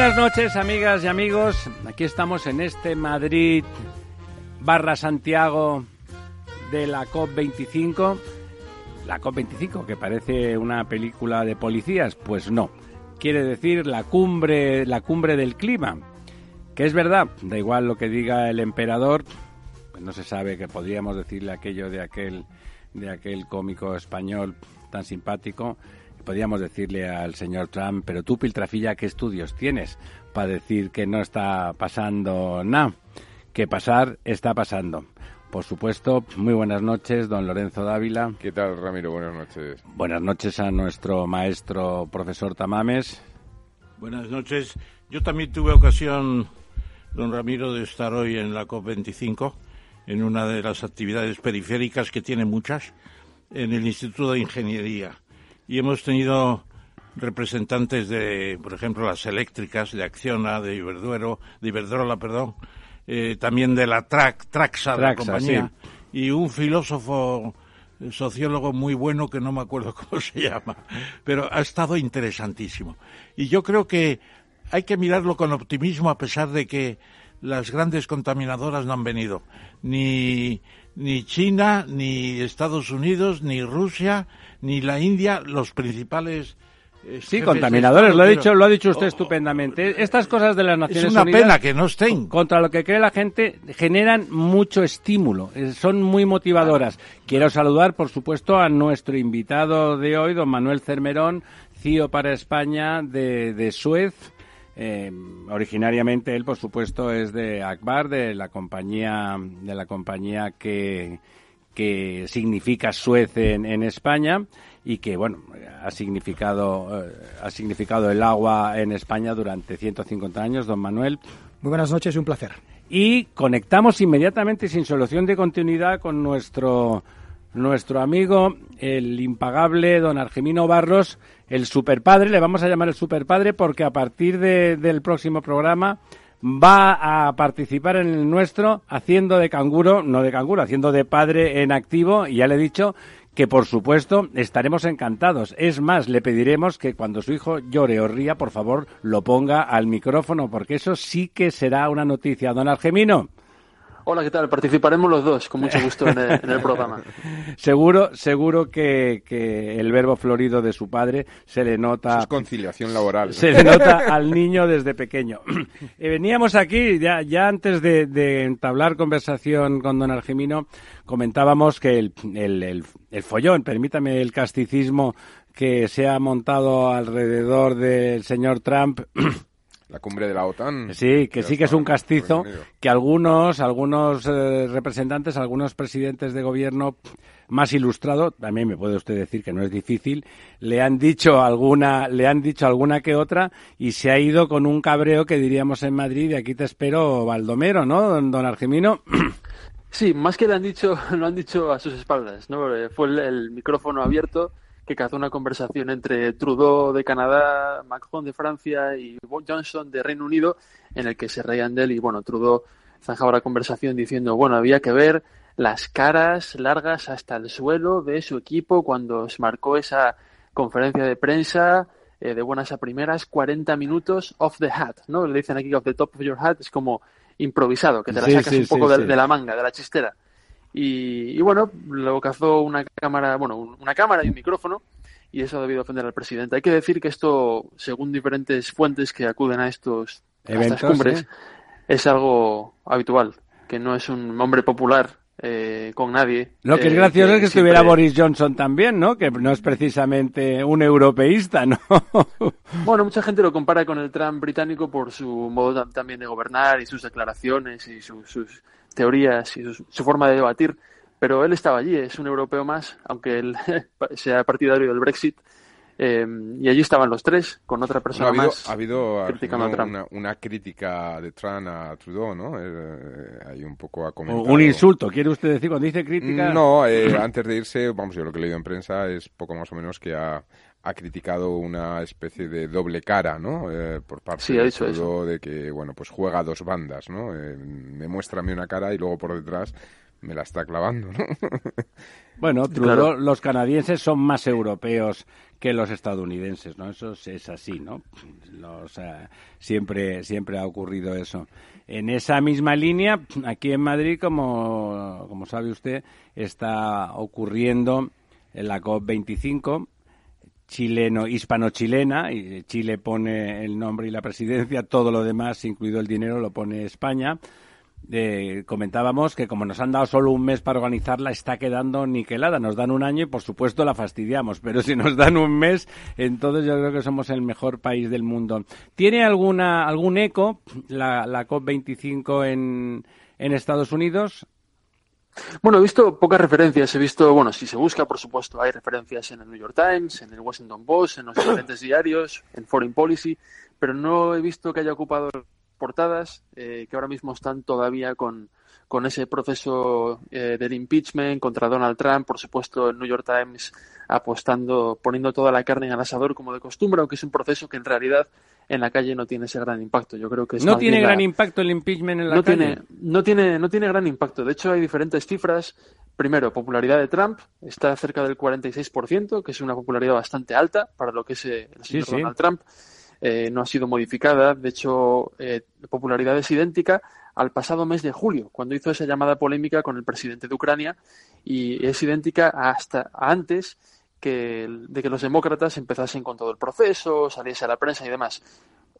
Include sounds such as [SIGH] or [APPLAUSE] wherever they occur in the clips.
Buenas noches, amigas y amigos. Aquí estamos en este Madrid barra Santiago de la COP25. La COP25, que parece una película de policías, pues no. Quiere decir la cumbre, la cumbre del clima. Que es verdad, da igual lo que diga el emperador, pues no se sabe que podríamos decirle aquello de aquel, de aquel cómico español tan simpático podríamos decirle al señor Trump, pero tú, Piltrafilla, ¿qué estudios tienes para decir que no está pasando nada? Que pasar está pasando. Por supuesto, muy buenas noches, don Lorenzo Dávila. ¿Qué tal, Ramiro? Buenas noches. Buenas noches a nuestro maestro profesor Tamames. Buenas noches. Yo también tuve ocasión, don Ramiro, de estar hoy en la COP25, en una de las actividades periféricas que tiene muchas, en el Instituto de Ingeniería y hemos tenido representantes de, por ejemplo, las eléctricas, de Acciona, de Iberduero, de Iberdrola, perdón, eh, también de la TRAC, Traxa, de la compañía, y un filósofo eh, sociólogo muy bueno que no me acuerdo [LAUGHS] cómo se llama, pero ha estado interesantísimo. Y yo creo que hay que mirarlo con optimismo a pesar de que las grandes contaminadoras no han venido. Ni, ni China, ni Estados Unidos, ni Rusia, ni la India, los principales eh, Sí, contaminadores, lo ha dicho, lo ha dicho usted estupendamente. Estas cosas de las Naciones Unidas. Es una pena que no estén. Contra lo que cree la gente, generan mucho estímulo, eh, son muy motivadoras. Quiero saludar, por supuesto, a nuestro invitado de hoy, don Manuel Cermerón, CIO para España de, de Suez. Eh, originariamente él, por supuesto, es de Akbar, de la compañía, de la compañía que, que significa Suez en, España y que bueno ha significado eh, ha significado el agua en España durante 150 años, don Manuel. Muy buenas noches, un placer. Y conectamos inmediatamente sin solución de continuidad con nuestro nuestro amigo el impagable don Argemino Barros, el superpadre, le vamos a llamar el superpadre porque a partir del próximo programa va a participar en el nuestro haciendo de canguro, no de canguro, haciendo de padre en activo y ya le he dicho que por supuesto estaremos encantados. Es más, le pediremos que cuando su hijo llore o ría, por favor, lo ponga al micrófono, porque eso sí que será una noticia. Don Argemino. Hola, ¿qué tal? Participaremos los dos, con mucho gusto, en el, programa. [LAUGHS] seguro seguro que, el verbo florido de su padre se le nota... es conciliación laboral. Se le nota al niño desde pequeño. [CLEARS THROAT] Eh, veníamos aquí, ya, ya antes de, entablar conversación con don Argemino, comentábamos que el, el, el follón, permítame el casticismo que se ha montado alrededor del señor Trump [CLEARS THROAT] la cumbre de la OTAN. Sí, que sí que es un castizo que algunos, algunos eh, representantes, algunos presidentes de gobierno más ilustrado, también me puede usted decir que no es difícil, le han dicho alguna, le han dicho alguna que otra y se ha ido con un cabreo que diríamos en Madrid y aquí te espero Baldomero, ¿no, don, don Argemino? Sí, más que le han dicho, [LAUGHS] lo han dicho a sus espaldas, ¿no? Eh, fue el micrófono abierto que cazó una conversación entre Trudeau de Canadá, Macron de Francia y Johnson de Reino Unido, en el que se reían de él y bueno, Trudeau zanjaba la conversación diciendo, bueno, había que ver las caras largas hasta el suelo de su equipo cuando se marcó esa conferencia de prensa eh, de buenas a primeras, 40 minutos off the hat, ¿no? Le dicen aquí off the top of your hat, es como improvisado, que te la sacas un poco de, la manga, de la chistera. Y, bueno, luego cazó una cámara, bueno, una cámara y un micrófono, y eso ha debido ofender al presidente. Hay que decir que esto, según diferentes fuentes que acuden a estos estas cumbres, es algo habitual, que no es un hombre popular eh, con nadie. Lo que es eh, gracioso es que estuviera Boris Johnson también, ¿no? Que no es precisamente un europeísta, ¿no? [LAUGHS] bueno, mucha gente lo compara con el Trump británico por su modo también de gobernar y sus declaraciones y sus teorías y su, forma de debatir, pero él estaba allí, es un europeo más, aunque él [LAUGHS] sea partidario del Brexit, Eh, y allí estaban los tres, con otra persona ha habido, más. Ha habido criticando a Trump. una, una, crítica de Trump a Trudeau, ¿no? Eh, hay un poco a comentar. Un insulto, ¿quiere usted decir cuando dice crítica? No, eh, antes de irse, vamos, yo lo que he leído en prensa es poco más o menos que ha, ha criticado una especie de doble cara, ¿no? Eh, por parte sí, de eso. de que, bueno, pues juega a dos bandas, ¿no? Eh, me muestra a mí una cara y luego por detrás me la está clavando, ¿no? [LAUGHS] Bueno, Trudeau, claro. los canadienses son más europeos que los estadounidenses, ¿no? Eso es así, ¿no? Los, uh, siempre, siempre ha ocurrido eso. En esa misma línea, aquí en Madrid, como, como sabe usted, está ocurriendo en la COP25 chileno, hispano-chilena, y Chile pone el nombre y la presidencia, todo lo demás, incluido el dinero, lo pone España. Eh, comentábamos que como nos han dado solo un mes para organizarla, está quedando niquelada. Nos dan un año y por supuesto la fastidiamos, pero si nos dan un mes, entonces yo creo que somos el mejor país del mundo. ¿Tiene alguna algún eco la, la COP25 en, en Estados Unidos? Bueno, he visto pocas referencias. He visto, bueno, si se busca, por supuesto, hay referencias en el New York Times, en el Washington Post, en los diferentes [COUGHS] diarios, en Foreign Policy, pero no he visto que haya ocupado portadas eh, que ahora mismo están todavía con, con ese proceso eh, del impeachment contra Donald Trump. Por supuesto, el New York Times apostando, poniendo toda la carne en el asador como de costumbre, aunque es un proceso que en realidad en la calle no tiene ese gran impacto. Yo creo que es no tiene gran la... impacto el impeachment en la no calle. Tiene, no tiene, no tiene gran impacto. De hecho, hay diferentes cifras. Primero, popularidad de Trump está cerca del 46%, que es una popularidad bastante alta para lo que es el señor Sí, sí. Donald Trump. Eh, no ha sido modificada. De hecho, eh, la popularidad es idéntica al pasado mes de julio, cuando hizo esa llamada polémica con el presidente de Ucrania, y es idéntica hasta antes que, de que los demócratas empezasen con todo el proceso, saliese a la prensa y demás.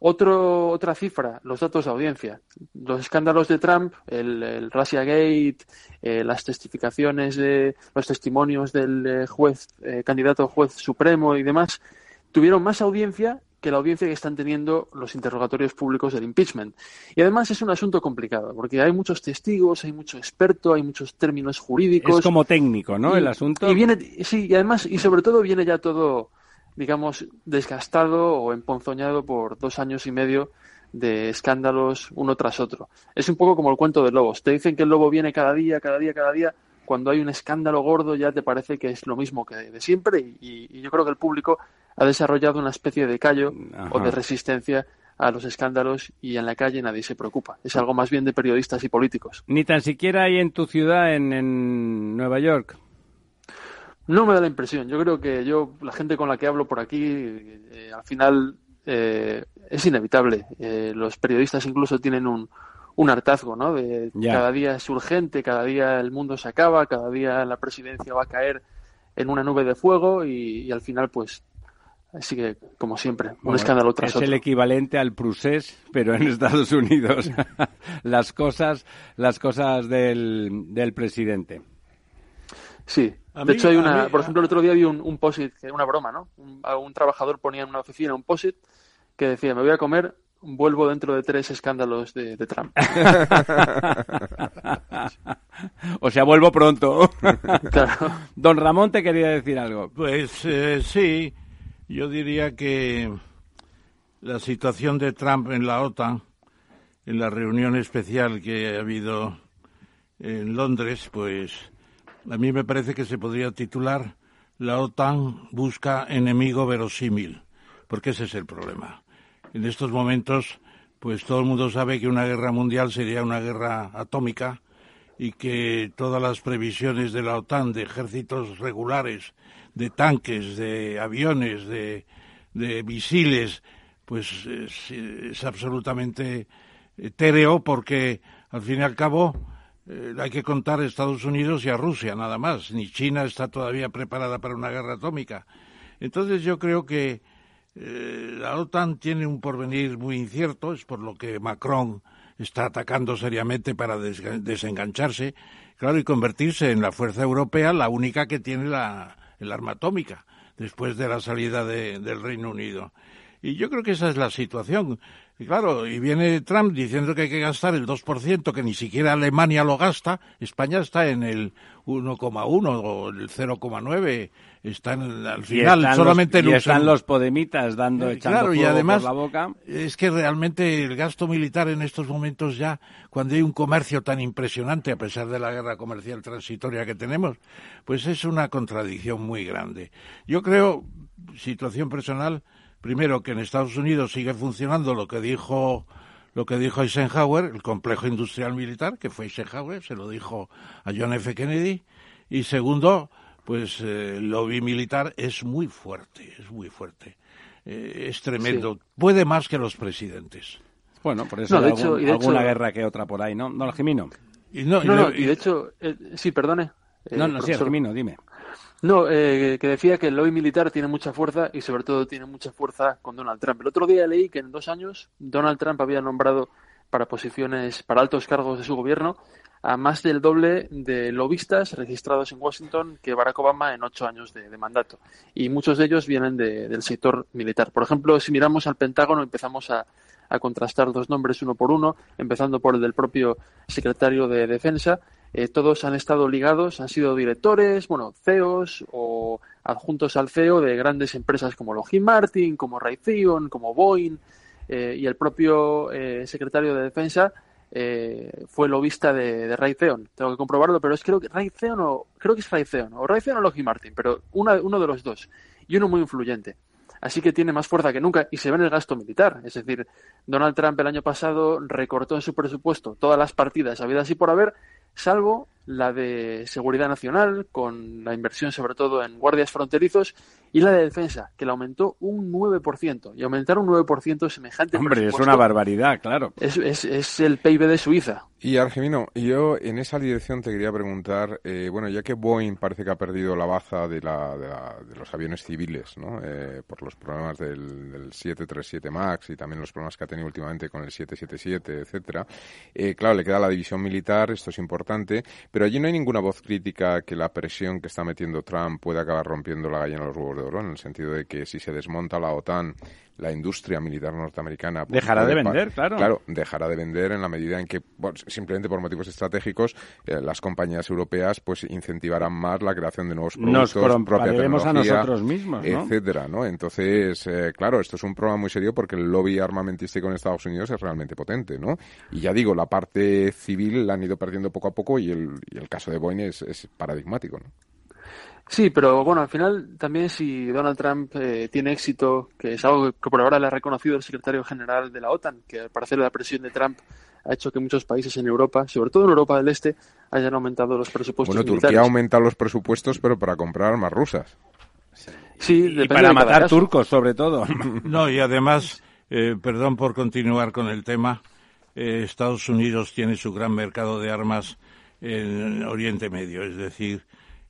Otro, otra cifra, los datos de audiencia. Los escándalos de Trump, el, el Russia Gate, eh, las testificaciones de los testimonios del eh, juez, eh, candidato juez supremo y demás, tuvieron más audiencia que la audiencia que están teniendo los interrogatorios públicos del impeachment. Y además es un asunto complicado, porque hay muchos testigos, hay mucho experto, hay muchos términos jurídicos. Es como técnico, ¿no? Y, el asunto. Y viene, sí, y además, y sobre todo viene ya todo, digamos, desgastado o emponzoñado por dos años y medio de escándalos uno tras otro. Es un poco como el cuento de lobos. Te dicen que el lobo viene cada día, cada día, cada día. Cuando hay un escándalo gordo ya te parece que es lo mismo que de siempre y, y yo creo que el público ha desarrollado una especie de callo Ajá. o de resistencia a los escándalos y en la calle nadie se preocupa. Es algo más bien de periodistas y políticos. Ni tan siquiera hay en tu ciudad, en, en Nueva York. No me da la impresión. Yo creo que yo, la gente con la que hablo por aquí, eh, al final eh, es inevitable. Eh, los periodistas incluso tienen un, un hartazgo, ¿no? De cada día es urgente, cada día el mundo se acaba, cada día la presidencia va a caer en una nube de fuego y, y al final, pues, así que, como siempre, un Bueno, escándalo tras es otro. el equivalente al Prusés, pero en [LAUGHS] Estados Unidos. [LAUGHS] las cosas, las cosas del, del presidente. Sí. A de mí- hecho, hay a una, mí- por ejemplo, el otro día vi un, un era una broma, ¿no? Un, a un trabajador ponía en una oficina un post-it que decía, me voy a comer, vuelvo dentro de tres escándalos de, de Trump. [LAUGHS] o sea, vuelvo pronto. claro. Don Ramón te quería decir algo. Pues eh, sí, yo diría que la situación de Trump en la OTAN, en la reunión especial que ha habido en Londres, pues a mí me parece que se podría titular La OTAN busca enemigo verosímil, porque ese es el problema. En estos momentos, pues todo el mundo sabe que una guerra mundial sería una guerra atómica y que todas las previsiones de la OTAN de ejércitos regulares, de tanques, de aviones, de, de misiles, pues es, absolutamente etéreo porque al fin y al cabo eh, hay que contar a Estados Unidos y a Rusia nada más. Ni China está todavía preparada para una guerra atómica. Entonces yo creo que eh, la OTAN tiene un porvenir muy incierto, es por lo que Macron está atacando seriamente para desengancharse, claro, y convertirse en la fuerza europea, la única que tiene la, el arma atómica, después de la salida de- del Reino Unido. Y yo creo que esa es la situación. Y claro, y viene Trump diciendo que hay que gastar el 2%, que ni siquiera Alemania lo gasta. España está en el 1,1 o el 0,9. Están al final solamente los, y están los podemitas dando eh, claro, y además, la boca. Es que realmente el gasto militar en estos momentos ya, cuando hay un comercio tan impresionante a pesar de la guerra comercial transitoria que tenemos, pues es una contradicción muy grande. Yo creo, situación personal, primero que en Estados Unidos sigue funcionando lo que dijo lo que dijo Eisenhower, el complejo industrial militar, que fue Eisenhower, se lo dijo a John F. Kennedy, y segundo, pues eh, el lobby militar es muy fuerte, es muy fuerte, eh, es tremendo, puede más que los presidentes. Bueno, por eso hay alguna guerra que otra por ahí, ¿no? No, Jimino. Y no, no, y, de hecho, eh, sí, perdone. no, no, sí, Jimino, dime. No, eh, que decía que el lobby militar tiene mucha fuerza y sobre todo tiene mucha fuerza con Donald Trump. El otro día leí que en dos años Donald Trump había nombrado para posiciones, para altos cargos de su gobierno, a más del doble de lobistas registrados en Washington que Barack Obama en ocho años de, mandato. Y muchos de ellos vienen del sector militar. Por ejemplo, si miramos al Pentágono, empezamos a, a contrastar dos nombres uno por uno, empezando por el del propio secretario de Defensa eh, todos han estado ligados, han sido directores, bueno, CEOs o adjuntos al CEO de grandes empresas como Lockheed Martin, como Raytheon, como Boeing, eh, y el propio eh, secretario de Defensa fue lobista de, de, Raytheon. Tengo que comprobarlo, pero es creo que Raytheon o creo que es Raytheon o Raytheon o Lockheed Martin, pero uno de los dos y uno muy influyente. Así que tiene más fuerza que nunca y se ve en el gasto militar. Es decir, Donald Trump el año pasado recortó en su presupuesto todas las partidas habidas y por haber salvo la de seguridad nacional, con la inversión sobre todo en guardias fronterizos, y la de defensa, que la aumentó un 9%. Y aumentar un 9% semejante. Hombre, es una barbaridad, claro. Es, es, es, el PIB de Suiza. Y Argemino, yo en esa dirección te quería preguntar, eh, bueno, ya que Boeing parece que ha perdido la baza de, la, de, los aviones civiles, ¿no? Eh, por los problemas del, del, 737 MAX y también los problemas que ha tenido últimamente con el 777, etcétera. Eh, claro, le queda la división militar, esto es importante, pero allí no hay ninguna voz crítica que la presión que está metiendo Trump pueda acabar rompiendo la gallina de los huevos en el sentido de que si se desmonta la OTAN, la industria militar norteamericana... Pues, dejará de vender, claro. Claro, dejará de vender en la medida en que, simplemente por motivos estratégicos, eh, las compañías europeas pues incentivarán más la creación de nuevos productos, Nos propia tecnología, a nosotros mismos, etcétera, ¿no? Entonces, eh, claro, esto es un problema muy serio porque el lobby armamentístico en Estados Unidos es realmente potente, ¿no? Y ya digo, la parte civil la han ido perdiendo poco a poco y el, y el caso de Boeing es, es paradigmático, ¿no? Sí, pero bueno, al final también si Donald Trump eh, tiene éxito, que es algo que por ahora le ha reconocido el secretario general de la OTAN, que al parecer la presión de Trump ha hecho que muchos países en Europa, sobre todo en Europa del Este, hayan aumentado los presupuestos. Bueno, Turquía ha aumentado los presupuestos, pero para comprar armas rusas. Sí, y para matar turcos, sobre todo. [LAUGHS] No, y además, eh, perdón por continuar con el tema, eh, Estados Unidos tiene su gran mercado de armas en Oriente Medio, es decir,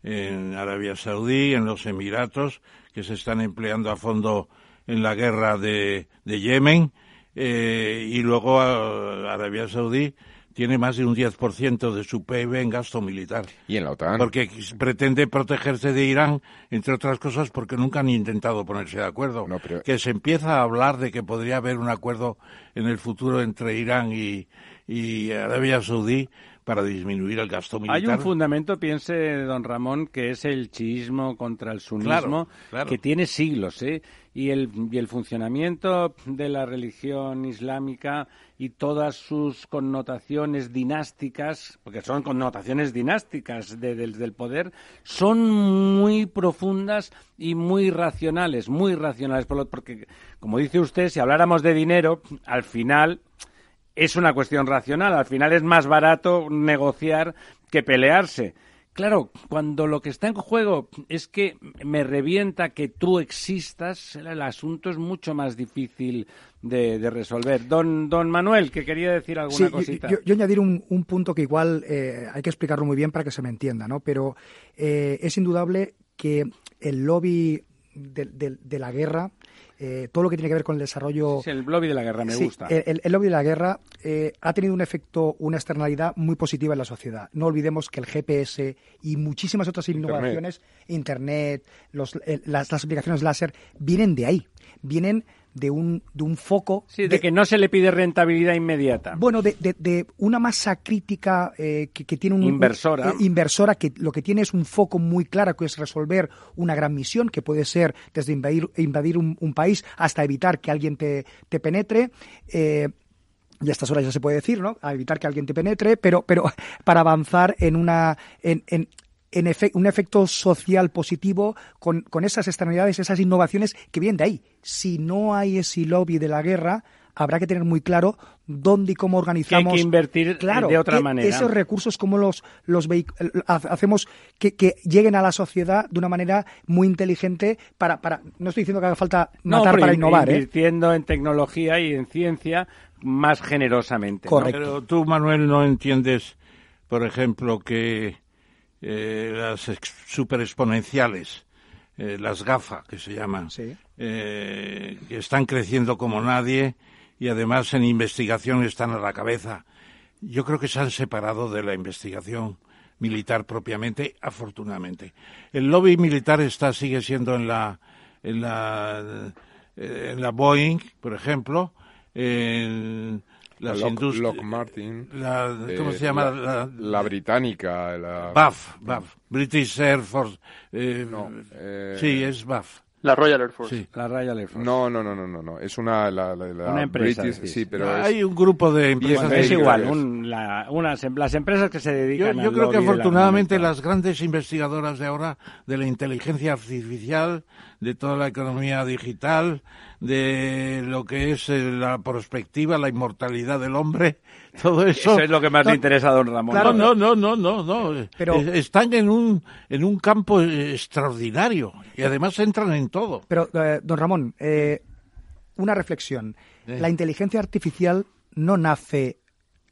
en Arabia Saudí, en los Emiratos, que se están empleando a fondo en la guerra de, de Yemen, eh, y luego Arabia Saudí tiene más de un 10% de su PIB en gasto militar. Y en la OTAN. Porque pretende protegerse de Irán, entre otras cosas, porque nunca han intentado ponerse de acuerdo. Que se empieza a hablar de que podría haber un acuerdo en el futuro entre Irán y, y Arabia Saudí para disminuir el gasto militar. Hay un fundamento, piense don Ramón, que es el chiismo contra el sunismo, que tiene siglos, ¿eh? Y el, y el funcionamiento de la religión islámica y todas sus connotaciones dinásticas, porque son connotaciones dinásticas del poder, son muy profundas y muy racionales, muy racionales, porque, como dice usted, si habláramos de dinero, al final es una cuestión racional. Al final es más barato negociar que pelearse. Claro, cuando lo que está en juego es que me revienta que tú existas, el asunto es mucho más difícil de, resolver. Don, don Manuel, que quería decir alguna cosita. Yo, yo, añadir un, punto que igual eh, hay que explicarlo muy bien para que se me entienda, ¿no? Pero eh, es indudable que el lobby de la guerra eh, todo lo que tiene que ver con el desarrollo. el lobby de la guerra me gusta. El, lobby de la guerra eh, ha tenido un efecto, una externalidad muy positiva en la sociedad. No olvidemos que el GPS y muchísimas otras innovaciones, Internet, las, las aplicaciones láser, vienen de ahí. Vienen de un, de un foco. Sí, de, que no se le pide rentabilidad inmediata. Bueno, de, de, una masa crítica eh, que, tiene un. Inversora. Eh, inversora, que lo que tiene es un foco muy claro, que es resolver una gran misión, que puede ser desde invadir, invadir un, país hasta evitar que alguien te, te penetre. Eh, y a estas horas ya se puede decir, ¿no? A evitar que alguien te penetre, pero, pero [LAUGHS] para avanzar en una, en, en, en un efecto social positivo con, con esas externalidades, esas innovaciones que vienen de ahí. Si no hay ese lobby de la guerra, habrá que tener muy claro dónde y cómo organizamos. hay que invertir de otra e manera. Esos recursos, cómo los, los hacemos que, que, lleguen a la sociedad de una manera muy inteligente para. para no estoy diciendo que haga falta matar para innovar. ¿eh? Invirtiendo en tecnología y en ciencia más generosamente. Correcto. Pero tú, Manuel, no entiendes, por ejemplo, que eh, las superexponenciales, eh, las GAFA, que se llaman, eh, que están creciendo como nadie y además en investigación están a la cabeza. Yo creo que se han separado de la investigación militar propiamente, afortunadamente. El lobby militar está sigue siendo en la en la en la Boeing, por ejemplo, en las Lock, Martin. ¿Cómo se llama? La, británica. La... BAF, BAF. British Air Force. Eh, no, eh, sí, es BAF. La Royal Air Force. Sí, la Royal Air Force. No, no, no, no, no, no. Es una, una empresa. sí, pero hay un grupo de empresas. es igual, un, la, unas, em, las empresas que se dedican. Yo, yo creo que afortunadamente las grandes investigadoras de ahora de la inteligencia artificial, de toda la economía digital, de lo que es eh, la perspectiva, la inmortalidad del hombre, [LAUGHS] todo eso. Eso es lo que más le interesa a don Ramón. Claro, no, no, no, no, no. Pero, Están en un, en un campo extraordinario y además entran en todo. Pero, eh, don Ramón, eh, una reflexión. La inteligencia artificial no nace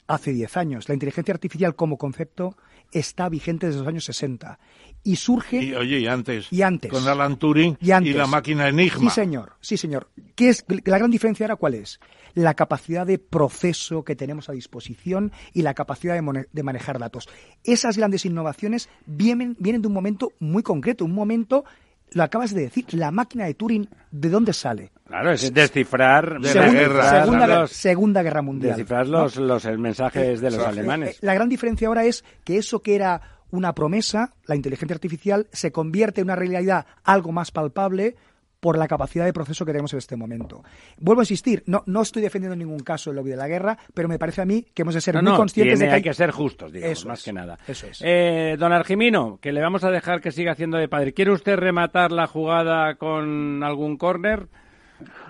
hace 10 años. La inteligencia artificial como concepto está vigente desde los años 60 y surge y, oye y antes y antes con Alan Turing y, la máquina Enigma sí señor sí señor ¿Qué es la gran diferencia ahora cuál es la capacidad de proceso que tenemos a disposición y la capacidad de, manejar datos esas grandes innovaciones vienen vienen de un momento muy concreto un momento lo acabas de decir, la máquina de Turing, ¿de dónde sale? Claro, es descifrar de la guerra. Segunda, Guerra Mundial. Descifrar los, los mensajes de los alemanes. La gran diferencia ahora es que eso que era una promesa, la inteligencia artificial, se convierte en una realidad algo más palpable por la capacidad de proceso que tenemos en este momento. Vuelvo a insistir, no, no estoy defendiendo en ningún caso el lobby de la guerra, pero me parece a mí que hemos de ser muy conscientes de que hay... que ser justos, digamos, más que nada. Eso es. Eh, don Argimino, que le vamos a dejar que siga haciendo de padre. ¿Quiere usted rematar la jugada con algún córner?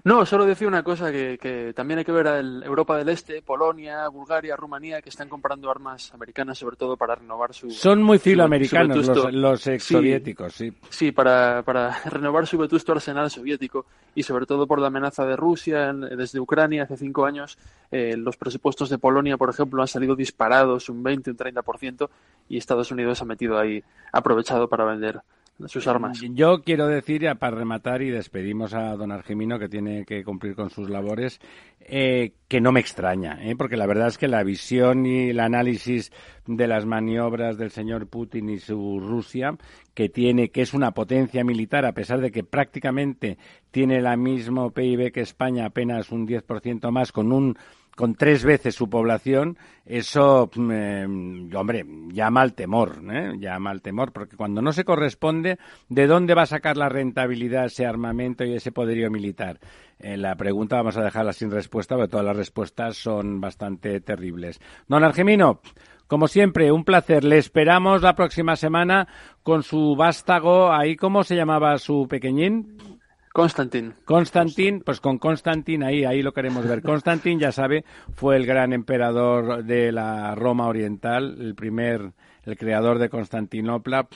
No, solo decía una cosa que, también hay que ver a Europa del Este, Polonia, Bulgaria, Rumanía, que están comprando armas americanas sobre todo para renovar su... Son muy filoamericanos los, los ex soviéticos, sí. Sí, para, para [LAUGHS] renovar su vetusto arsenal soviético y sobre todo por la amenaza de Rusia desde Ucrania hace cinco años. Eh, los presupuestos de Polonia, por ejemplo, han salido disparados un 20, un 30% y Estados Unidos ha metido ahí, aprovechado para vender sus armas. Yo quiero decir, ya para rematar y despedimos a don Argimino, que tiene que cumplir con sus labores, eh, que no me extraña, ¿eh? porque la verdad es que la visión y el análisis de las maniobras del señor Putin y su Rusia, que tiene, que es una potencia militar, a pesar de que prácticamente tiene la mismo PIB que España, apenas un 10% más, con un con tres veces su población, eso, mm, hombre, llama al temor, ¿eh? llama al temor, porque cuando no se corresponde, ¿de dónde va a sacar la rentabilidad ese armamento y ese poderío militar? Eh, la pregunta vamos a dejarla sin respuesta, porque todas las respuestas son bastante terribles. Don Argemino, como siempre, un placer. Le esperamos la próxima semana con su vástago. Ahí, ¿cómo se llamaba su pequeñín? Constantin. Constantin, pues con Constantin ahí, ahí lo queremos ver. Constantin, ya sabe, fue el gran emperador de la Roma Oriental, el primer, el creador de Constantinopla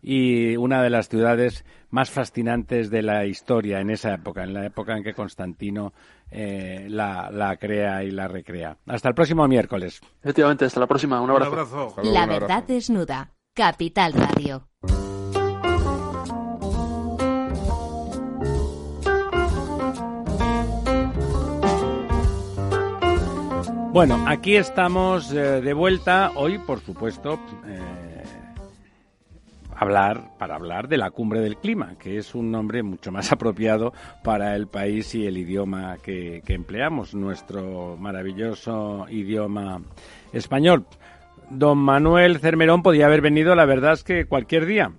y una de las ciudades más fascinantes de la historia en esa época, en la época en que Constantino eh, la, la, crea y la recrea. Hasta el próximo miércoles. Efectivamente, hasta la próxima. Un abrazo. la verdad desnuda. Capital Radio. Bueno, aquí estamos eh, de vuelta hoy, por supuesto, eh, hablar para hablar de la cumbre del clima, que es un nombre mucho más [LAUGHS] apropiado para el país y el idioma que, empleamos, nuestro maravilloso idioma español. Don Manuel Cermerón podía haber venido, la verdad es que cualquier día,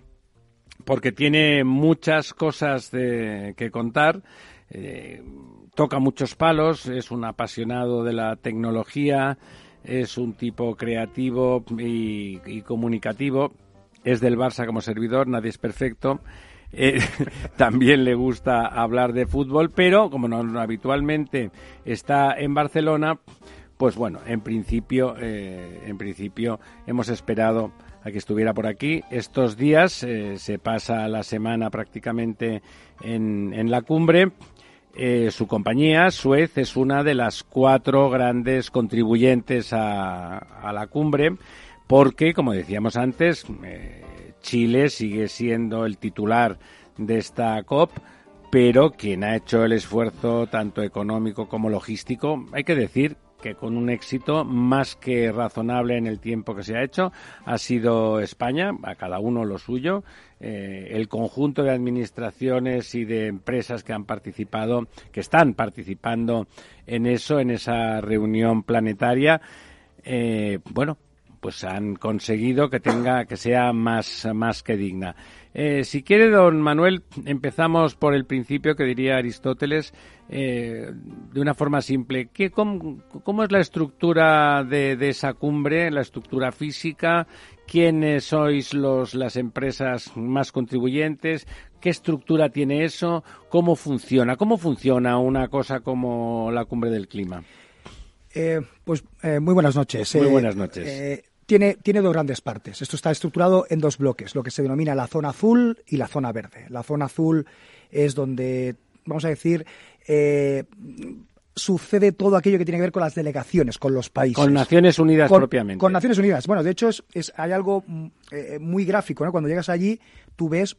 porque tiene muchas cosas de, que contar. Eh, toca muchos palos, es un apasionado de la tecnología, es un tipo creativo y, comunicativo, es del Barça como servidor, nadie es perfecto. Eh, [LAUGHS] también le gusta hablar de fútbol, pero como no, habitualmente está en Barcelona, pues bueno, en principio, eh, en principio hemos esperado a que estuviera por aquí. Estos días eh, se pasa la semana prácticamente en, en la cumbre. Eh, su compañía, Suez, es una de las cuatro grandes contribuyentes a, la cumbre porque, como decíamos antes, eh, Chile sigue siendo el titular de esta COP, pero quien ha hecho el esfuerzo tanto económico como logístico, hay que decir que con un éxito más que razonable en el tiempo que se ha hecho ha sido España, a cada uno lo suyo, eh, el conjunto de administraciones y de empresas que han participado, que están participando en eso, en esa reunión planetaria. Eh, bueno, pues han conseguido que tenga que sea más más que digna. Eh, si quiere, don Manuel, empezamos por el principio que diría Aristóteles de una forma simple. ¿Qué, cómo, cómo, es la estructura de, de, esa cumbre, la estructura física? ¿Quiénes sois los, las empresas más contribuyentes? ¿Qué estructura tiene eso? ¿Cómo funciona? ¿Cómo funciona una cosa como la cumbre del clima? Eh, pues eh, muy buenas noches. Muy buenas noches. Eh, tiene, tiene, dos grandes partes. Esto está estructurado en dos bloques, lo que se denomina la zona azul y la zona verde. La zona azul es donde, vamos a decir, eh, sucede todo aquello que tiene que ver con las delegaciones, con los países. Con Naciones Unidas con, propiamente. Con Naciones Unidas. Bueno, de hecho, es, es hay algo eh, muy gráfico. ¿no? Cuando llegas allí, tú ves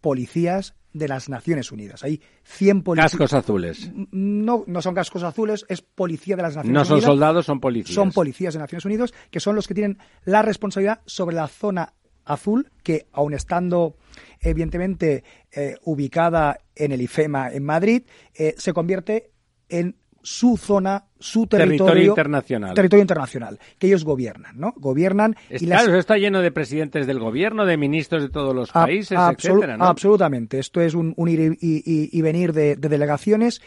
policías de las Naciones Unidas. Hay 100 policías. Cascos azules. No, no son cascos azules, es policía de las Naciones Unidas. No son soldados, son policías. Son policías de Naciones Unidas, que son los que tienen la responsabilidad sobre la zona azul, que aun estando evidentemente eh, ubicada en el IFEMA en Madrid, eh, se convierte en su zona, su territorio, territorio, internacional. Territorio internacional, que ellos gobiernan, ¿no? Gobiernan. y las... Claro, está lleno de presidentes del gobierno, de ministros de todos los a, países, absolu etcétera, ¿no? Absolutamente. Esto es un, un ir y, y, y venir de, de, delegaciones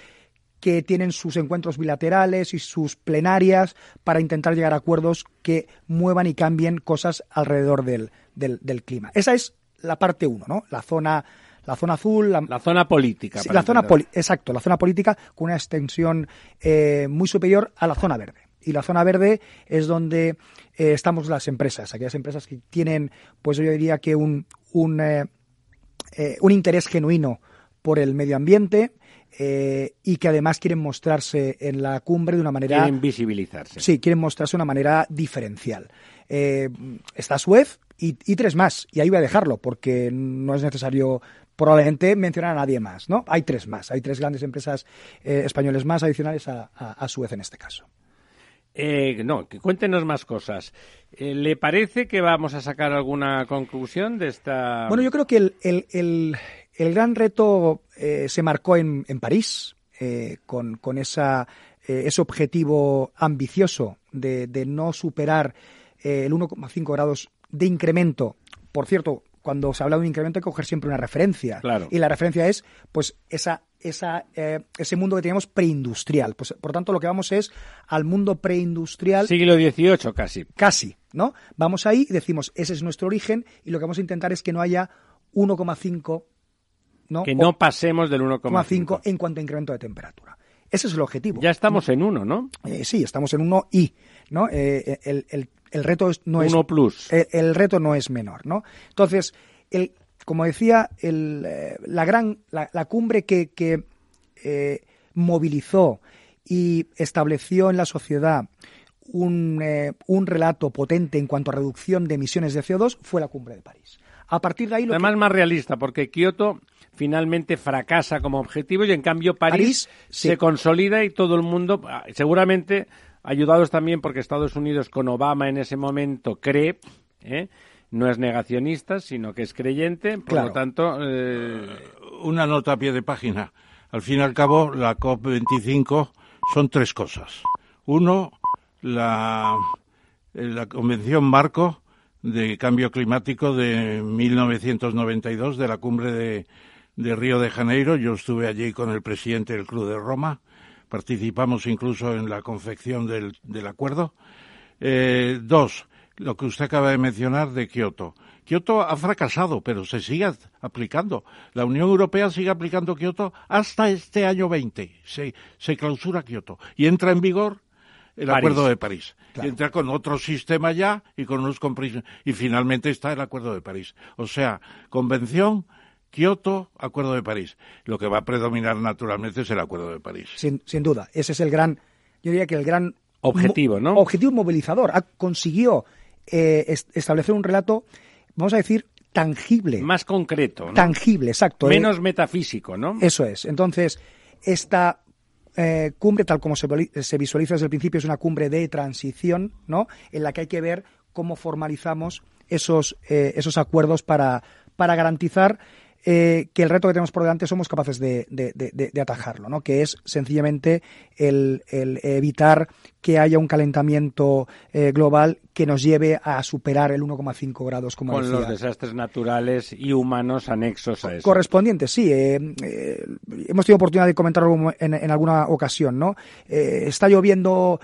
que tienen sus encuentros bilaterales y sus plenarias para intentar llegar a acuerdos que muevan y cambien cosas alrededor del, del, del clima. Esa es la parte uno, ¿no? La zona la zona azul, la, la zona política. Sí, la zona poli exacto, la zona política con una extensión eh, muy superior a la zona verde. Y la zona verde es donde eh, estamos las empresas, aquellas empresas que tienen, pues yo diría que un, un, eh, un interés genuino por el medio ambiente, eh, y que además quieren mostrarse en la cumbre de una manera. Quieren visibilizarse. Sí, quieren mostrarse de una manera diferencial. Eh, está Suez y, y, tres más, y ahí voy a dejarlo, porque no es necesario probablemente mencionar a nadie más, ¿no? Hay tres más, hay tres grandes empresas eh, españoles más adicionales a, a, a, Suez en este caso. Eh, no, que cuéntenos más cosas. Eh, ¿Le parece que vamos a sacar alguna conclusión de esta...? Bueno, yo creo que el, el, el, el gran reto eh, se marcó en, en París, con, con esa, ese objetivo ambicioso de, de no superar el 1,5 grados de incremento. Por cierto, cuando se habla de un incremento hay que coger siempre una referencia. Claro. Y la referencia es pues esa, esa, eh, ese mundo que teníamos preindustrial. Pues, por tanto, lo que vamos es al mundo preindustrial. Siglo XVIII casi. Casi, ¿no? Vamos ahí y decimos, ese es nuestro origen y lo que vamos a intentar es que no haya 1,5 ¿no? Que no pasemos del 1,5 en cuanto a incremento de temperatura. Ese es el objetivo. Ya estamos ¿no? en uno, ¿no? Eh, sí, estamos en uno y, ¿no? Eh, el, el, el, reto es, no uno es... plus. El, el, reto no es menor, ¿no? Entonces, el, como decía, el, eh, la gran, la, la, cumbre que, que eh, movilizó y estableció en la sociedad un, eh, un, relato potente en cuanto a reducción de emisiones de CO2 fue la cumbre de París. A partir de ahí... Lo Además, que... más realista, porque Kioto finalmente fracasa como objetivo y en cambio París, París sí. se consolida y todo el mundo, ah, seguramente ayudados también porque Estados Unidos con Obama en ese momento cree, ¿eh? no es negacionista, sino que es creyente, por lo tanto... Eh, Una nota a pie de página. Al fin y al cabo, la COP25 son tres cosas. Uno, la, la Convención Marco de Cambio Climático de 1992 de la cumbre de, de Río de Janeiro. Yo estuve allí con el presidente del Club de Roma. Participamos incluso en la confección del, del acuerdo. Eh, dos, lo que usted acaba de mencionar de Kioto. Kioto ha fracasado, pero se sigue aplicando. La Unión Europea sigue aplicando Kioto hasta este año 20. Se, se clausura Kioto y entra en vigor el Acuerdo de París. Entra con otro sistema ya y con unos y finalmente está el Acuerdo de París. O sea, convención, Kioto, Acuerdo de París. Lo que va a predominar naturalmente es el Acuerdo de París. Sin, sin duda, ese es el gran, yo diría que el gran objetivo, ¿no? Objetivo movilizador. Ha, consiguió eh, establecer un relato, vamos a decir, tangible. Más concreto. ¿no? Tangible, exacto. Menos metafísico, ¿no? Eso es. Entonces, esta eh, cumbre, tal como se, visualiza desde el principio, es una cumbre de transición, ¿no? En la que hay que ver cómo formalizamos esos, eh, esos acuerdos para, para garantizar eh, que el reto que tenemos por delante somos capaces de, atajarlo, ¿no? que es sencillamente el, evitar que haya un calentamiento eh, global que nos lleve a superar el 1,5 grados, como Con los desastres naturales y humanos anexos a eso. Correspondientes, sí. Eh, hemos tenido oportunidad de comentarlo en, en alguna ocasión, ¿no? está lloviendo...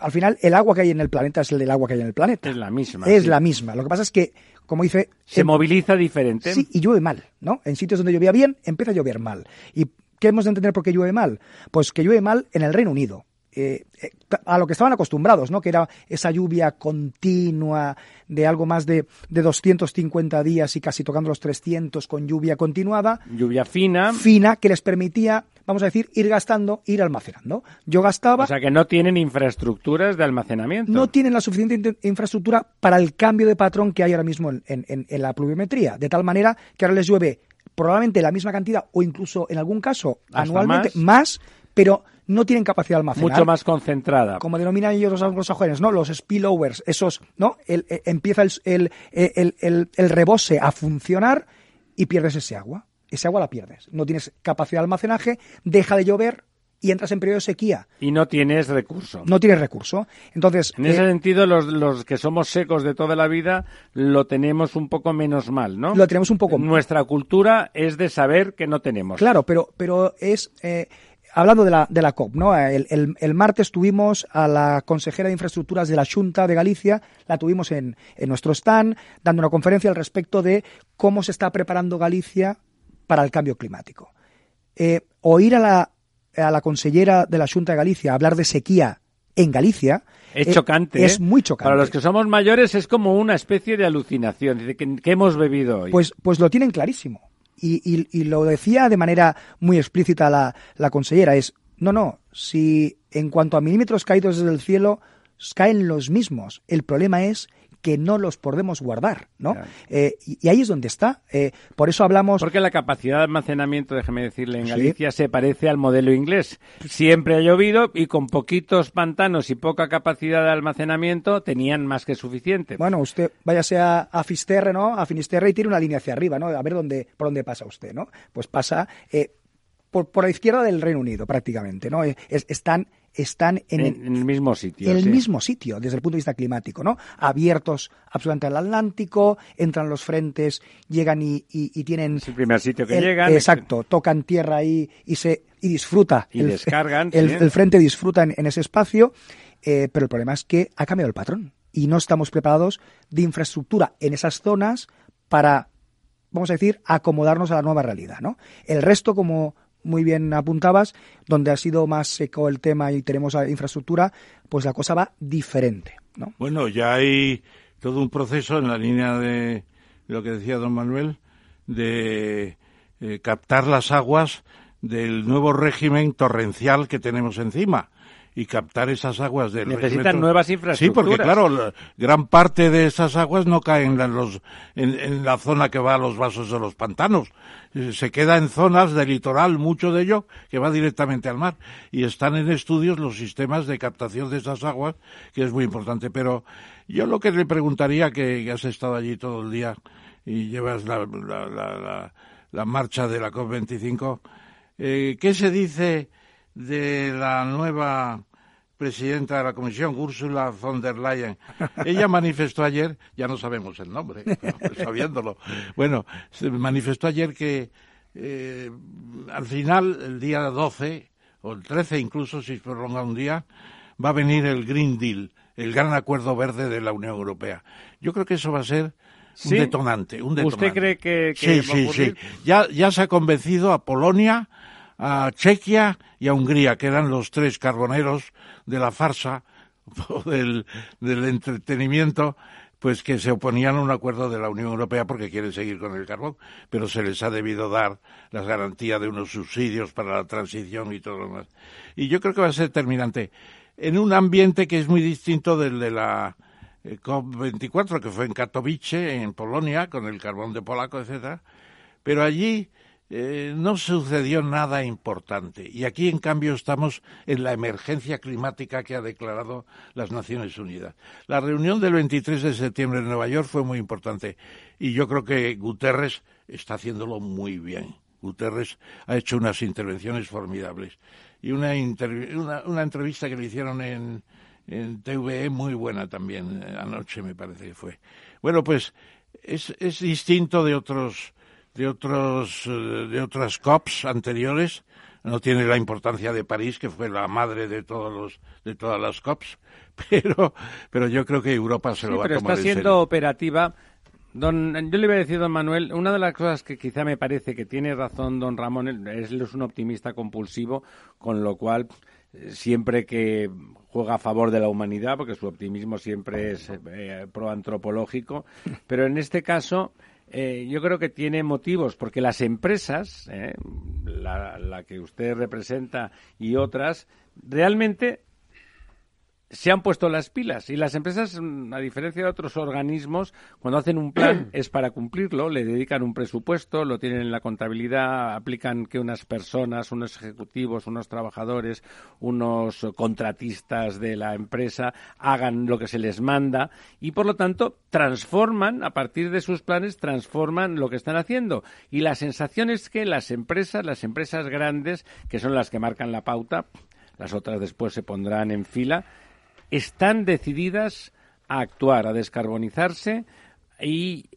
Al final, el agua que hay en el planeta es el del agua que hay en el planeta. Es la misma. Es la misma. Lo que pasa es que como dice... Se moviliza diferente. Sí, y llueve mal, ¿no? En sitios donde llovía bien, empieza a llover mal. ¿Y qué hemos de entender por qué llueve mal? Pues que llueve mal en el Reino Unido. Eh, a lo que estaban acostumbrados, ¿no? Que era esa lluvia continua de algo más de, de 250 días y casi tocando los 300 con lluvia continuada. Lluvia fina. Fina, que les permitía, vamos a decir, ir gastando, ir almacenando. Yo gastaba... O sea, que no tienen infraestructuras de almacenamiento. No tienen la suficiente infraestructura para el cambio de patrón que hay ahora mismo en, en, en la pluviometría. De tal manera que ahora les llueve probablemente la misma cantidad o incluso en algún caso anualmente más pero no tienen capacidad de almacenar. Mucho más concentrada. Como denominan ellos los anglosajones, ¿no? Los spillovers, esos, ¿no? El, eh, empieza el, el, el, rebose a funcionar y pierdes ese agua. Ese agua la pierdes. No tienes capacidad de almacenaje, deja de llover, y entras en periodo de sequía. Y no tienes recurso. No tienes recurso. Entonces. En ese eh, sentido, los, los, que somos secos de toda la vida lo tenemos un poco menos mal, ¿no? Lo tenemos un poco Nuestra cultura es de saber que no tenemos. Claro, pero, pero es. Eh, hablando de la, de la COP, ¿no? El, el, martes tuvimos a la consejera de infraestructuras de la Junta de Galicia, la tuvimos en, en nuestro stand, dando una conferencia al respecto de cómo se está preparando Galicia para el cambio climático. Eh, oír a la, a la consellera de la Junta de Galicia hablar de sequía en Galicia es chocante. Es ¿eh? muy chocante. Para los que somos mayores es como una especie de alucinación. Dice, ¿qué, hemos bebido hoy? Pues, pues lo tienen clarísimo y, lo decía de manera muy explícita la, la consellera, es, no, no, si en cuanto a milímetros caídos desde el cielo caen los mismos, el problema es que no los podemos guardar, ¿no? Eh, y, ahí es donde está. Eh, por eso hablamos... Porque la capacidad de almacenamiento, déjeme decirle, en Galicia se parece al modelo inglés. Siempre ha llovido y con poquitos pantanos y poca capacidad de almacenamiento tenían más que suficiente. Bueno, usted váyase a, a Fisterre, ¿no? A Finisterre y tiene una línea hacia arriba, ¿no? A ver dónde, por dónde pasa usted, ¿no? Pues pasa... Eh, por, por, la izquierda del Reino Unido, prácticamente, ¿no? están están en, el, mismo sitio. En el mismo sitio, desde el punto de vista climático, ¿no? Abiertos absolutamente al Atlántico, entran los frentes, llegan y, y, tienen... Es el primer sitio que llegan. Exacto, tocan tierra ahí y se y disfruta. Y descargan. El, frente disfruta en, ese espacio, eh, pero el problema es que ha cambiado el patrón y no estamos preparados de infraestructura en esas zonas para, vamos a decir, acomodarnos a la nueva realidad, ¿no? El resto, como muy bien apuntabas, donde ha sido más seco el tema y tenemos infraestructura, pues la cosa va diferente. ¿no? Bueno, ya hay todo un proceso en la línea de lo que decía don Manuel, de eh, captar las aguas del nuevo régimen torrencial que tenemos encima. Y captar esas aguas del necesitan nuevas infraestructuras. Sí porque claro gran parte de esas aguas no caen en, los, en, la zona que va a los vasos de los pantanos. Eh, se queda en zonas del litoral mucho de ello que va directamente al mar. Y están en estudios los sistemas de captación de esas aguas que es muy importante. Pero yo lo que le preguntaría que, has estado allí todo el día y llevas la, la, la, marcha de la COP25 eh, ¿qué se dice de la nueva presidenta de la Comisión, Ursula von der Leyen. [LAUGHS] Ella manifestó ayer, ya no sabemos el nombre, [LAUGHS] sabiéndolo, bueno, se manifestó ayer que eh, al final, el día 12, o el 13 incluso, si se prolonga un día, va a venir el Green Deal, el gran acuerdo verde de la Unión Europea. Yo creo que eso va a ser un detonante, un detonante. ¿Usted cree que, sí, sí, sí. Ya, ya se ha convencido a Polonia, a Chequia y a Hungría, que eran los tres carboneros de la farsa [LAUGHS] del, del entretenimiento, pues que se oponían a un acuerdo de la Unión Europea porque quieren seguir con el carbón, pero se les ha debido dar las garantías de unos subsidios para la transición y todo lo demás. Y yo creo que va a ser terminante en un ambiente que es muy distinto del de la eh, COP24, que fue en Katowice, en Polonia, con el carbón de polaco, etcétera. Pero allí eh, no sucedió nada importante. Y aquí, en cambio, estamos en la emergencia climática que ha declarado las Naciones Unidas. La reunión del 23 de septiembre en Nueva York fue muy importante. Y yo creo que Guterres está haciéndolo muy bien. Guterres ha hecho unas intervenciones formidables. Y una, una, entrevista que le hicieron en, en TVE muy buena también, eh, anoche me parece que fue. Bueno, pues es, es distinto de otros de otros eh, de otras COPs anteriores no tiene la importancia de París que fue la madre de todos los de todas las COPs [LAUGHS] pero pero yo creo que Europa se lo va a tomar pero está siendo operativa. Don, yo le iba a decir, don Manuel, una de las cosas que quizá me parece que tiene razón don Ramón es, es un optimista compulsivo, con lo cual eh, siempre que juega a favor de la humanidad, porque su optimismo siempre es eh, proantropológico, [LAUGHS] pero en este caso eh, yo creo que tiene motivos, porque las empresas, eh, la, la, que usted representa y otras, realmente se han puesto las pilas y las empresas, a diferencia de otros organismos, cuando hacen un plan [CLEARS THROAT] es para cumplirlo, le dedican un presupuesto, lo tienen en la contabilidad, aplican que unas personas, unos ejecutivos, unos trabajadores, unos contratistas de la empresa hagan lo que se les manda y por lo tanto transforman, a partir de sus planes, transforman lo que están haciendo. Y la sensación es que las empresas, las empresas grandes, que son las que marcan la pauta, las otras después se pondrán en fila, están decididas a actuar, a descarbonizarse y,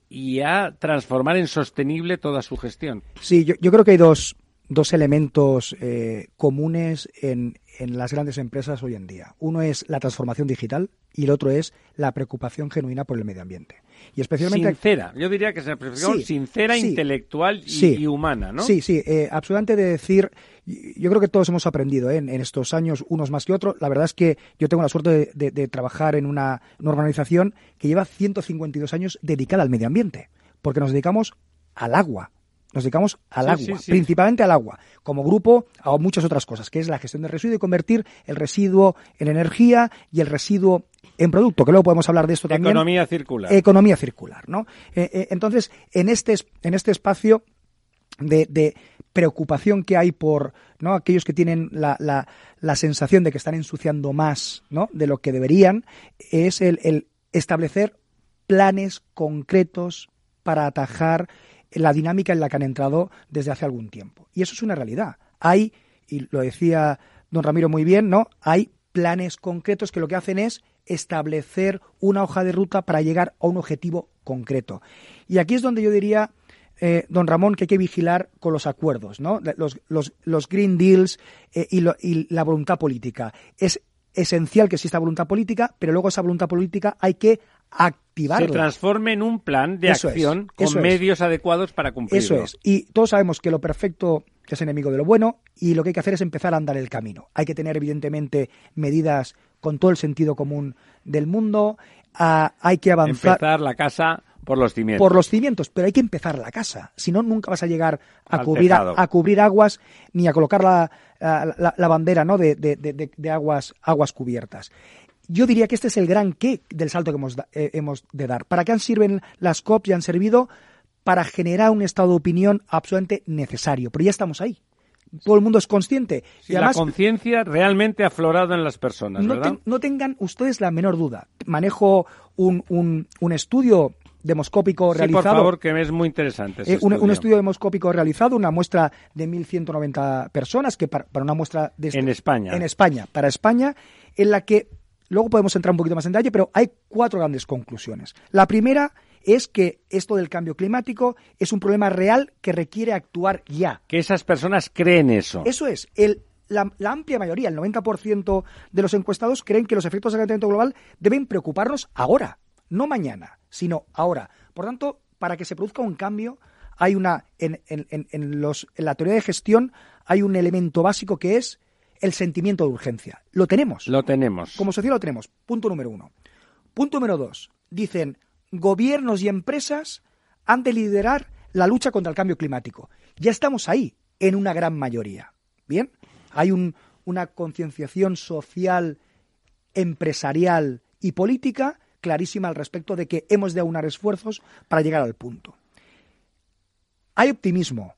a transformar en sostenible toda su gestión. Sí, yo, creo que hay dos, dos elementos eh, comunes en, en las grandes empresas hoy en día. Uno es la transformación digital y el otro es la preocupación genuina por el medio ambiente. Y especialmente sincera, yo diría que es una preocupación sincera, intelectual y, humana, ¿no? Sí, sí, eh, absolutamente de decir, yo creo que todos hemos aprendido ¿eh? en, estos años, unos más que otros. La verdad es que yo tengo la suerte de, trabajar en una, una organización que lleva 152 años dedicada al medio ambiente, porque nos dedicamos al agua, nos dedicamos al agua, principalmente al agua, como grupo a muchas otras cosas, que es la gestión del residuo y convertir el residuo en energía y el residuo en producto, que luego podemos hablar de esto también. Economía circular. Economía circular, ¿no? Eh, eh, entonces, en este, en este espacio de, preocupación que hay por ¿no? aquellos que tienen la, la, la, sensación de que están ensuciando más ¿no? de lo que deberían, es el, el establecer planes concretos para atajar la dinámica en la que han entrado desde hace algún tiempo. Y eso es una realidad. Hay, y lo decía don Ramiro muy bien, ¿no? Hay planes concretos que lo que hacen es establecer una hoja de ruta para llegar a un objetivo concreto. Y aquí es donde yo diría, eh, don Ramón, que hay que vigilar con los acuerdos, ¿no? Los, los, los Green Deals eh, y, y la voluntad política. Es esencial que exista voluntad política, pero luego esa voluntad política hay que activarla. Se transforme en un plan de acción con medios adecuados para cumplirlo. Eso es. Y todos sabemos que lo perfecto es enemigo de lo bueno y lo que hay que hacer es empezar a andar el camino. Hay que tener, evidentemente, medidas con todo el sentido común del mundo. Ah, hay que avanzar. Empezar la casa Por los cimientos. Por los cimientos, pero hay que empezar la casa. Si no, nunca vas a llegar a Al cubrir, a, cubrir aguas ni a colocar la, la- la bandera ¿no? de, de- de- aguas, aguas cubiertas. Yo diría que este es el gran qué del salto que hemos, eh, hemos de dar. ¿Para qué sirven las COP? Ya han servido para generar un estado de opinión absolutamente necesario. Pero ya estamos ahí. Todo el mundo es consciente. Y además, la conciencia realmente ha aflorado en las personas, no, ¿verdad? ten- no tengan ustedes la menor duda. Manejo un, un- un estudio demoscópico Sí, realizado. por favor, que es muy interesante. Eh, un, un estudio. estudio demoscópico realizado, una muestra de 1.190 personas, que para, para una muestra de este- En España. En España, para España, en la que luego podemos entrar un poquito más en detalle, pero hay cuatro grandes conclusiones. La primera es que esto del cambio climático es un problema real que requiere actuar ya. Que esas personas creen eso. Eso es, el, la, la amplia mayoría, el 90% de los encuestados creen que los efectos del calentamiento global deben preocuparnos ahora, no mañana, sino ahora. Por tanto, para que se produzca un cambio, hay una en, en- en- los, en la teoría de gestión hay un elemento básico que es el sentimiento de urgencia. Lo tenemos. Lo tenemos. Como sociedad lo tenemos. Punto número uno. Punto número dos. Dicen, gobiernos y empresas han de liderar la lucha contra el cambio climático. Ya estamos ahí, en una gran mayoría. Bien, hay un- una concienciación social, empresarial y política clarísima al respecto de que hemos de aunar esfuerzos para llegar al punto. Hay optimismo.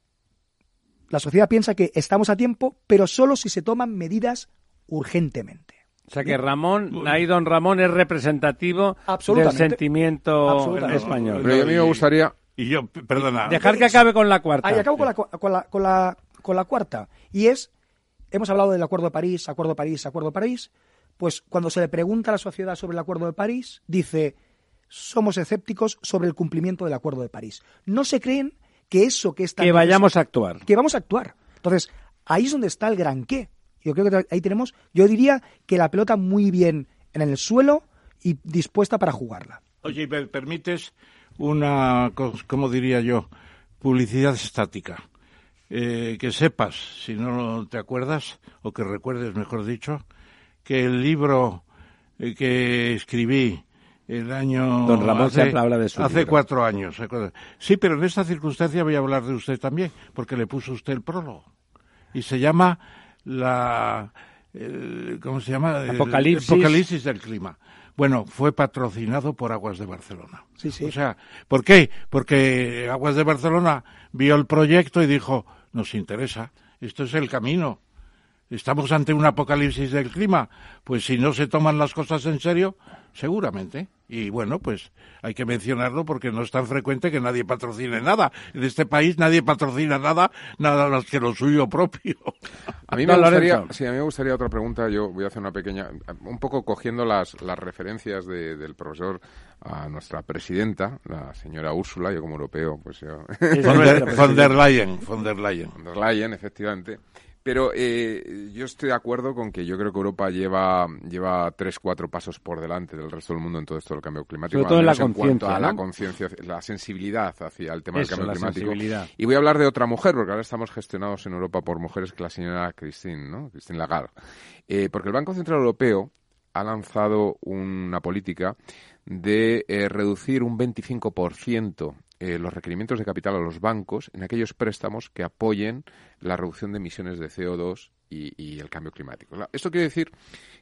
La sociedad piensa que estamos a tiempo, pero solo si se toman medidas urgentemente. O sea que Ramón, ahí don Ramón es representativo del sentimiento español. Pero a mí me gustaría... Y yo, perdona. Dejar que acabe con la cuarta. Ahí acabo con la, cu- con, la, con, la, con la cuarta. Y es, hemos hablado del Acuerdo de París, Acuerdo de París, Acuerdo de París. Pues cuando se le pregunta a la sociedad sobre el Acuerdo de París, dice, somos escépticos sobre el cumplimiento del Acuerdo de París. No se creen que eso que está... Que vayamos a actuar. Que vamos a actuar. Entonces, ahí es donde está el gran qué. Yo creo que ahí tenemos, yo diría que la pelota muy bien en el suelo y dispuesta para jugarla. Oye, ¿y ¿me permites una, cómo diría yo, publicidad estática? Eh, que sepas, si no te acuerdas, o que recuerdes, mejor dicho, que el libro eh, que escribí el año... Don Ramón hace, siempre habla de su Hace libro. cuatro años. Sí, pero en esta circunstancia voy a hablar de usted también, porque le puso usted el prólogo. Y se llama la... el- ¿Cómo se llama? El Apocalipsis. Apocalipsis del clima. Bueno, fue patrocinado por Aguas de Barcelona. Sí, sí. O sea, ¿por qué? Porque Aguas de Barcelona vio el proyecto y dijo, nos interesa, esto es el camino. ¿Estamos ante un apocalipsis del clima? Pues si no se toman las cosas en serio, seguramente. Y bueno, pues hay que mencionarlo porque no es tan frecuente que nadie patrocine nada. En este país nadie patrocina nada, nada más que lo suyo propio. A mí, No, me gustaría, sí, a mí me gustaría otra pregunta. Yo voy a hacer una pequeña, un poco cogiendo las, las referencias de- del profesor a nuestra presidenta, la señora Úrsula, yo como europeo, pues yo... Von der, von der. Leyen, von der Leyen. Von der Leyen, efectivamente. Pero eh, yo estoy de acuerdo con que yo creo que Europa lleva, lleva tres, cuatro pasos por delante del resto del mundo en todo esto del cambio climático. Sobre todo en la conciencia, a la conciencia, la sensibilidad hacia el tema Eso, del cambio climático. Y voy a hablar de otra mujer, porque ahora estamos gestionados en Europa por mujeres que la señora Christine, ¿no? Christine Lagarde. Eh, porque el Banco Central Europeo ha lanzado una política de eh, reducir un 25% eh, los requerimientos de capital a los bancos en aquellos préstamos que apoyen la reducción de emisiones de CO2 y, y el cambio climático. Esto quiere decir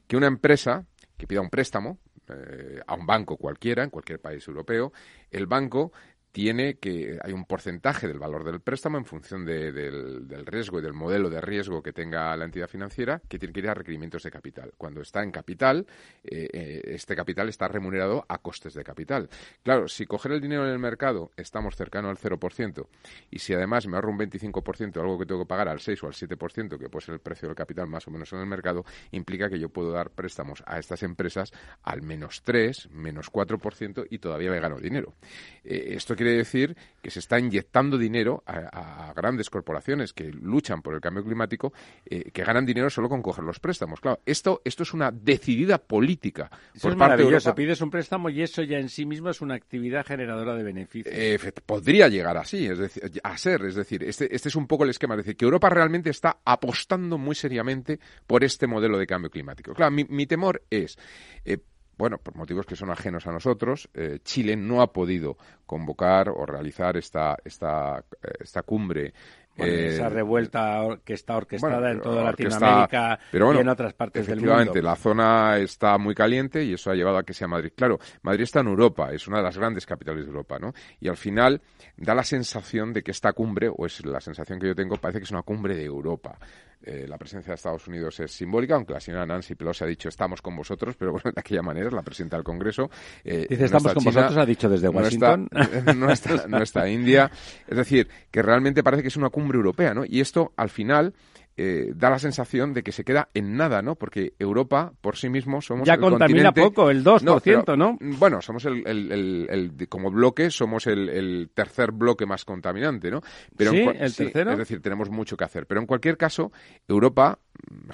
que una empresa que pida un préstamo eh, a un banco cualquiera, en cualquier país europeo, el banco tiene que hay un porcentaje del valor del préstamo en función de- del, del riesgo y del modelo de riesgo que tenga la entidad financiera que tiene que ir a requerimientos de capital. Cuando está en capital, eh, eh, este capital está remunerado a costes de capital. Claro, si coger el dinero en el mercado estamos cercano al 0% y si además me ahorro un 25%, algo que tengo que pagar al 6 o al 7%, que puede ser el precio del capital más o menos en el mercado, implica que yo puedo dar préstamos a estas empresas al menos 3, menos 4% y todavía me gano dinero. Eh, esto quiere decir que se está inyectando dinero a, a grandes corporaciones que luchan por el cambio climático, eh, que ganan dinero solo con coger los préstamos. Claro, esto, esto es una decidida política Eso por es parte de. Europa. Pides un préstamo y eso ya en sí mismo es una actividad generadora de beneficios. Eh, podría llegar así, es decir, a ser, es decir, este, este es un poco el esquema, es decir, que Europa realmente está apostando muy seriamente por este modelo de cambio climático. Claro, mi, mi temor es, eh, bueno, por motivos que son ajenos a nosotros, eh, Chile no ha podido convocar o realizar esta, esta, eh, esta cumbre esa eh, revuelta que está orquestada bueno, en toda Latinoamérica pero bueno, y en otras partes del mundo. Efectivamente, la zona está muy caliente y eso ha llevado a que sea Madrid. Claro, Madrid está en Europa, es una de las grandes capitales de Europa, ¿no? Y al final da la sensación de que esta cumbre, o es la sensación que yo tengo, parece que es una cumbre de Europa. Eh, la presencia de Estados Unidos es simbólica, aunque la señora Nancy Pelosi ha dicho estamos con vosotros, pero bueno, de aquella manera es la presidenta del Congreso. Eh, Dice estamos con China, vosotros, ha dicho desde Washington. [LAUGHS] No está, no, está, no está India. Es decir, que realmente parece que es una cumbre europea, ¿no? Y esto, al final, eh, da la sensación de que se queda en nada, ¿no? Porque Europa, por sí mismo, somos ya el contamina continente... poco, el 2%, ¿no? pero, ¿no? Bueno, somos el, el, el, el, como bloque, somos el, tercer bloque más contaminante, ¿no? Pero ¿Sí? en, ¿El sí, tercero? es decir, tenemos mucho que hacer. Pero en cualquier caso, Europa,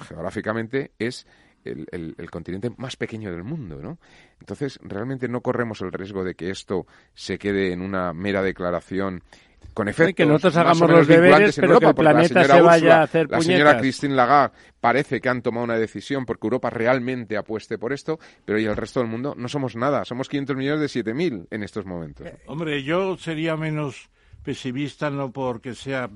geográficamente, es el, el, el, continente más pequeño del mundo, ¿no? Entonces, realmente no corremos el riesgo de que esto se quede en una mera declaración con efectos Sí, que nosotros más o hagamos menos los deberes, pero Europa, que el la planeta se vaya Ursula, a hacer La señora puñetas. Christine Lagarde parece que han tomado una decisión porque Europa realmente apueste por esto, pero y el resto del mundo no somos nada. Somos 500 millones de 7.000 en estos momentos. Hombre, yo sería menos pesimista no porque sea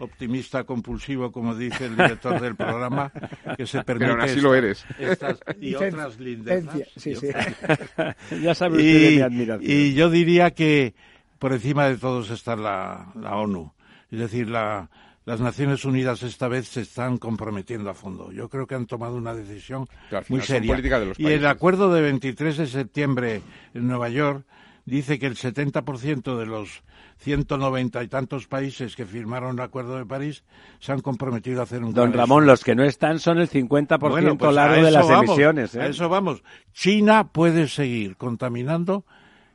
optimista compulsivo, como dice el director del programa, que se permite Pero aún así esta- lo eres. estas y otras lindezas. sí, sí. [LAUGHS] ya sabe usted de mi admiración. y yo diría que por encima de todos está la, la ONU. Es decir, la, las Naciones Unidas esta vez se están comprometiendo a fondo. Yo creo que han tomado una decisión muy seria. política de los y el acuerdo de 23 de septiembre en Nueva York dice que el 70% de los 190 y tantos países que firmaron el Acuerdo de París se han comprometido a hacer un Don Ramón, los que no están son el 50% bueno, pues largo de las vamos, emisiones. ¿eh? A eso vamos. China puede seguir contaminando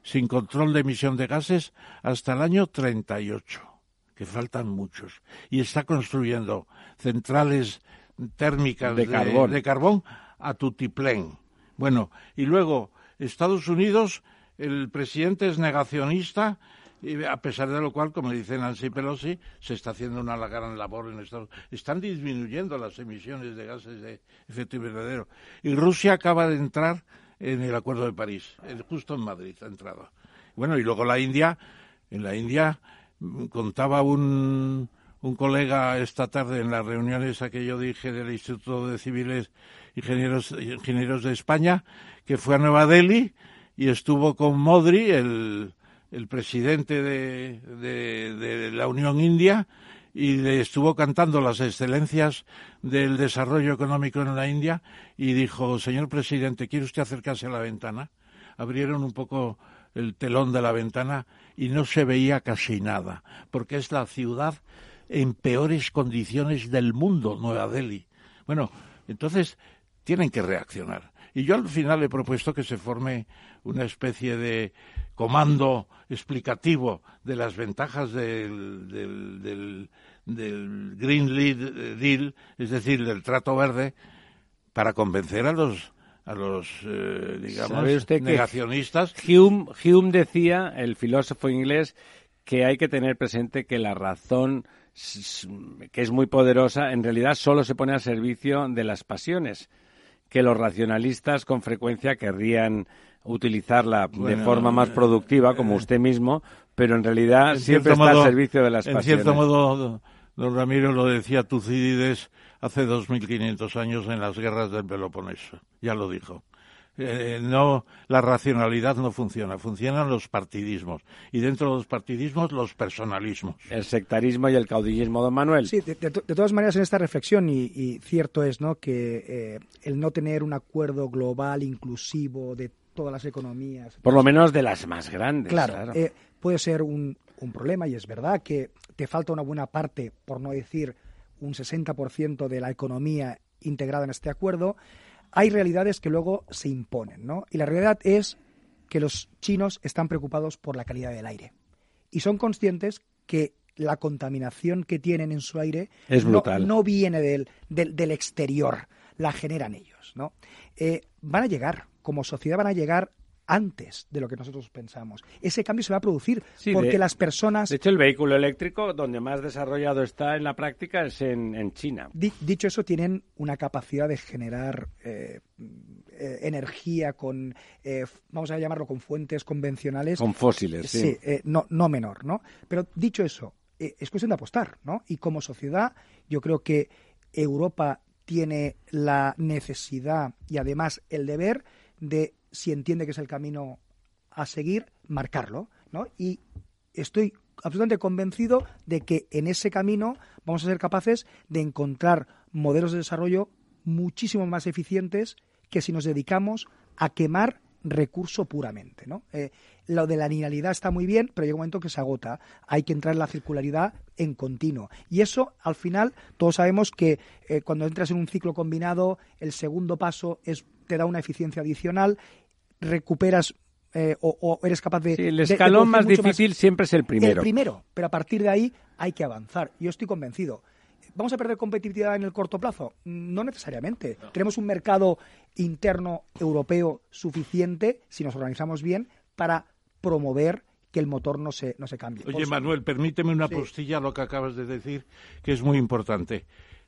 sin control de emisión de gases hasta el año 38, que faltan muchos. Y está construyendo centrales térmicas De carbón. de carbón a tutiplén. Bueno, y luego Estados Unidos, el presidente es negacionista, y a pesar de lo cual, como dice Nancy Pelosi, se está haciendo una gran labor en Estados Unidos. Están disminuyendo las emisiones de gases de efecto invernadero. Y Rusia acaba de entrar en el Acuerdo de París, justo en Madrid ha entrado. Bueno, y luego la India, en la India mm, contaba un, un colega esta tarde en las reuniones a que yo dije del Instituto de Civiles Ingenieros, Ingenieros de España, que fue a Nueva Delhi y estuvo con Modri, el, el presidente de, de, de la Unión India, y le estuvo cantando las excelencias del desarrollo económico en la India y dijo, señor presidente, ¿quiere usted acercarse a la ventana? Abrieron un poco el telón de la ventana y no se veía casi nada, porque es la ciudad en peores condiciones del mundo, Nueva Delhi. Bueno, entonces tienen que reaccionar. Y yo al final he propuesto que se forme una especie de comando explicativo de las ventajas del, del, del, del Green Lead- Deal, es decir, del trato verde, para convencer a los a los eh, digamos ¿Sabe usted que- negacionistas. Hume, Hume decía, el filósofo inglés, que hay que tener presente que la razón, que es muy poderosa, en realidad solo se pone al servicio de las pasiones, que los racionalistas con frecuencia querrían utilizarla de forma más productiva, como usted mismo, pero en realidad en siempre está modo- al servicio de las en pasiones. cierto modo don Ramiro lo decía Tucídides hace 2500 años en las guerras del Peloponeso. Ya lo dijo Eh, no la racionalidad no funciona funcionan los partidismos y dentro de los partidismos los personalismos El sectarismo y el caudillismo, don Manuel. Sí, de, de to- de todas maneras en esta reflexión, y, y cierto es ¿no? que eh, el no tener un acuerdo global, inclusivo de todas las economías, Por lo menos de las más grandes. claro, claro. eh, puede ser un, un problema y es verdad que te falta una buena parte, por no decir un 60% de la economía integrada en este acuerdo. Hay realidades que luego se imponen, ¿no? Y la realidad es que los chinos están preocupados por la calidad del aire y son conscientes que la contaminación que tienen en su aire Es no- viene del, del, del exterior, la generan ellos, ¿no? Eh, van a llegar, como sociedad van a llegar antes de lo que nosotros pensamos. Ese cambio se va a producir porque las personas... De hecho, el vehículo eléctrico donde más desarrollado está en la práctica es en, China. dicho eso, tienen una capacidad de generar eh, eh, energía con, eh, vamos a llamarlo, con fuentes convencionales. Con fósiles, sí. no, no menor, ¿no? Pero dicho eso, es cuestión de apostar, ¿no? Y como sociedad, yo creo que Europa tiene la necesidad y además el deber de si entiende que es el camino a seguir, marcarlo, ¿no? Y estoy absolutamente convencido de que en ese camino vamos a ser capaces de encontrar modelos de desarrollo muchísimo más eficientes que si nos dedicamos a quemar recurso puramente. ¿no? Eh, lo de la linealidad está muy bien, pero llega un momento que se agota. Hay que entrar en la circularidad en continuo. Y eso, al final, todos sabemos que eh, cuando entras en un ciclo combinado, el segundo paso es, te da una eficiencia adicional recuperas eh, o, eres capaz de... el escalón más difícil siempre es el primero. El primero, pero a partir de ahí hay que avanzar. Yo estoy convencido. ¿Vamos a perder competitividad en el corto plazo? No necesariamente. Tenemos un mercado interno europeo suficiente, si nos organizamos bien, para promover que el motor no se, no se cambie. Oye, Manuel, permíteme una postilla a lo que acabas de decir, que es muy importante.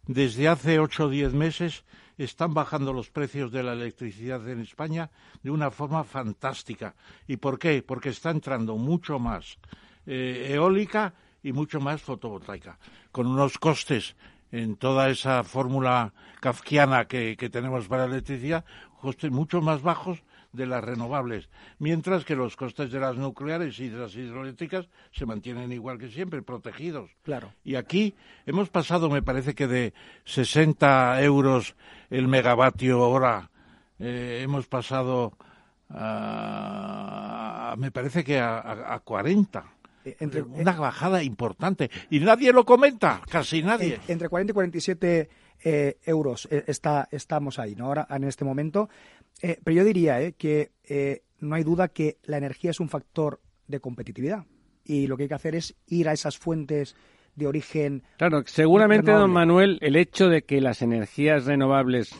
Desde hace ocho o diez meses están bajando los precios de la electricidad en España de una forma fantástica. ¿Y por qué? Porque está entrando mucho más eh, eólica y mucho más fotovoltaica, con unos costes en toda esa fórmula kafkiana que, que tenemos para la electricidad, costes mucho más bajos de las renovables, mientras que los costes de las nucleares y de las hidroeléctricas se mantienen igual que siempre, protegidos. Claro. Y aquí hemos pasado, me parece que de 60 euros el megavatio hora, eh, hemos pasado a, me parece que a, a 40. Eh, entre, una bajada importante. Y nadie lo comenta, casi nadie. Entre 40 y 47 eh, euros está, estamos ahí, ¿no? Ahora, en este momento. Eh, pero yo diría eh, que eh, no hay duda que la energía es un factor de competitividad y lo que hay que hacer es ir a esas fuentes de origen. Claro, seguramente, don Manuel, el hecho de que las energías renovables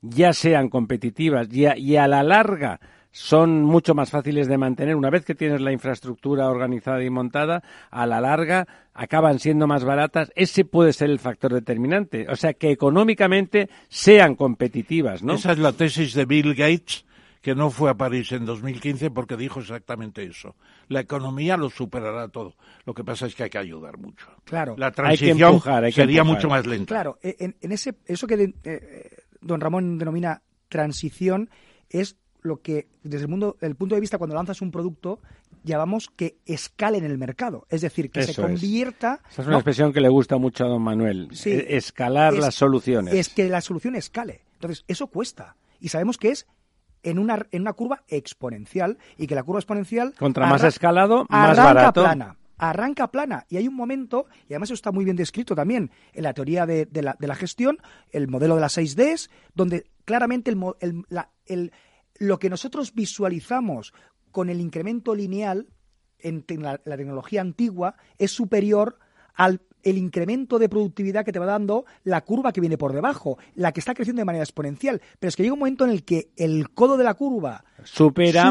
ya sean competitivas y a la larga son mucho más fáciles de mantener. Una vez que tienes la infraestructura organizada y montada, a la larga acaban siendo más baratas. Ese puede ser el factor determinante. O sea, que económicamente sean competitivas, ¿no? Esa es la tesis de Bill Gates que no fue a París en 2015 porque dijo exactamente eso. La economía lo superará todo. Lo que pasa es que hay que ayudar mucho. Claro. La transición sería mucho más lenta. Claro, en, ese, eso que eh, eh, don Ramón denomina transición es lo que desde el, mundo, el punto de vista cuando lanzas un producto llamamos que escale en el mercado, es decir, que se convierta... Esa es una expresión que le gusta mucho a don Manuel, e-, escalar las soluciones. Es que la solución escale. Entonces, eso cuesta. Y sabemos que es en una, en una curva exponencial y que la curva exponencial... Contra más escalado, más barato. Plana, arranca plana. Y hay un momento, y además eso está muy bien descrito también en la teoría de, la, de la, gestión, el modelo de las 6Ds, donde claramente el, el, la, el lo que nosotros visualizamos con el incremento lineal en la, tecnología antigua es superior al el incremento de productividad que te va dando la curva que viene por debajo, la que está creciendo de manera exponencial. Pero es que llega un momento en el que el codo de la curva supera,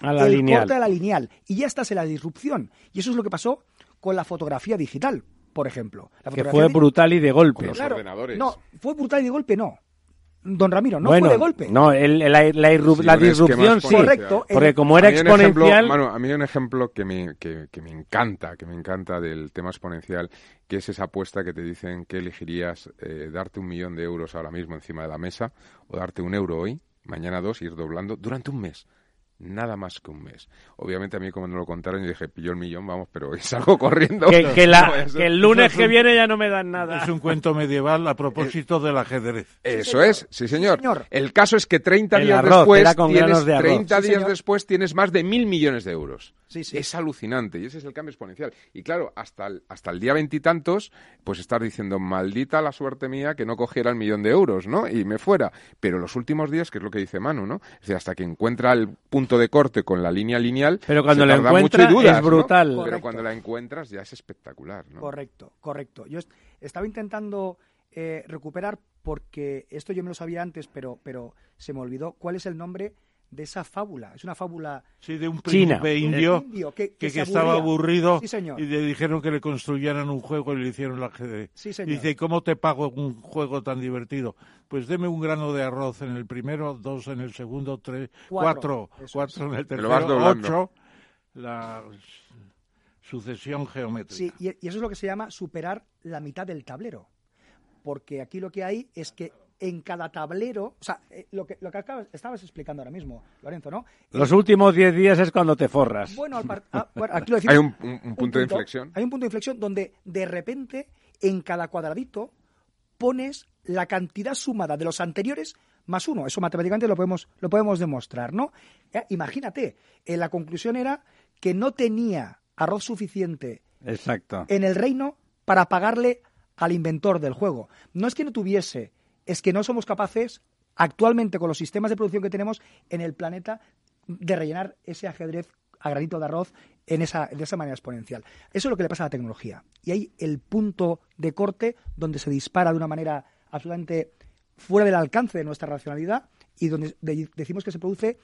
a la el lineal. corte de la lineal y ya estás en la disrupción. Y eso es lo que pasó con la fotografía digital, por ejemplo. que fue brutal y de golpe. los ordenadores. No, fue brutal y de golpe no don Ramiro, no fue de golpe. No, la, disrupción sí. Correcto. Porque como era exponencial... a mí hay un ejemplo que me, que, me encanta, que me encanta del tema exponencial, que es esa apuesta que te dicen que elegirías eh, darte un millón de euros ahora mismo encima de la mesa o darte un euro hoy, mañana dos, ir doblando durante un mes nada más que un mes. Obviamente a mí como me lo contaron yo dije, pilló el millón, vamos, pero [LAUGHS] salgo corriendo. Que, que, [LAUGHS] el lunes que viene ya no me dan nada. Es un cuento medieval a propósito del ajedrez. Eso es, sí señor. El caso es que 30 días después tienes, 30 días después tienes más de mil millones de euros. Sí, sí. Es alucinante y ese es el cambio exponencial. Y claro, hasta el, hasta el día veintitantos, pues estar diciendo, maldita la suerte mía que no cogiera el millón de euros, ¿no? Y me fuera. Pero los últimos días, que es lo que dice Manu, ¿no? Es decir, hasta que encuentra el punto de corte con la línea lineal, pero cuando la encuentras es brutal. Pero cuando la encuentras ya es espectacular, ¿no? Correcto, correcto. Yo estaba intentando eh, recuperar porque esto yo me lo sabía antes, pero, pero se me olvidó cuál es el nombre de esa fábula. Es una fábula Sí, de un China. príncipe indio indio que- que, que que se estaba aburrido Sí, señor. y le dijeron que le construyeran un juego y le hicieron el ajedrez. Sí, señor. Dice, ¿cómo te pago un juego tan divertido? Pues deme un grano de arroz en el primero, dos en el segundo, tres, Cuatro. cuatro, en el tercero, ocho, la sucesión geométrica. Sí, y, y eso es lo que se llama superar la mitad del tablero. Porque aquí lo que hay es que en cada tablero, o sea, eh, lo que, lo que acabas- estabas explicando ahora mismo, Lorenzo, ¿no? Los últimos 10 días es cuando te forras. Bueno, al par- bueno, aquí lo [LAUGHS] decimos. Hay un, un- un punto de inflexión. Hay un punto de inflexión donde de repente en cada cuadradito pones la cantidad sumada de los anteriores más uno. Eso matemáticamente lo podemos, lo podemos demostrar, ¿no? Eh, imagínate, eh, la conclusión era que no tenía arroz suficiente Exacto. en el reino para pagarle al inventor del juego. No es que no tuviese, es que no somos capaces actualmente con los sistemas de producción que tenemos en el planeta de rellenar ese ajedrez a granito de arroz en esa, de esa manera exponencial. Eso es lo que le pasa a la tecnología. Y hay el punto de corte donde se dispara de una manera absolutamente fuera del alcance de nuestra racionalidad y donde de- decimos que se produce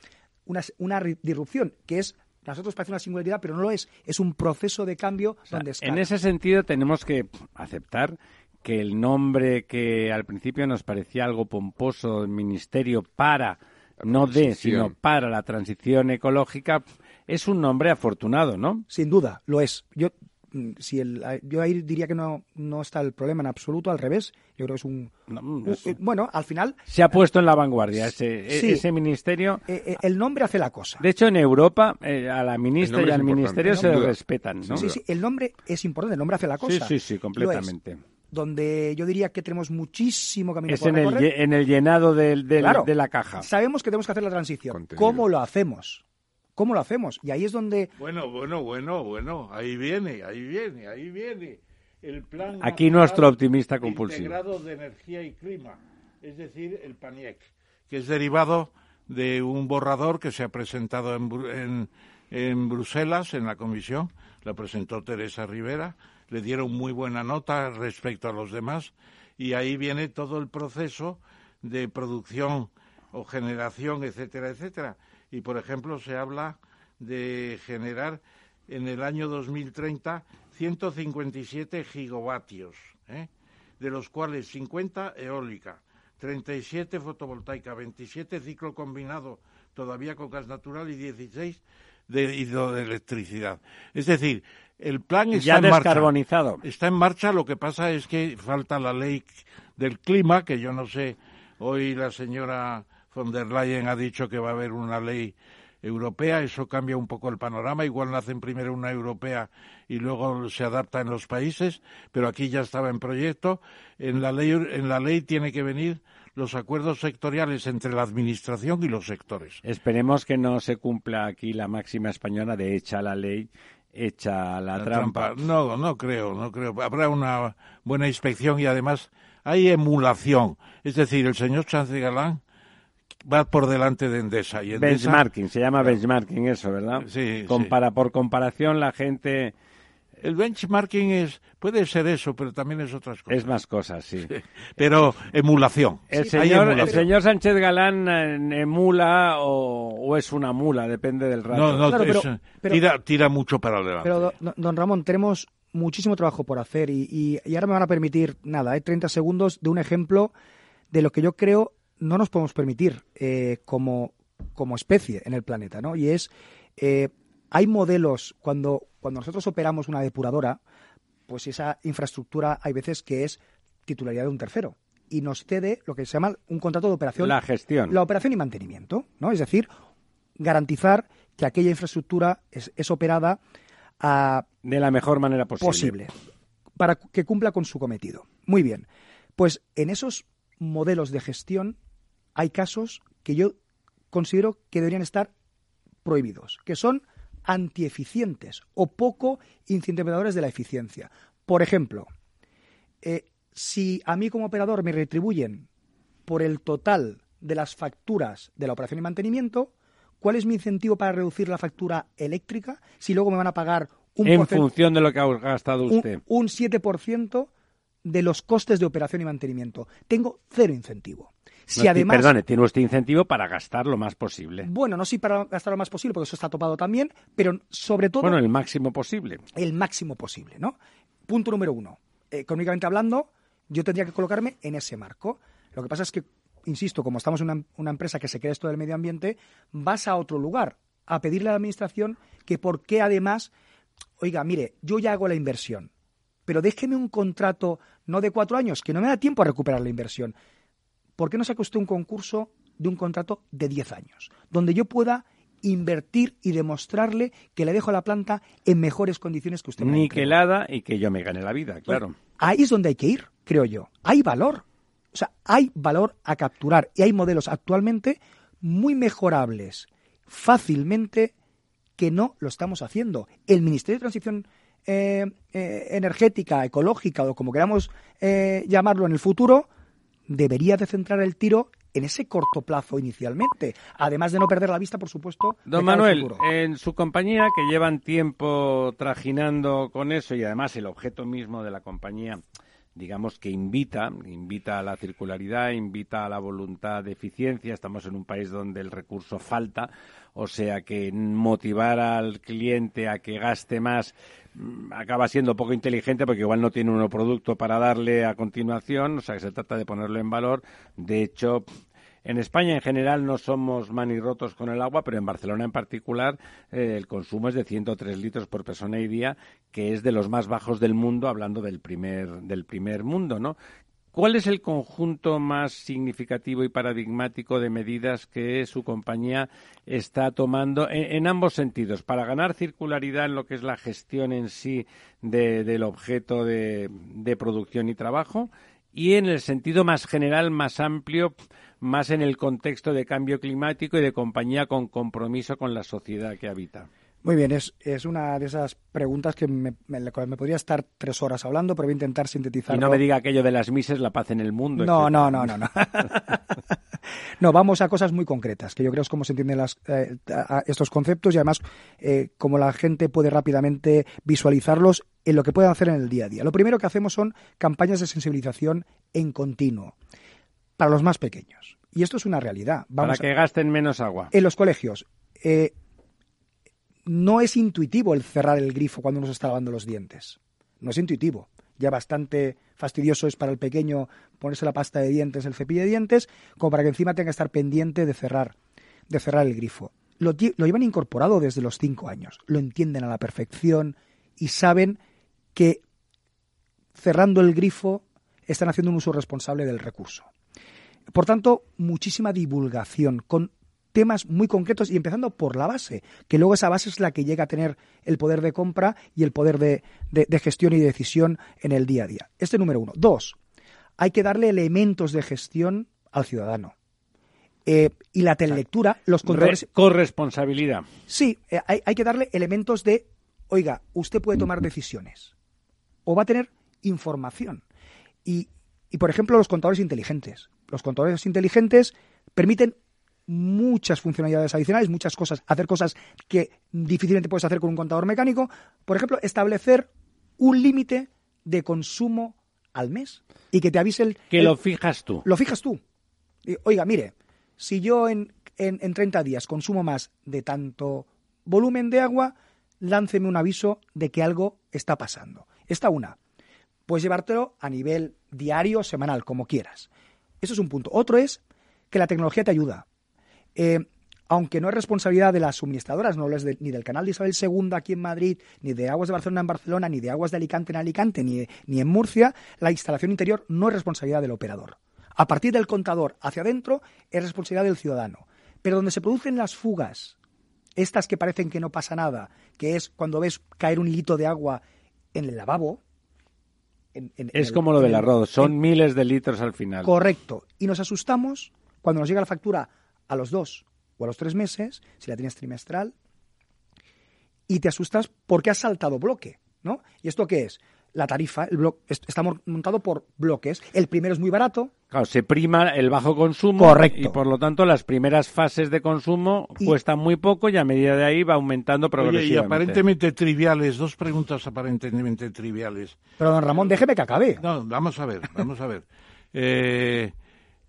una, una disrupción, que es, a nosotros parece una singularidad, pero no lo es. Es un proceso de cambio O sea, donde en escala. ese sentido tenemos que aceptar que el nombre que al principio nos parecía algo pomposo, ministerio para, no de, sino para la transición ecológica, es un nombre afortunado, ¿no? Sin duda, lo es. Yo, mm, si el, yo ahí diría que no, no está el problema en absoluto, al revés. Yo creo que es un... No, eh, bueno, al final, Se ha puesto en la vanguardia ese, e- Sí. ese ministerio. eh, eh, el nombre hace la cosa. De hecho, en Europa, eh, a la ministra y al ministerio se respetan, ¿no? Sí, sí, el nombre es importante, el nombre hace la Sí, cosa. sí, sí, Lo es. completamente. Donde yo diría que tenemos muchísimo camino Es por en el, recorrer. lle- en el llenado Claro. de la caja. Sabemos que tenemos que hacer la transición. Contenido. ¿Cómo lo hacemos? ¿Cómo lo hacemos? Y ahí es donde... Bueno, bueno, bueno, bueno, ahí viene, ahí viene, ahí viene. El plan Aquí nuestro optimista compulsivo. integrado de energía y clima, es decir, el PANIEC, que es derivado de un borrador que se ha presentado en, en, en Bruselas, en la comisión, la presentó Teresa Rivera, le dieron muy buena nota respecto a los demás, y ahí viene todo el proceso de producción o generación, etcétera, etcétera. Y, por ejemplo, se habla de generar en el año 2030 157 gigavatios, ¿eh? de los cuales 50 eólica, 37 fotovoltaica, 27 ciclo combinado todavía con gas natural y 16 de hidroelectricidad. Es decir, el plan está Ya en marcha. descarbonizado. Está en marcha, lo que pasa es que falta la ley del clima, que yo no sé, hoy la señora von der Leyen ha dicho que va a haber una ley europea, eso cambia un poco el panorama, igual nacen primero una europea y luego se adapta en los países, pero aquí ya estaba en proyecto. En la ley, en la ley tiene que venir los acuerdos sectoriales entre la administración y los sectores. Esperemos que no se cumpla aquí la máxima española de hecha la ley, hecha la, La trampa. No, no creo, no creo. Habrá una buena inspección y además hay emulación. Es decir, el señor Sánchez Galán va por delante de Endesa. Y Endesa Benchmarking, se llama benchmarking eso, ¿verdad? Sí, Compara, Por comparación, la gente El benchmarking es, puede ser eso, pero también es otras cosas. es más cosas, sí. [LAUGHS] Pero emulación. El señor, el señor Sánchez Galán eh, emula o, o es una mula, depende del rato. No, no, Claro, pero- es, eh, pero- tira, tira mucho para adelante. Pero, don, don Ramón, tenemos muchísimo trabajo por hacer y, y- y ahora me van a permitir, nada, hay 30 segundos de un ejemplo de lo que yo creo no nos podemos permitir eh, como, como especie en el planeta, ¿no? Y es, eh, hay modelos, cuando, cuando nosotros operamos una depuradora, pues esa infraestructura hay veces que es titularidad de un tercero y nos cede lo que se llama un contrato de operación La gestión. la operación y mantenimiento, ¿no? Es decir, garantizar que aquella infraestructura es, es operada a De la mejor manera posible. posible para que cumpla con su cometido. Muy bien. Pues en esos modelos de gestión hay casos que yo considero que deberían estar prohibidos, que son antieficientes o poco incentivadores de la eficiencia. Por ejemplo, eh, si a mí como operador me retribuyen por el total de las facturas de la operación y mantenimiento, ¿cuál es mi incentivo para reducir la factura eléctrica si luego me van a pagar un En función de lo que ha gastado un, usted. un 7% de los costes de operación y mantenimiento. Tengo cero incentivo. Si además, perdone, tiene usted incentivo para gastar lo más posible. Bueno, no sí para gastar lo más posible, porque eso está topado también, pero sobre todo... Bueno, el máximo posible. El máximo posible, ¿no? Punto número uno. Económicamente hablando, yo tendría que colocarme en ese marco. Lo que pasa es que, insisto, como estamos en una, una empresa que se cree esto del medio ambiente, vas a otro lugar a pedirle a la administración que por qué además, oiga, mire, yo ya hago la inversión, pero déjeme un contrato no de cuatro años, que no me da tiempo a recuperar la inversión. ¿Por qué no saca usted un concurso de un contrato de diez años, donde yo pueda invertir y demostrarle que le dejo la planta en mejores condiciones que usted me Niquelada y que yo me gane la vida, claro. ahí es donde hay que ir, creo yo. Hay valor. O sea, hay valor a capturar y hay modelos actualmente muy mejorables fácilmente que no lo estamos haciendo. El Ministerio de Transición eh, eh, Energética, Ecológica o como queramos eh, llamarlo en el futuro, debería de centrar el tiro en ese corto plazo inicialmente, además de no perder la vista, por supuesto. Don Manuel, en su compañía, que llevan tiempo trajinando con eso y además el objeto mismo de la compañía digamos que invita, invita a la circularidad, invita a la voluntad de eficiencia. Estamos en un país donde el recurso falta, o sea que motivar al cliente a que gaste más mm, acaba siendo poco inteligente porque igual no tiene un producto para darle a continuación, o sea que se trata de ponerlo en valor. De hecho, en España en general no somos manirrotos con el agua, pero en Barcelona en particular eh, el consumo es de 103 litros por persona y día, que es de los más bajos del mundo, hablando del primer, del primer mundo, ¿no? ¿Cuál es el conjunto más significativo y paradigmático de medidas que su compañía está tomando en, ambos sentidos? Para ganar circularidad en lo que es la gestión en sí del objeto de, de producción y trabajo y en el sentido más general, más amplio, más en el contexto de cambio climático y de compañía con compromiso con la sociedad que habita. Muy bien, es, es una de esas preguntas que me, me, podría estar tres horas hablando, pero voy a intentar sintetizar. Y no me diga aquello de las mises, la paz en el mundo. No, no, no, no, no. [LAUGHS] no, vamos a cosas muy concretas, que yo creo es cómo se entienden las, eh, estos conceptos y además eh, cómo la gente puede rápidamente visualizarlos en lo que pueden hacer en el día a día. Lo primero que hacemos son campañas de sensibilización en continuo para los más pequeños. Y esto es una realidad. para que gasten menos agua. En los colegios. Eh, no es intuitivo el cerrar el grifo cuando uno se está lavando los dientes. No es intuitivo. Ya bastante fastidioso es para el pequeño ponerse la pasta de dientes, el cepillo de dientes, como para que encima tenga que estar pendiente de cerrar, de cerrar el grifo. Lo, lo llevan incorporado desde los cinco años. Lo entienden a la perfección y saben que cerrando el grifo están haciendo un uso responsable del recurso. Por tanto, muchísima divulgación con temas muy concretos y empezando por la base, que luego esa base es la que llega a tener el poder de compra y el poder de, gestión y de decisión en el día a día. Este número uno. Dos, hay que darle elementos de gestión al ciudadano. Eh, y la telelectura, los controles. Corresponsabilidad. Sí, eh, hay, hay que darle elementos de, oiga, usted puede tomar decisiones o va a tener información. Y, y, por ejemplo, los contadores inteligentes. Los contadores inteligentes permiten muchas funcionalidades adicionales, muchas cosas, hacer cosas que difícilmente puedes hacer con un contador mecánico. Por ejemplo, establecer un límite de consumo al mes y que te avise el... Que lo fijas tú. Lo fijas tú. Oiga, mire, si yo en, en, en 30 días consumo más de tanto volumen de agua, lánceme un aviso de que algo está pasando. Esta una. Puedes llevártelo a nivel diario o semanal, como quieras. Eso es un punto. Otro es que la tecnología te ayuda. Eh, aunque no es responsabilidad de las suministradoras, no es ni del canal de Isabel II aquí en Madrid, ni de Aguas de Barcelona en Barcelona, ni de Aguas de Alicante en Alicante, ni, ni en Murcia, la instalación interior no es responsabilidad del operador. A partir del contador hacia adentro es responsabilidad del ciudadano. Pero donde se producen las fugas, estas que parecen que no pasa nada, que es cuando ves caer un hilito de agua en el lavabo. es como lo del arroz, son miles de litros al final. Correcto. Y nos asustamos cuando nos llega la factura a los dos o a los tres meses, si la tienes trimestral, y te asustas porque has saltado bloque, ¿no? ¿Y esto qué es? La tarifa, el bloque, está montado por bloques. El primero es muy barato. Claro, se prima el bajo consumo. Correcto. Y por lo tanto, las primeras fases de consumo cuestan muy poco y a medida de ahí va aumentando progresivamente. y aparentemente triviales, dos preguntas aparentemente triviales. Pero don Ramón, déjeme que acabe. No, vamos a ver, vamos a ver. [LAUGHS] Eh,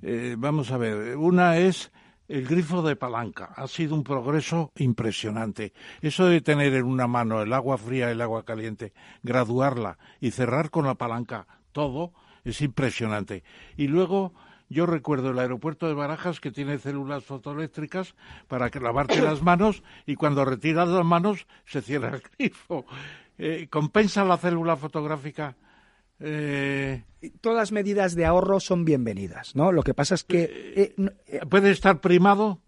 Eh, vamos a ver, una es el grifo de palanca. Ha sido un progreso impresionante. Eso de tener en una mano el agua fría y el agua caliente, graduarla y cerrar con la palanca todo, es impresionante. Y luego yo recuerdo el aeropuerto de Barajas que tiene células fotoeléctricas para que lavarte las [COUGHS] manos y cuando retiras las manos se cierra el grifo. Eh, ¿Compensa la célula fotográfica? Eh, Todas las medidas de ahorro son bienvenidas, ¿no? Lo que pasa es que... Eh, ¿Puede estar primado?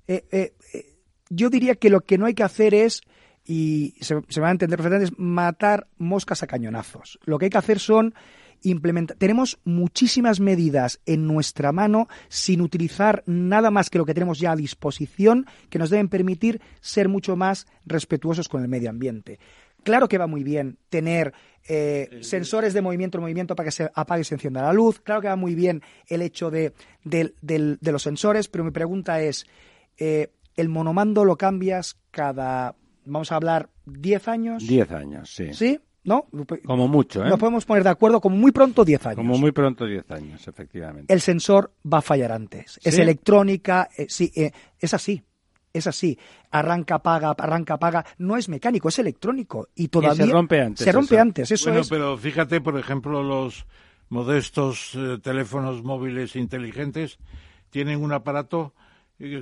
yo diría que lo que no hay que hacer es y se, se, va a entender perfectamente, es matar moscas a cañonazos. Lo que hay que hacer son implementar. Tenemos muchísimas medidas en nuestra mano sin utilizar nada más que lo que tenemos ya a disposición que nos deben permitir ser mucho más respetuosos con el medio ambiente. Claro que va muy bien tener eh, sensores de movimiento movimiento para que se apague y se encienda la luz. Claro que va muy bien el hecho de, los sensores, pero mi pregunta es, eh, ¿el monomando lo cambias cada, vamos a hablar, 10 años? 10 años, sí. ¿Sí? ¿no? Como mucho, ¿eh? Nos podemos poner de acuerdo como muy pronto 10 años. Como muy pronto 10 años, efectivamente. El sensor va a fallar antes. Es electrónica, eh, sí, eh, es así. Es así, arranca, apaga, arranca, apaga. No es mecánico, es electrónico y todavía se rompe antes. Se rompe antes, eso bueno, pero fíjate, por ejemplo, los modestos eh, teléfonos móviles inteligentes tienen un aparato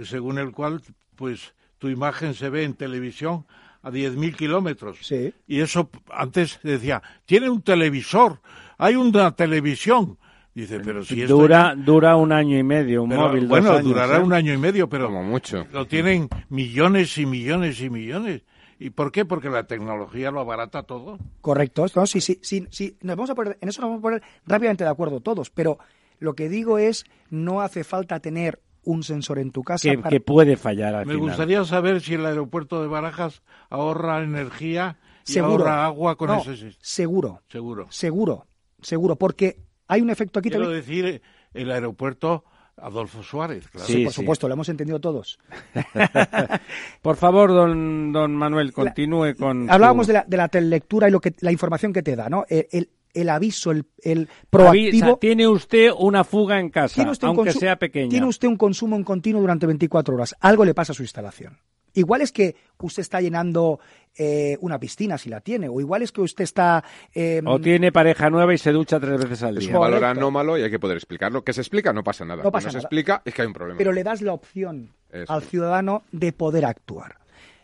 según el cual, pues, tu imagen se ve en televisión a 10.000 kilómetros. Sí. Y eso antes decía, tiene un televisor, hay una televisión. Dice, pero si dura dura un año y medio un móvil. Bueno, durará ¿eh? un año y medio, pero como mucho. Lo tienen millones y millones y millones. ¿Y por qué? Porque la tecnología lo abarata todo. Correcto. No, sí, sí, sí, sí. Nos vamos a poner, en eso nos vamos a poner rápidamente de acuerdo todos. Pero lo que digo es, no hace falta tener un sensor en tu casa. Que, puede fallar al Me gustaría saber si el aeropuerto de Barajas ahorra energía y ahorra agua con ese sistema. Seguro. Seguro. Seguro. Seguro. Porque hay un efecto aquí Quiero decir, el aeropuerto Adolfo Suárez, claro. Sí, por supuesto, lo hemos entendido todos. [LAUGHS] por favor, don, don Manuel, continúe con. Hablábamos de, la, de la telelectura y lo que, la información que te da, ¿no? el, el aviso, el, el proactivo. tiene usted una fuga en casa, aunque sea pequeña. Tiene usted un consumo en continuo durante 24 horas. Algo le pasa a su instalación. Igual es que usted está llenando eh, una piscina, si la tiene, o igual es que usted está... Em, o tiene pareja nueva y se ducha tres veces al día. Es un valor anómalo y hay que poder explicarlo. Que se explica, no pasa nada. No pasa se explica, es que hay un problema. Pero le das la opción al ciudadano de poder actuar.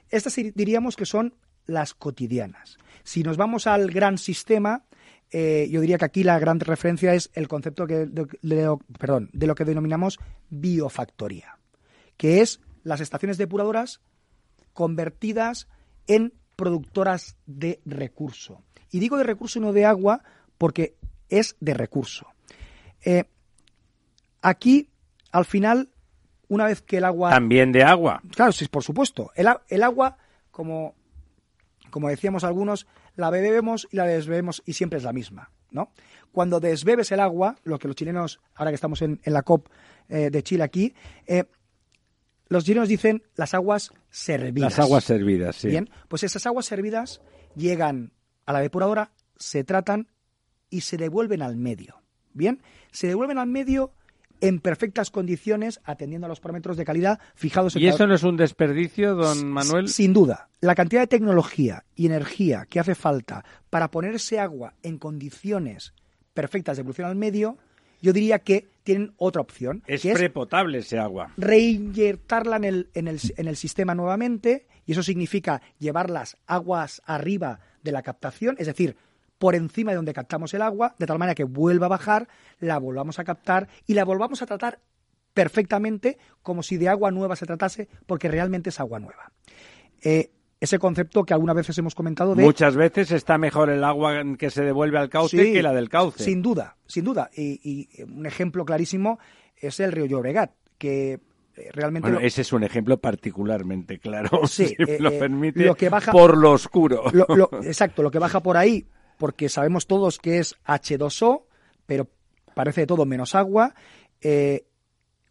Estas diríamos que son las cotidianas. Si nos vamos al gran sistema, eh, yo diría que aquí la gran referencia es el concepto que, de, perdón, de lo que denominamos biofactoría, que es las estaciones depuradoras convertidas en productoras de recurso. Y digo de recurso y no de agua porque es de recurso. Eh, aquí, al final, una vez que el agua... También de agua. Claro, sí, por supuesto. El, el agua, como, como decíamos algunos, la bebemos y la desbebemos y siempre es la misma, ¿no? Cuando desbebes el agua, lo que los chilenos, ahora que estamos en, la COP eh, de Chile aquí, eh, los chilenos dicen las aguas servidas. Las aguas servidas, sí. Bien, pues esas aguas servidas llegan a la depuradora, se tratan y se devuelven al medio. Bien, se devuelven al medio en perfectas condiciones, atendiendo a los parámetros de calidad fijados en ¿Y eso no es un desperdicio, don Manuel? Sin duda. La cantidad de tecnología y energía que hace falta para poner ese agua en condiciones perfectas de evolución al medio, yo diría que tienen otra opción. Es prepotable ese agua. Reinyectarla en el, en, el, en el sistema nuevamente, y eso significa llevar las aguas arriba de la captación, es decir, por encima de donde captamos el agua, de tal manera que vuelva a bajar, la volvamos a captar y la volvamos a tratar perfectamente como si de agua nueva se tratase, porque realmente es agua nueva. Eh, ese concepto que algunas veces hemos comentado de... Muchas veces está mejor el agua que se devuelve al cauce que la del cauce. Sin duda, sin duda. Y, un ejemplo clarísimo es el río Llobregat, que eh, realmente... Bueno, ese es un ejemplo particularmente claro, [LAUGHS] sí, si me lo permite, lo que baja, por lo oscuro. [LAUGHS] exacto, lo que baja por ahí porque sabemos todos que es H2O, pero parece de todo menos agua. Eh,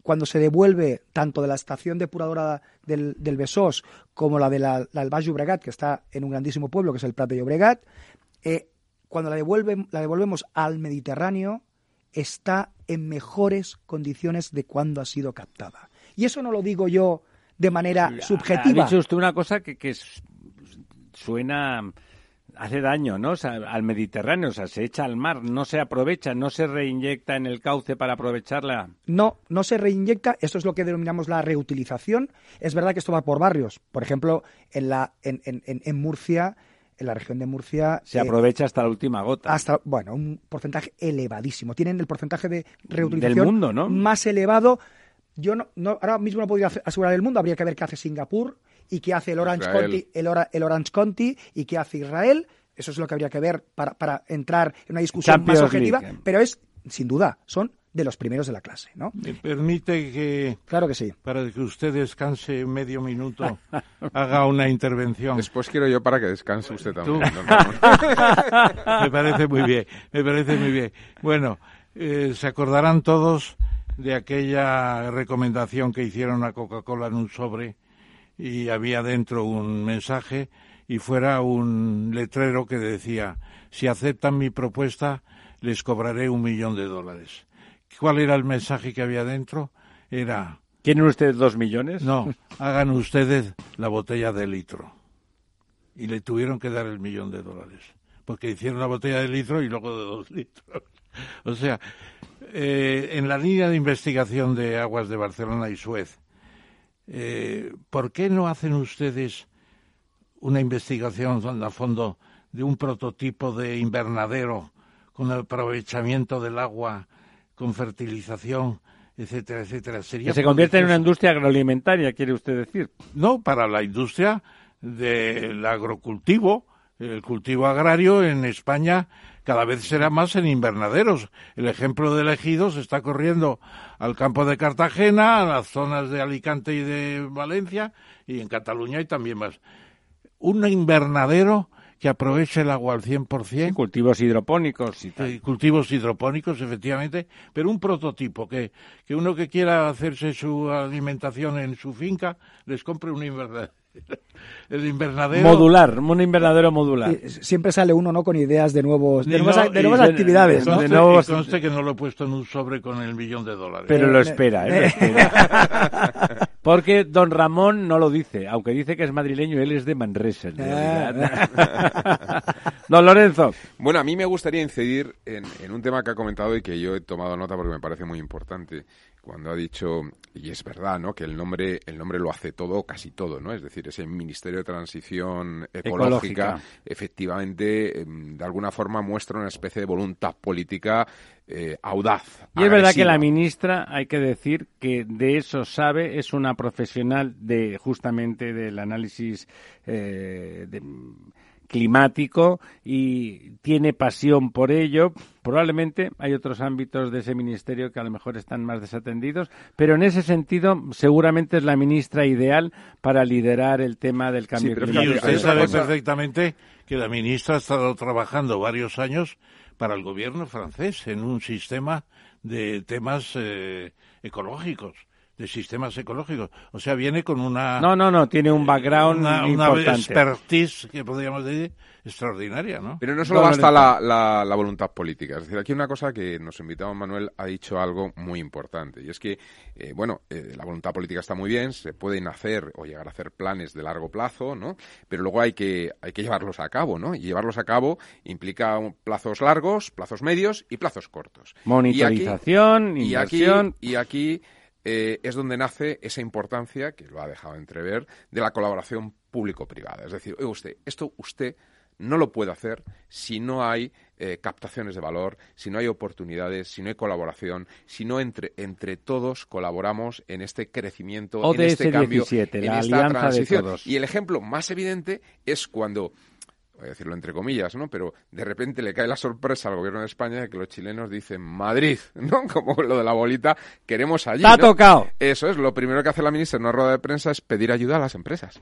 cuando se devuelve tanto de la estación depuradora del, del Besós como la de la, del Baix Llobregat, que está en un grandísimo pueblo que es el Prat de Llobregat, eh, cuando la, devuelve, la devolvemos al Mediterráneo, está en mejores condiciones de cuando ha sido captada. Y eso no lo digo yo de manera subjetiva. Ha dicho usted una cosa que, que suena hace daño, ¿no? al Mediterráneo, o sea, se echa al mar, no se aprovecha, no se reinyecta en el cauce para aprovecharla. No, no se reinyecta, esto es lo que denominamos la reutilización. Es verdad que esto va por barrios. Por ejemplo, en, la, en, en, en Murcia, en la región de Murcia... Se eh, aprovecha hasta la última gota. Hasta, bueno, un porcentaje elevadísimo. Tienen el porcentaje de reutilización más elevado. Yo no, no, ahora mismo no podría asegurar el mundo, habría que ver qué hace Singapur, y qué hace el Orange, County, el, el, Orange County y qué hace Israel. Eso es lo que habría que ver para, para entrar en una discusión más objetiva, pero es, sin duda, son de los primeros de la clase, ¿no? ¿Me permite que... Claro que sí. Para que usted descanse medio minuto, [LAUGHS] haga una intervención. Después quiero yo para que descanse usted también. [LAUGHS] me parece muy bien, me parece muy bien. Bueno, eh, se acordarán todos de aquella recomendación que hicieron a Coca-Cola en un sobre y había dentro un mensaje y fuera un letrero que decía, si aceptan mi propuesta, les cobraré un millón de dólares. ¿Cuál era el mensaje que había dentro? Era... ¿Tienen ustedes dos millones? No, hagan ustedes la botella de litro. Y le tuvieron que dar el millón de dólares. Porque hicieron la botella de litro y luego de dos litros. [LAUGHS] O sea, eh, en la línea de investigación de aguas de Barcelona y Suez, eh, ¿por qué no hacen ustedes una investigación a fondo de un prototipo de invernadero con aprovechamiento del agua, con fertilización, etcétera, etcétera? Sería que se convierte en una industria agroalimentaria, quiere usted decir. No, para la industria del agrocultivo, el cultivo agrario en España cada vez será más en invernaderos. El ejemplo de Ejido se está corriendo al campo de Cartagena, a las zonas de Alicante y de Valencia, y en Cataluña y también más. Un invernadero que aproveche el agua al 100%. cultivos hidropónicos y tal. cultivos hidropónicos, efectivamente, pero un prototipo que, que uno que quiera hacerse su alimentación en su finca les compre un invernadero [LAUGHS] el invernadero. Modular, un invernadero modular. Siempre sale uno no con ideas de nuevos de, nuevas, de nuevas actividades. ¿no? De nuevos... conste que no lo he puesto en un sobre con el millón de dólares. Pero lo espera, ¿eh? Lo espera. [LAUGHS] Porque don Ramón no lo dice, aunque dice que es madrileño, él es de Manresa. [LAUGHS] don Lorenzo. Bueno, a mí me gustaría incidir en, en un tema que ha comentado y que yo he tomado nota porque me parece muy importante cuando ha dicho, y es verdad, ¿no? Que el nombre, el nombre lo hace todo, casi todo, ¿no? Es decir, ese Ministerio de Transición Ecológica, efectivamente, em, de alguna forma muestra una especie de voluntad política eh, audaz. Y es verdad que la ministra, hay que decir que de eso sabe, es una profesional de justamente del análisis eh, de, climático y tiene pasión por ello. Probablemente hay otros ámbitos de ese ministerio que a lo mejor están más desatendidos, pero en ese sentido seguramente es la ministra ideal para liderar el tema del cambio climático. Y usted sabe perfectamente que la ministra ha estado trabajando varios años para el gobierno francés en un sistema de temas eh, ecológicos de sistemas ecológicos. O sea, viene con una... No, no, no, tiene un background una, una expertise, que podríamos decir, extraordinaria, ¿no? Pero no solo basta la, la, voluntad política. Es decir, aquí una cosa que nos invitamos, Manuel, ha dicho algo muy importante. Y es que, eh, bueno, eh, la voluntad política está muy bien, se pueden hacer o llegar a hacer planes de largo plazo, ¿no? Pero luego hay que, hay que llevarlos a cabo, ¿no? Y llevarlos a cabo implica plazos largos, plazos medios y plazos cortos. Monitorización, y aquí, inversión. y aquí eh, es donde nace esa importancia, que lo ha dejado entrever, de la colaboración público-privada. Es decir, usted, esto usted no lo puede hacer si no hay eh, captaciones de valor, si no hay oportunidades, si no hay colaboración, si no entre, entre todos colaboramos en este crecimiento, en este cambio, en esta transición. Y el ejemplo más evidente es cuando voy a decirlo entre comillas, ¿no? Pero de repente le cae la sorpresa al gobierno de España de que los chilenos dicen Madrid, ¿no? [LAUGHS] Como lo de la bolita, queremos allí. ha tocado! Eso es, lo primero que hace la ministra en una rueda de prensa es pedir ayuda a las empresas.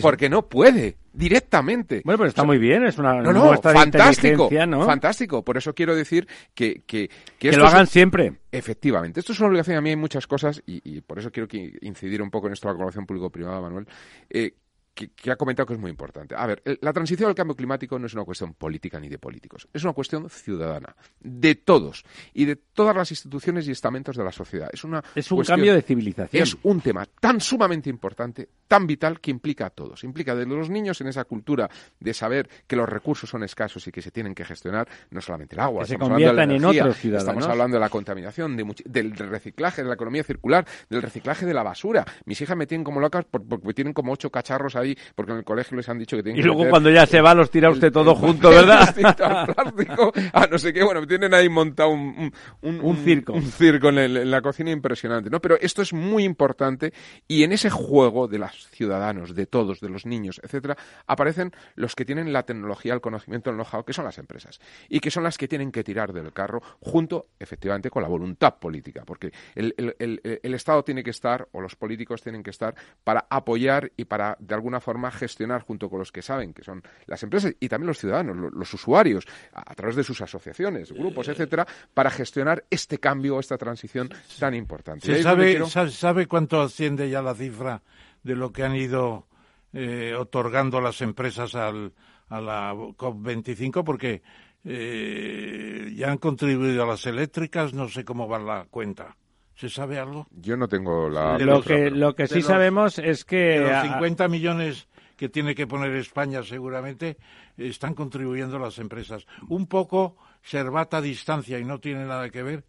porque no puede directamente. Bueno, pero está muy bien, es una no, fantástico, ¿no? fantástico. Por eso quiero decir que que, que, lo hagan siempre. Efectivamente, esto es una obligación. A mí hay muchas cosas y, por eso quiero incidir un poco en esto de la colaboración público-privada, Manuel. Eh, que, ha comentado que es muy importante. A ver, la transición al cambio climático no es una cuestión política ni de políticos, es una cuestión ciudadana, de todos y de todas las instituciones y estamentos de la sociedad. Es, una es un cambio de civilización. Es un tema tan sumamente importante, tan vital, que implica a todos. Implica de los niños en esa cultura de saber que los recursos son escasos y que se tienen que gestionar, no solamente el agua, que se conviertan en otros ciudadanos. Estamos hablando de la contaminación, del reciclaje, de la economía circular, del reciclaje de la basura. Mis hijas me tienen como locas porque tienen como ocho cacharros ahí porque en el colegio les han dicho que tienen y luego cuando ya se va los tira usted todo junto, ¿verdad? [LAUGHS] plástico, a no sé qué, bueno, tienen ahí montado un, un, circo, un circo en, la cocina impresionante, ¿no? Pero esto es muy importante y en ese juego de los ciudadanos, de todos, de los niños, etcétera, aparecen los que tienen la tecnología, el conocimiento, el know-how, que son las empresas y que son las que tienen que tirar del carro junto, efectivamente, con la voluntad política, porque el, el, el Estado tiene que estar o los políticos tienen que estar para apoyar y para de alguna forma gestionar junto con los que saben, que son las empresas y también los ciudadanos, los, usuarios, a, través de sus asociaciones, grupos, etcétera, para gestionar este cambio, esta transición tan importante. ¿Se sabe, sabe cuánto asciende ya la cifra de lo que han ido eh, otorgando las empresas al, a la COP25? Porque eh, ya han contribuido a las eléctricas, no sé cómo va la cuenta. ¿Se sabe algo? Yo no tengo la... Lo que, lo que sí sabemos es que... los 50 millones que tiene que poner España seguramente están contribuyendo las empresas. Un poco servata a distancia y no tiene nada que ver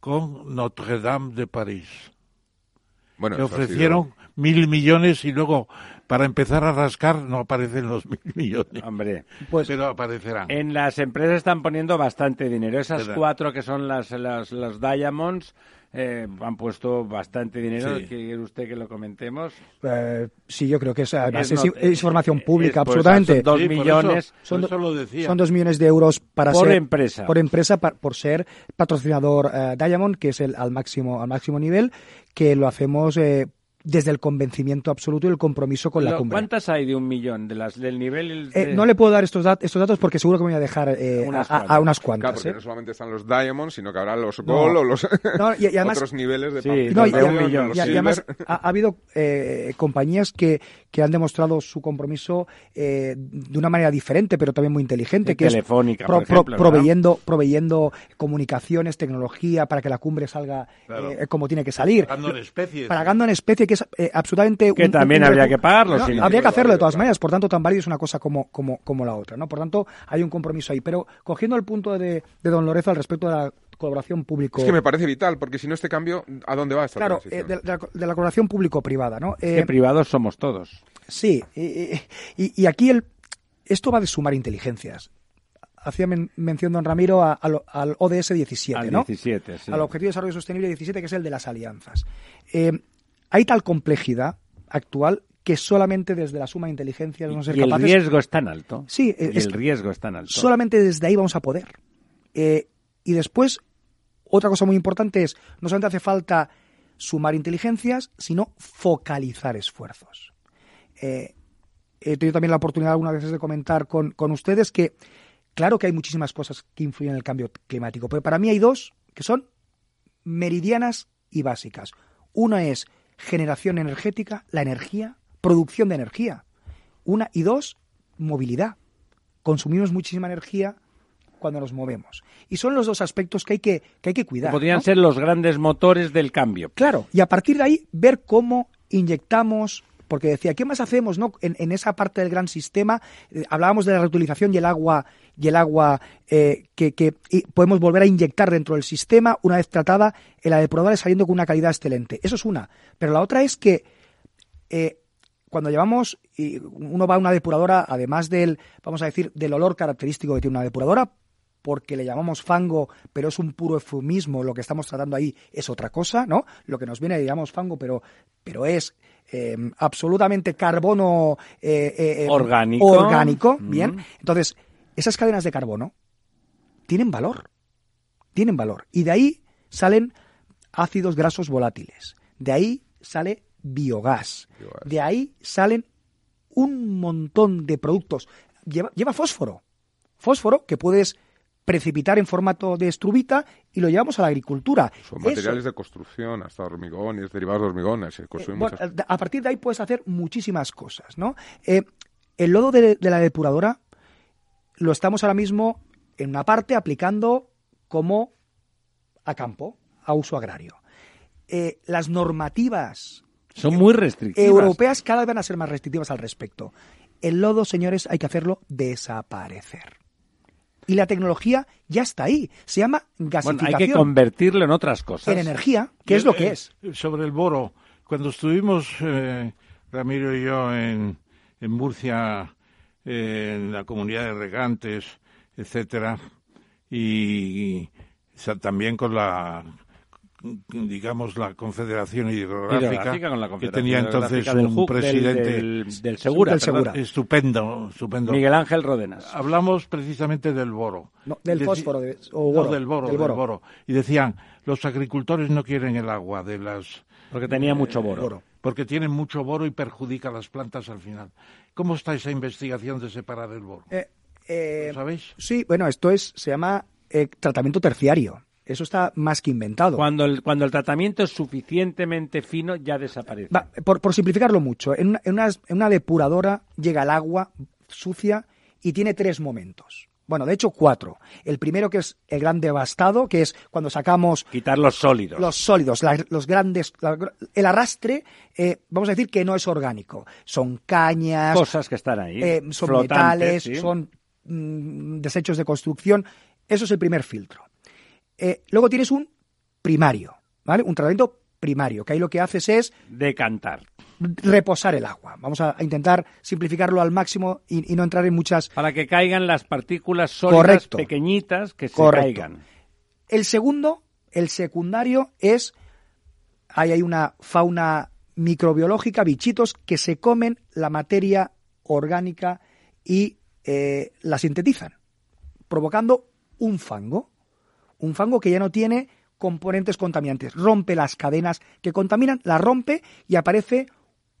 con Notre Dame de París. Bueno, que ofrecieron mil millones y luego para empezar a rascar no aparecen los [LAUGHS] mil millones. Hombre, pues, pero aparecerán. En las empresas están poniendo bastante dinero. Esas cuatro que son las, las, los Diamonds eh, han puesto bastante dinero. ¿Quiere usted que lo comentemos? Eh, sí, yo creo que es, información pública, absolutamente. Son dos millones. son, dos millones de euros para por ser, empresa. Por empresa, por ser patrocinador eh, Diamond, que es el al máximo, al máximo nivel, que lo hacemos desde el convencimiento absoluto y el compromiso con la cumbre. ¿Cuántas hay de un millón? De las, ¿Del nivel? Eh, no le puedo dar estos, estos datos porque seguro que me voy a dejar eh, a, unas cuantas. Claro, porque ¿eh? no solamente están los Diamonds, sino que habrá los Gold o los [LAUGHS] otros niveles de, sí, no, y, un millón. Y, además ha, habido compañías que, que han demostrado su compromiso de una manera diferente, pero también muy inteligente, que Telefónica, es proveyendo, proveyendo comunicaciones, tecnología para que la cumbre salga como tiene que salir. Pagando en especie. Pagando en especie que es eh, absolutamente... Que también habría que pagarlo. habría que hacerlo de todas maneras, por tanto, tan válido es una cosa como, como, como la otra, ¿no? Por tanto, hay un compromiso ahí. Pero cogiendo el punto de, de don Lorenzo al respecto de la colaboración público... Es que me parece vital, porque si no este cambio, ¿a dónde va esta Claro, eh, de, la, colaboración público-privada, ¿no? Eh, privados somos todos. Sí, y, y, aquí el, esto va de sumar inteligencias hacía mención don Ramiro al ODS 17, al ¿no? 17, sí. Al Objetivo de Desarrollo Sostenible 17, que es el de las alianzas. Eh, hay tal complejidad actual que solamente desde la suma de inteligencia vamos a ser y el riesgo es tan alto. Sí, el riesgo es tan alto. Solamente desde ahí vamos a poder. Eh, y después, otra cosa muy importante es, no solamente hace falta sumar inteligencias, sino focalizar esfuerzos. Eh, he tenido también la oportunidad algunas veces de comentar con, con ustedes que, claro que hay muchísimas cosas que influyen en el cambio climático, pero para mí hay dos que son meridianas y básicas. Una es generación energética, la energía, producción de energía. Una y dos, movilidad. Consumimos muchísima energía cuando nos movemos. Y son los dos aspectos que hay que, que, hay que cuidar. podrían ser los grandes motores del cambio. Claro, y a partir de ahí ver cómo inyectamos porque decía, ¿qué más hacemos no? en, esa parte del gran sistema? Eh, hablábamos de la reutilización y el agua, y el agua eh, que, podemos volver a inyectar dentro del sistema una vez tratada, la depuradora saliendo con una calidad excelente. Eso es una. Pero la otra es que eh, cuando llevamos, y uno va a una depuradora, además del, vamos a decir, del olor característico que tiene una depuradora, porque le llamamos fango, pero es un puro eufemismo, lo que estamos tratando ahí es otra cosa, ¿no? Lo que nos viene le llamamos fango, pero, pero es eh, absolutamente carbono eh, eh, orgánico. orgánico Bien. Entonces, esas cadenas de carbono tienen valor. Tienen valor. Y de ahí salen ácidos grasos volátiles. De ahí sale biogás. De ahí salen un montón de productos. Lleva, lleva fósforo. Fósforo que puedes precipitar en formato de estrubita y lo llevamos a la agricultura. Son Eso- materiales de construcción, hasta hormigón y es derivados de hormigón. Se eh, bueno, muchas- a partir de ahí puedes hacer muchísimas cosas, ¿no? Eh, el lodo de, de la depuradora lo estamos ahora mismo en una parte aplicando como a campo, a uso agrario. Eh, las normativas Son muy restrictivas. europeas cada vez van a ser más restrictivas al respecto. El lodo, señores, hay que hacerlo desaparecer. Y la tecnología ya está ahí. Se llama Bueno, gasificación hay que convertirlo en otras cosas. en energía, que es lo que Eh, es. eh, Sobre el boro, cuando estuvimos, eh, Ramiro y yo, en, en Murcia, eh, en la comunidad de regantes, etcétera, y, también con la digamos la Confederación Hidrográfica, Hidrográfica con la que tenía entonces un del- presidente del, del Segura, del perdón. Segura. estupendo, estupendo. Miguel Ángel Rodenas. Hablamos precisamente del boro. No, del Deci- fósforo de- o No, boro, del boro, del boro. boro. Y decían, los agricultores no quieren el agua de las Porque tenía mucho boro. boro. porque tienen mucho boro y perjudica a las plantas al final. ¿Cómo está esa investigación de separar el boro? Eh, eh, ¿Lo sabéis? Sí, bueno, esto es se llama eh, tratamiento terciario. Eso está más que inventado. Cuando el, cuando el tratamiento es suficientemente fino, ya desaparece. Va, por, por simplificarlo mucho, en una, en, una, en una depuradora llega el agua sucia y tiene tres momentos. Bueno, de hecho cuatro. El primero que es el gran devastado, que es cuando sacamos Quitar los sólidos. los sólidos, la- los grandes, la- el arrastre, eh, vamos a decir que no es orgánico. Son cañas, Cosas que están ahí. eh, son metales, sí. son mm, desechos de construcción. Eso es el primer filtro. Eh, luego tienes un primario, ¿vale? Un tratamiento primario, que ahí lo que haces es Decantar. reposar el agua. Vamos a, a intentar simplificarlo al máximo y, y no entrar en muchas. Para que caigan las partículas sólidas Correcto. pequeñitas que se Correcto. caigan. El segundo, el secundario, es. Ahí hay una fauna microbiológica, bichitos que se comen la materia orgánica y eh, la sintetizan, provocando un fango. Un fango que ya no tiene componentes contaminantes. Rompe las cadenas que contaminan, las rompe y aparece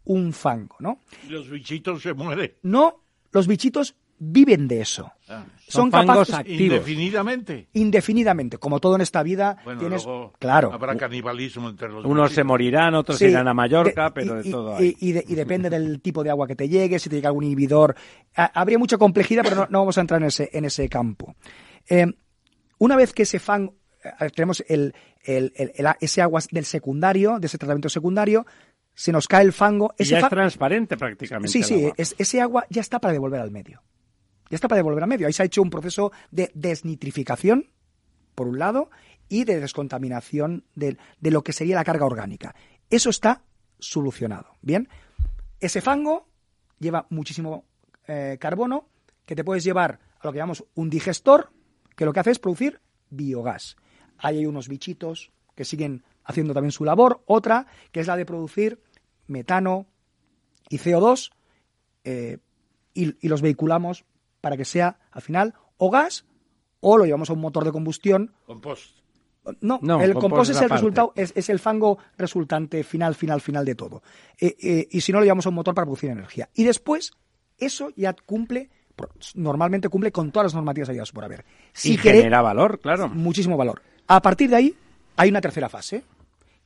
un fango, ¿no? Y los bichitos se mueren. No, los bichitos viven de eso. Ah. Son Son fangos capaces activos. Indefinidamente. indefinidamente, como todo en esta vida, Bueno, tienes luego claro, habrá canibalismo entre los Unos se morirán, otros Sí, irán a Mallorca, de- pero y- de todo y, hay. y de- y depende del tipo de agua que te llegue, si te llega algún inhibidor. Ha- habría mucha complejidad, pero no, no vamos a entrar en ese, en ese campo. Eh, una vez que ese fan, eh, tenemos el, el- ese agua del secundario, de ese tratamiento secundario, se nos cae el fango. Ese ya es transparente prácticamente. Sí, sí, agua. es- ese agua ya está para devolver al medio. Ya está para devolver al medio. Ahí se ha hecho un proceso de desnitrificación, por un lado, y de descontaminación de, de lo que sería la carga orgánica. Eso está solucionado. Bien, ese fango lleva muchísimo eh, carbono que te puedes llevar a lo que llamamos un digestor, que lo que hace es producir biogás. Ahí hay unos bichitos que siguen haciendo también su labor. Otra, que es la de producir metano y CO2, eh, y, y los vehiculamos para que sea, al final, o gas o lo llevamos a un motor de combustión. Compost. No, No, el compost compost es el resultado, es, es el fango resultante final, final, final de todo. Eh, eh, y si no, lo llevamos a un motor para producir energía. Y después, eso ya cumple, normalmente cumple con todas las normativas habidas por haber. Si y genera valor, claro. muchísimo valor. A partir de ahí, hay una tercera fase.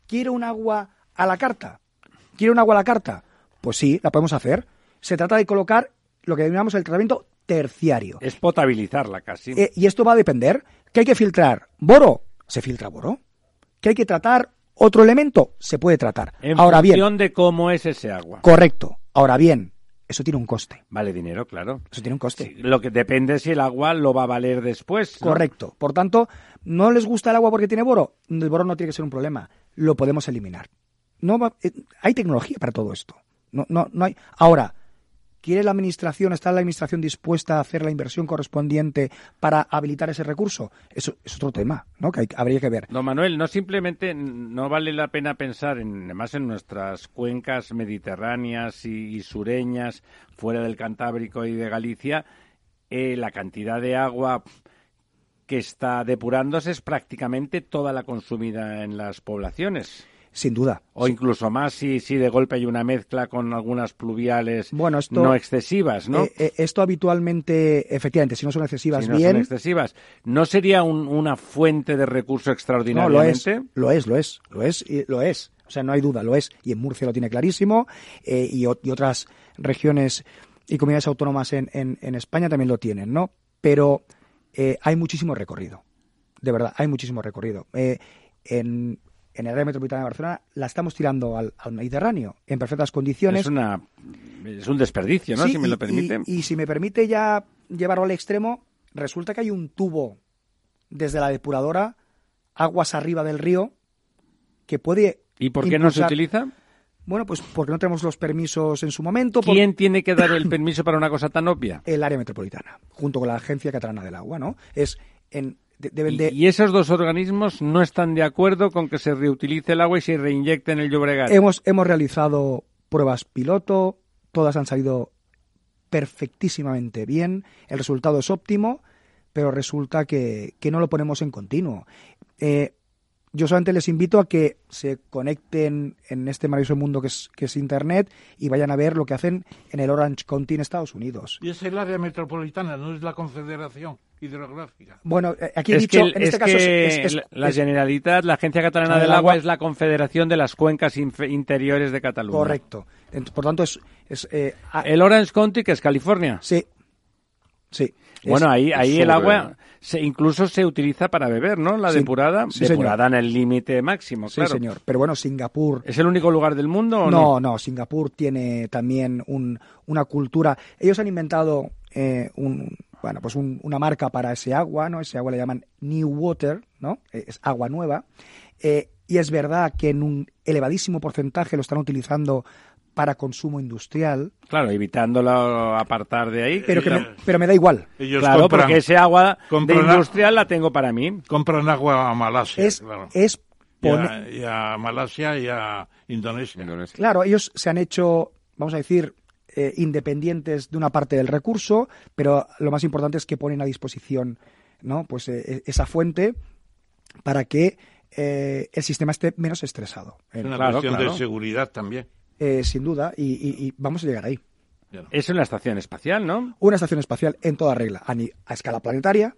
¿Quiero un agua a la carta? ¿Quiero un agua a la carta? Pues sí, la podemos hacer. Se trata de colocar lo que denominamos el tratamiento terciario. Es potabilizarla casi. Eh, y esto va a depender. ¿Qué hay que filtrar? ¿Boro? Se filtra boro. ¿Que hay que tratar otro elemento? Se puede tratar. en Ahora bien, de cómo es ese agua. correcto. Ahora bien, eso tiene un coste. Vale dinero, claro. Eso tiene un coste. Sí, lo que depende si el agua lo va a valer después. ¿no? Correcto. Por tanto, ¿no les gusta el agua porque tiene boro? El boro no tiene que ser un problema. Lo podemos eliminar. No va- eh, hay tecnología para todo esto. No, no, no hay. Ahora, ¿quiere la administración, está la administración dispuesta a hacer la inversión correspondiente para habilitar ese recurso? Eso es otro tema, ¿no? Que habría que ver. Don Manuel, no simplemente no vale la pena pensar en, además en nuestras cuencas mediterráneas y, y sureñas, fuera del Cantábrico y de Galicia, eh, la cantidad de agua que está depurándose es prácticamente toda la consumida en las poblaciones. Sin duda. O incluso más si, si de golpe hay una mezcla con algunas pluviales Bueno, esto- no excesivas, ¿no? Eh, eh, esto habitualmente, efectivamente, si no son excesivas, si no bien. son excesivas. ¿No sería un- una fuente de recurso No, lo extraordinariamente? es, lo es, lo es, lo es, y lo es. O sea, no hay duda, lo es. Y en Murcia lo tiene clarísimo, eh, y, y otras regiones y comunidades autónomas en, en- en España también lo tienen, ¿no? Pero eh, hay muchísimo recorrido, de verdad, hay muchísimo recorrido. En, en el área metropolitana de Barcelona la estamos tirando al, al Mediterráneo en perfectas condiciones. Es, una, es un desperdicio, ¿no? Sí, si me y- lo permite. Y, y si me permite ya llevarlo al extremo, resulta que hay un tubo desde la depuradora, aguas arriba del río, que puede. ¿Y por qué no se utiliza? Bueno, pues porque no tenemos los permisos en su momento. por ¿Quién tiene que dar el permiso para una cosa tan obvia? El área metropolitana, junto con la Agencia Catalana del Agua, ¿no? Es en, deben Y, de. y esos dos organismos no están de acuerdo con que se reutilice el agua y se reinyecte en el Llobregat. Hemos, hemos realizado pruebas piloto, todas han salido perfectísimamente bien, el resultado es óptimo, pero resulta que, que no lo ponemos en continuo. Eh, yo solamente les invito a que se conecten en este maravilloso mundo que es, que es Internet y vayan a ver lo que hacen en el Orange County en Estados Unidos. Y es el área metropolitana, no es la Confederación Hidrográfica. Bueno, eh, aquí he es dicho, que, en este es caso, es- es- es- la- Generalitat, la Agencia Catalana Del del Agua, Agua- es la confederación de las cuencas interiores de Cataluña. correcto. Por tanto, es... es, eh, a- El Orange County, que es California. sí, sí. Bueno, ahí, ahí el agua se, incluso se utiliza para beber, ¿no? La Sí, depurada, sí, depurada en el límite máximo, Sí, claro. señor. Pero bueno, Singapur ¿Es el único lugar del mundo o no? No, no, Singapur tiene también un- una cultura. Ellos han inventado eh, un, bueno, pues un- una marca para ese agua, ¿no? Ese agua le llaman New Water, ¿no? Eh, Es agua nueva. Eh, y es verdad que en un elevadísimo porcentaje lo están utilizando para consumo industrial, Claro, evitándolo apartar de ahí. pero que me, Ellos- pero me da igual. Ellos claro, compran, porque ese agua de industrial la tengo para mí. compran agua a Malasia, Es, claro. es Y a, y a Malasia y a Indonesia. Indonesia. Claro, ellos se han hecho, vamos a decir, eh, independientes de una parte del recurso, pero lo más importante es que ponen a disposición, ¿no? Pues eh, esa fuente para que eh, el sistema esté menos estresado, Es una Claro, cuestión claro. de seguridad también. Eh, sin duda, y, y- y vamos a llegar ahí. Es una estación espacial, ¿no? Una estación espacial en toda regla, a, ni- a escala planetaria,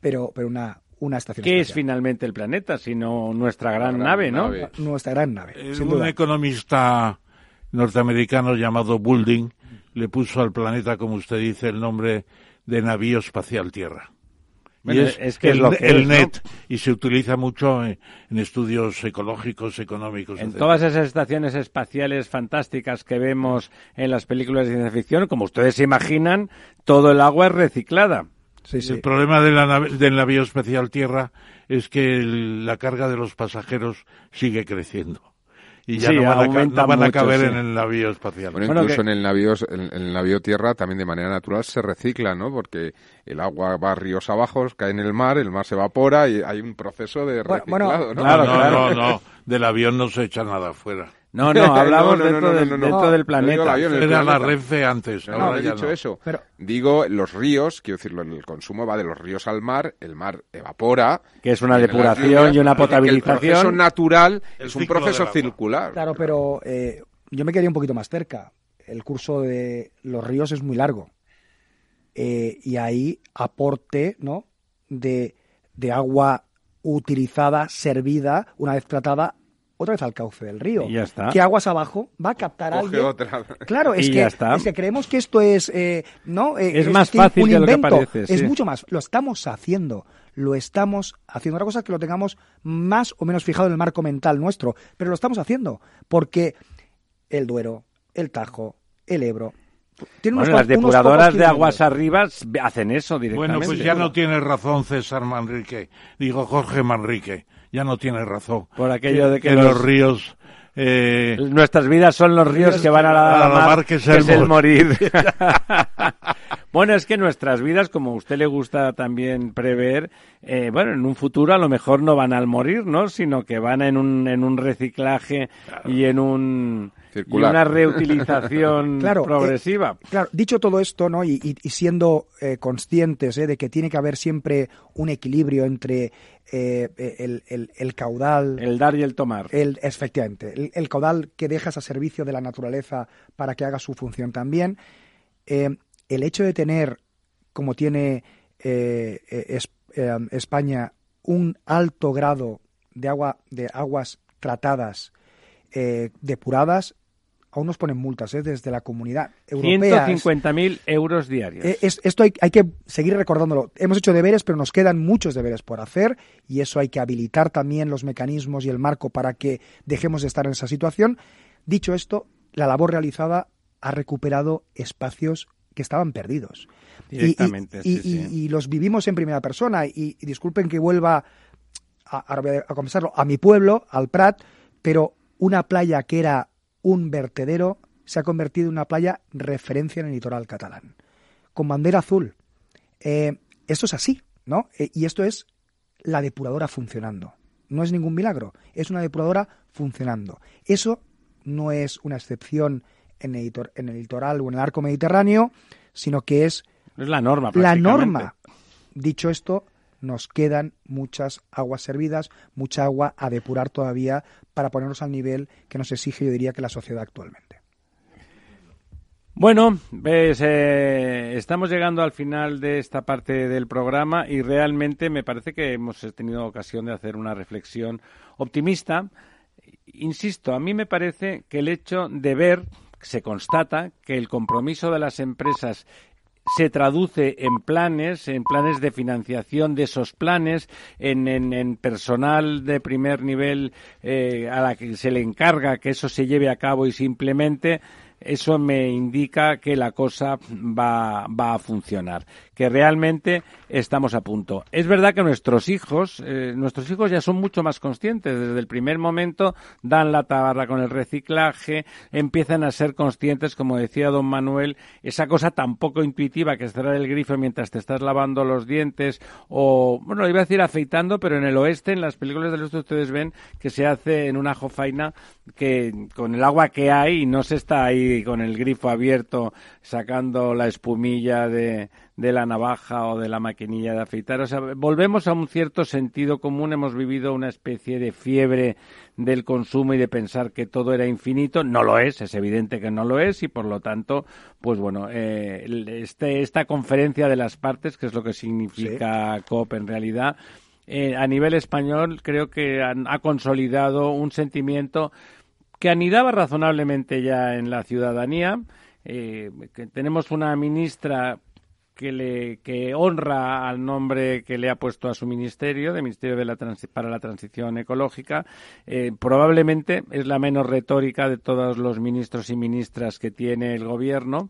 pero, pero una, una estación ¿Qué es finalmente el planeta, sino nuestra gran, gran nave, no? nave. Nuestra gran nave, Eh, sin un duda. economista norteamericano llamado Boulding le puso al planeta, como usted dice, el nombre de navío espacial Tierra. Bueno, y es que es el, lo que el es, ¿no? NET, y se utiliza mucho en, en estudios ecológicos, económicos. En etcétera. todas esas estaciones espaciales fantásticas que vemos en las películas de ciencia ficción, como ustedes se imaginan, todo el agua es reciclada. Sí, sí. El problema de la nave- del navío espacial Tierra es que el- la carga de los pasajeros sigue creciendo. Y ya Sí, no van, a, no van a mucho, caber sí. en el navío espacial. Bueno, Bueno, incluso que- en el navío en, en el navío tierra también de manera natural se recicla, ¿no? Porque el agua va ríos abajo, cae en el mar, el mar se evapora y hay un proceso de Bueno, reciclado, bueno, ¿no? claro, no, claro. no, no. Del avión no se echa nada afuera. No, no, [LAUGHS] hablamos No, no, no, dentro, no, del, dentro del el planeta. avión, el Era la planeta. Renfe antes. No, ahora no he dicho no. eso. Pero- Digo, los ríos, quiero decirlo, el consumo va de los ríos al mar, el mar evapora. Que es una depuración lluvias, y una que El proceso potabilización. natural El es un proceso circular. Claro, pero eh, yo me quedaría un poquito más cerca. El curso de los ríos es muy largo. Eh, y ahí aporte ¿no? de, de agua utilizada, servida, una vez tratada, otra vez al cauce del río. Y ya está. ¿Qué aguas abajo va a captar Coge alguien? otra. Claro, es Y que, ya está. es que creemos que esto es, eh, no, Eh, Es más que fácil un de lo que invento. parece, Es sí. mucho más. Lo estamos haciendo. Lo estamos haciendo. Otra cosa es que lo tengamos más o menos fijado en el marco mental nuestro, pero lo estamos haciendo porque el Duero, el Tajo, el Ebro, Bueno, unos las depuradoras de aguas arriba hacen eso Bueno, directamente. pues ya no tiene razón César Manrique. Digo Jorge Manrique. Ya no tiene razón. Por aquello de que los, los- ríos... eh, Nuestras vidas son los ríos que van a la, a la mar, mar, que es el el mor- morir. [LAUGHS] [LAUGHS] Bueno, es que nuestras vidas, como a usted le gusta también prever, eh, bueno, en un futuro a lo mejor no van al morir, ¿no? Sino que van en un, en un reciclaje y en un y una reutilización [LAUGHS] Claro, eh, progresiva. Claro, dicho todo esto, ¿no? Y, y- y siendo eh, conscientes ¿eh? de que tiene que haber siempre un equilibrio entre eh, el, el- el caudal, el dar y el tomar. el- efectivamente, el, el caudal que dejas a servicio de la naturaleza para que haga su función también, eh, el hecho de tener, como tiene eh, eh, es- eh, España, un alto grado de agua, de aguas tratadas, eh, depuradas, aún nos ponen multas ¿eh? desde la comunidad europea. Es- 150.000 euros diarios. eh, es- esto hay, hay que seguir recordándolo. Hemos hecho deberes, pero nos quedan muchos deberes por hacer y eso hay que habilitar también los mecanismos y el marco para que dejemos de estar en esa situación. Dicho esto, la labor realizada ha recuperado espacios que estaban perdidos. Y- y- Directamente, y, sí, los vivimos en primera persona. Y, disculpen que vuelva, a, voy a confesarlo, a mi pueblo, al Prat, pero una playa que era un vertedero se ha convertido en una playa referencia en el litoral catalán, con bandera azul. Eh, esto es así, ¿no? Eh, y esto es la depuradora funcionando. No es ningún milagro, es una depuradora funcionando. Eso no es una excepción en el, litor- en el litoral o en el arco mediterráneo, sino que es es la norma. la norma. Dicho esto, nos quedan muchas aguas servidas, mucha agua a depurar todavía para ponernos al nivel que nos exige, yo diría, que la sociedad actualmente. Bueno, ves, eh, estamos llegando al final de esta parte del programa y realmente me parece que hemos tenido ocasión de hacer una reflexión optimista. Insisto, a mí me parece que el hecho de ver, se constata que el compromiso de las empresas se traduce en planes, en planes de financiación de esos planes, en, en- personal de primer nivel eh, a la que se le encarga que eso se lleve a cabo y simplemente eso me indica que la cosa va, va a funcionar, que realmente estamos a punto. Es verdad que nuestros hijos, eh, nuestros hijos ya son mucho más conscientes. Desde el primer momento dan la tabarra con el reciclaje, empiezan a ser conscientes, como decía don Manuel, esa cosa tan poco intuitiva que es cerrar el grifo mientras te estás lavando los dientes o, bueno, iba a decir afeitando, pero en el oeste, en las películas del oeste ustedes ven que se hace en una jofaina que con el agua que hay no se está ahí con el grifo abierto sacando la espumilla de, de la navaja o de la maquinilla de afeitar. O sea, volvemos a un cierto sentido común. Hemos vivido una especie de fiebre del consumo y de pensar que todo era infinito. No lo es, es evidente que no lo es y por lo tanto, pues bueno, eh, este, esta conferencia de las partes, que es lo que significa COP en realidad, eh, a nivel español creo que han- ha consolidado un sentimiento que anidaba razonablemente ya en la ciudadanía. eh, que tenemos una ministra que le honra al nombre que le ha puesto a su ministerio, de Ministerio de la para la Transición Ecológica. Eh, probablemente es la menos retórica de todos los ministros y ministras que tiene el gobierno.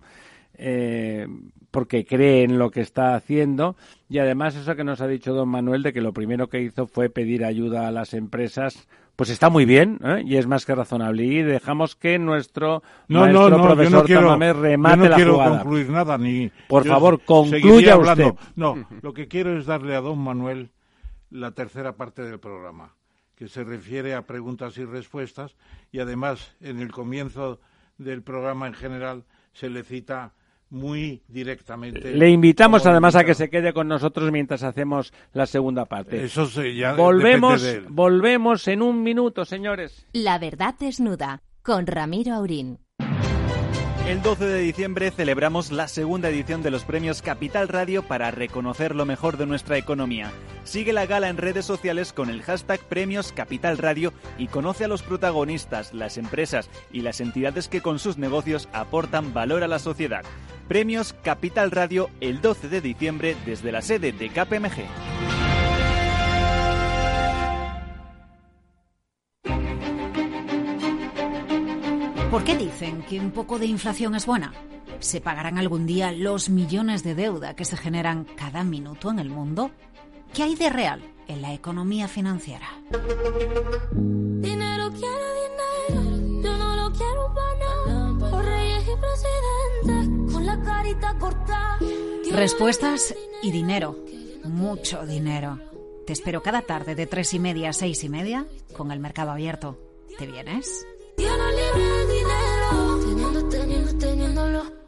eh, porque cree en lo que está haciendo y además eso que nos ha dicho don Manuel de que lo primero que hizo fue pedir ayuda a las empresas pues está muy bien ¿eh? y es más que razonable y dejamos que nuestro No, maestro no, no, yo profesor no quiero, yo remate no la quiero jugada. concluir nada ni. Por favor, concluya hablando. usted. No, lo que quiero es darle a don Manuel la tercera parte del programa, que se refiere a preguntas y respuestas y además en el comienzo del programa en general se le cita muy directamente. Le invitamos además a que se quede con nosotros mientras hacemos la segunda parte. Eso se- ya volvemos, de él. volvemos en un minuto, señores. La verdad desnuda con Ramiro Aurín. El 12 de diciembre celebramos la segunda edición de los premios Capital Radio para reconocer lo mejor de nuestra economía. Sigue la gala en redes sociales con el hashtag Premios Capital Radio y conoce a los protagonistas, las empresas y las entidades que con sus negocios aportan valor a la sociedad. Premios Capital Radio el 12 de diciembre desde la sede de KPMG. ¿Por qué dicen que un poco de inflación es buena? ¿Se pagarán algún día los millones de deuda que se generan cada minuto en el mundo? ¿Qué hay de real en la economía financiera? Dinero quiero dinero, yo no lo quiero para. Por reyes y presidentes, con la carita cortada. Respuestas y dinero. Mucho dinero. Te espero cada tarde de tres y media a seis y media con el mercado abierto. ¿Te vienes?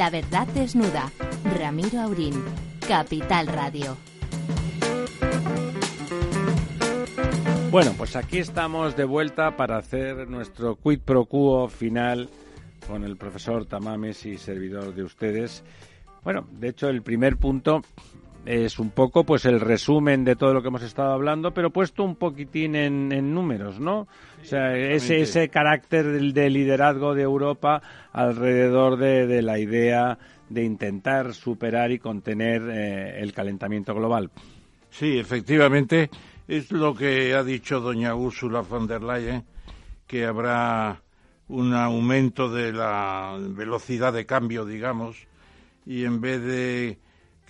La verdad desnuda. Ramiro Aurín. Capital Radio. Bueno, pues aquí estamos de vuelta para hacer nuestro quid pro quo final con el profesor Tamames y servidor de ustedes. Bueno, de hecho el primer punto es un poco pues el resumen de todo lo que hemos estado hablando, pero puesto un poquitín en, en números, ¿no? O sea, ese, ese carácter del- de, liderazgo de Europa alrededor de, de la idea de intentar superar y contener eh, el calentamiento global. Sí, efectivamente, es lo que ha dicho doña Úrsula von der Leyen, que habrá un aumento de la velocidad de cambio, digamos, y en vez de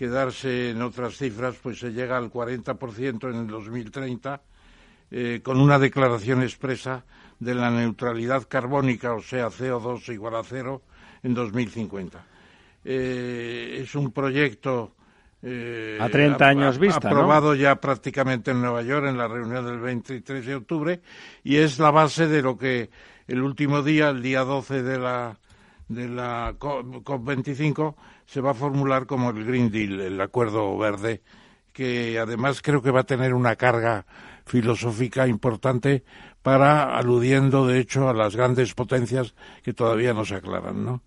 quedarse en otras cifras, pues se llega al 40% en el 2030, eh, con una declaración expresa de la neutralidad carbónica, o sea, CO2 igual a cero, en 2050. Eh, es un proyecto eh, A 30 años vista, ¿no? aprobado ya prácticamente en Nueva York en la reunión del 23 de octubre y es la base de lo que el último día, el día 12 de la de la COP25 se va a formular como el Green Deal, el acuerdo verde, que además creo que va a tener una carga filosófica importante para aludiendo de hecho a las grandes potencias que todavía no se aclaran, ¿no?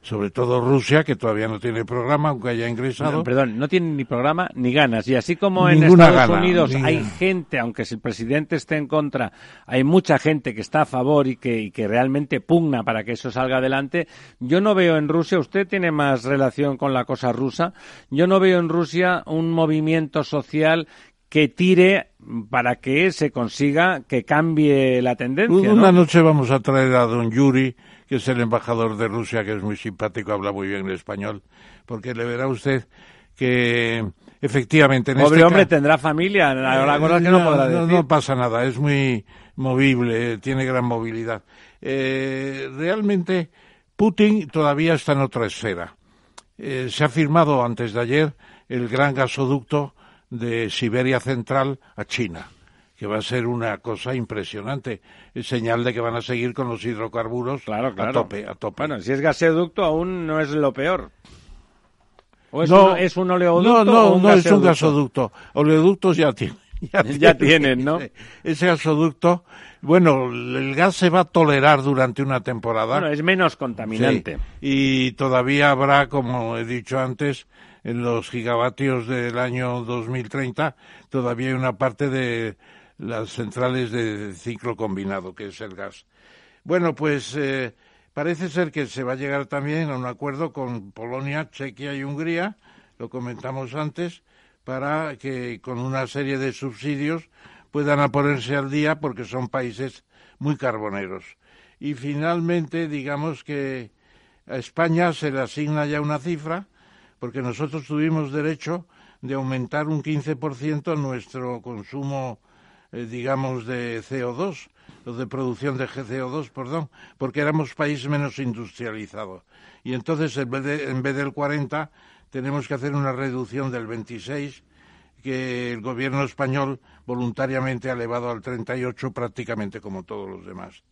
Sobre todo Rusia, que todavía no tiene programa, aunque haya ingresado. No, perdón, no tienen ni programa ni ganas. Y así como en Estados gana, Unidos hay gente, aunque si el presidente esté en contra, hay mucha gente que está a favor y que, y que realmente pugna para que eso salga adelante. Yo no veo en Rusia, usted tiene más relación con la cosa rusa, yo no veo en Rusia un movimiento social que tire para que se consiga que cambie la tendencia. Una ¿no? noche vamos a traer a don Yuri, que es el embajador de Rusia, que es muy simpático, habla muy bien el español, porque le verá usted que efectivamente en Pobre este hombre tendrá familia, la cosa es que no podrá no, decir. no pasa nada, es muy movible, eh, tiene gran movilidad. Eh, realmente Putin todavía está en otra esfera. Eh, se ha firmado antes de ayer el gran gasoducto de Siberia Central a China, que va a ser una cosa impresionante. Es señal de que van a seguir con los hidrocarburos Claro, a tope, a tope. Bueno, si es gasoducto aún no es lo peor. ¿O es, no, un, es un oleoducto No, no, o un no es un gasoducto? Oleoductos ya tienen. [LAUGHS] Ya [LAUGHS] tienen, ¿no? [LAUGHS] Ese gasoducto, bueno, el gas se va a tolerar durante una temporada. Bueno, es menos contaminante. Sí, Y todavía habrá, como he dicho antes, en los gigavatios del año 2030, todavía hay una parte de las centrales de ciclo combinado, que es el gas. Bueno, pues eh, parece ser que se va a llegar también a un acuerdo con Polonia, Chequia y Hungría, lo comentamos antes, para que con una serie de subsidios puedan a ponerse al día porque son países muy carboneros. Y finalmente, digamos que a España se le asigna ya una cifra, porque nosotros tuvimos derecho de aumentar un 15% nuestro consumo, eh, digamos, de CO2, o de producción de CO2, perdón, porque éramos país menos industrializado. Y entonces, en vez, de, en vez del 40, tenemos que hacer una reducción del 26, que el gobierno español voluntariamente ha elevado al 38, prácticamente como todos los demás.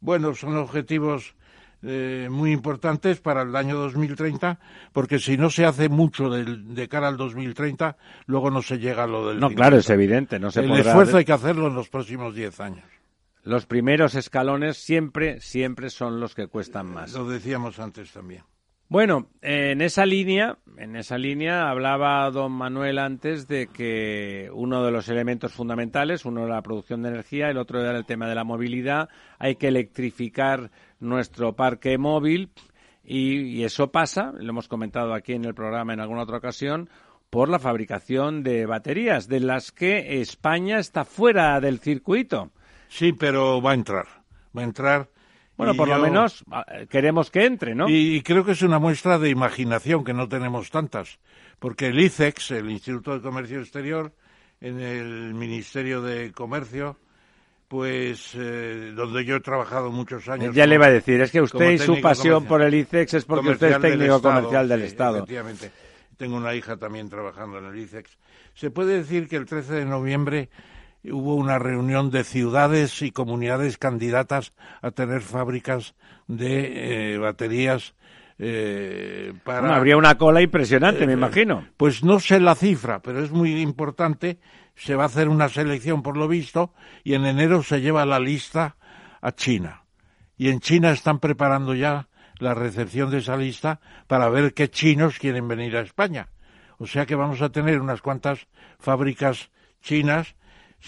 Bueno, son objetivos eh, muy importantes para el año 2030, porque si no se hace mucho del- de cara al 2030, luego no se llega a lo del No, 50. claro, es evidente, no se El podrá- esfuerzo hay que hacerlo en los próximos 10 años. Los primeros escalones siempre, siempre son los que cuestan más. Lo decíamos antes también. Bueno, en esa línea, en esa línea hablaba don Manuel antes de que uno de los elementos fundamentales, uno era la producción de energía, el otro era el tema de la movilidad. Hay que electrificar nuestro parque móvil y, y eso pasa, lo hemos comentado aquí en el programa en alguna otra ocasión, por la fabricación de baterías, de las que España está fuera del circuito. Sí, pero va a entrar. Va a entrar. Bueno, por lo menos ah, queremos que entre, ¿no? Y, y creo que es una muestra de imaginación, que no tenemos tantas. Porque el ICEX, el Instituto de Comercio Exterior, en el Ministerio de Comercio, pues eh, donde yo he trabajado muchos años. Ya le iba a decir, es que usted y su pasión comercial. por el ICEX es porque usted es del técnico Estado, comercial del sí, Estado. Efectivamente. Tengo una hija también trabajando en el ICEX. Se puede decir que el 13 de noviembre hubo una reunión de ciudades y comunidades candidatas a tener fábricas de eh, baterías eh, para... Bueno, habría una cola impresionante, me Eh, imagino. Pues no sé la cifra, pero es muy importante. Se va a hacer una selección, por lo visto, y en enero se lleva la lista a China. Y en China están preparando ya la recepción de esa lista para ver qué chinos quieren venir a España. O sea que vamos a tener unas cuantas fábricas chinas.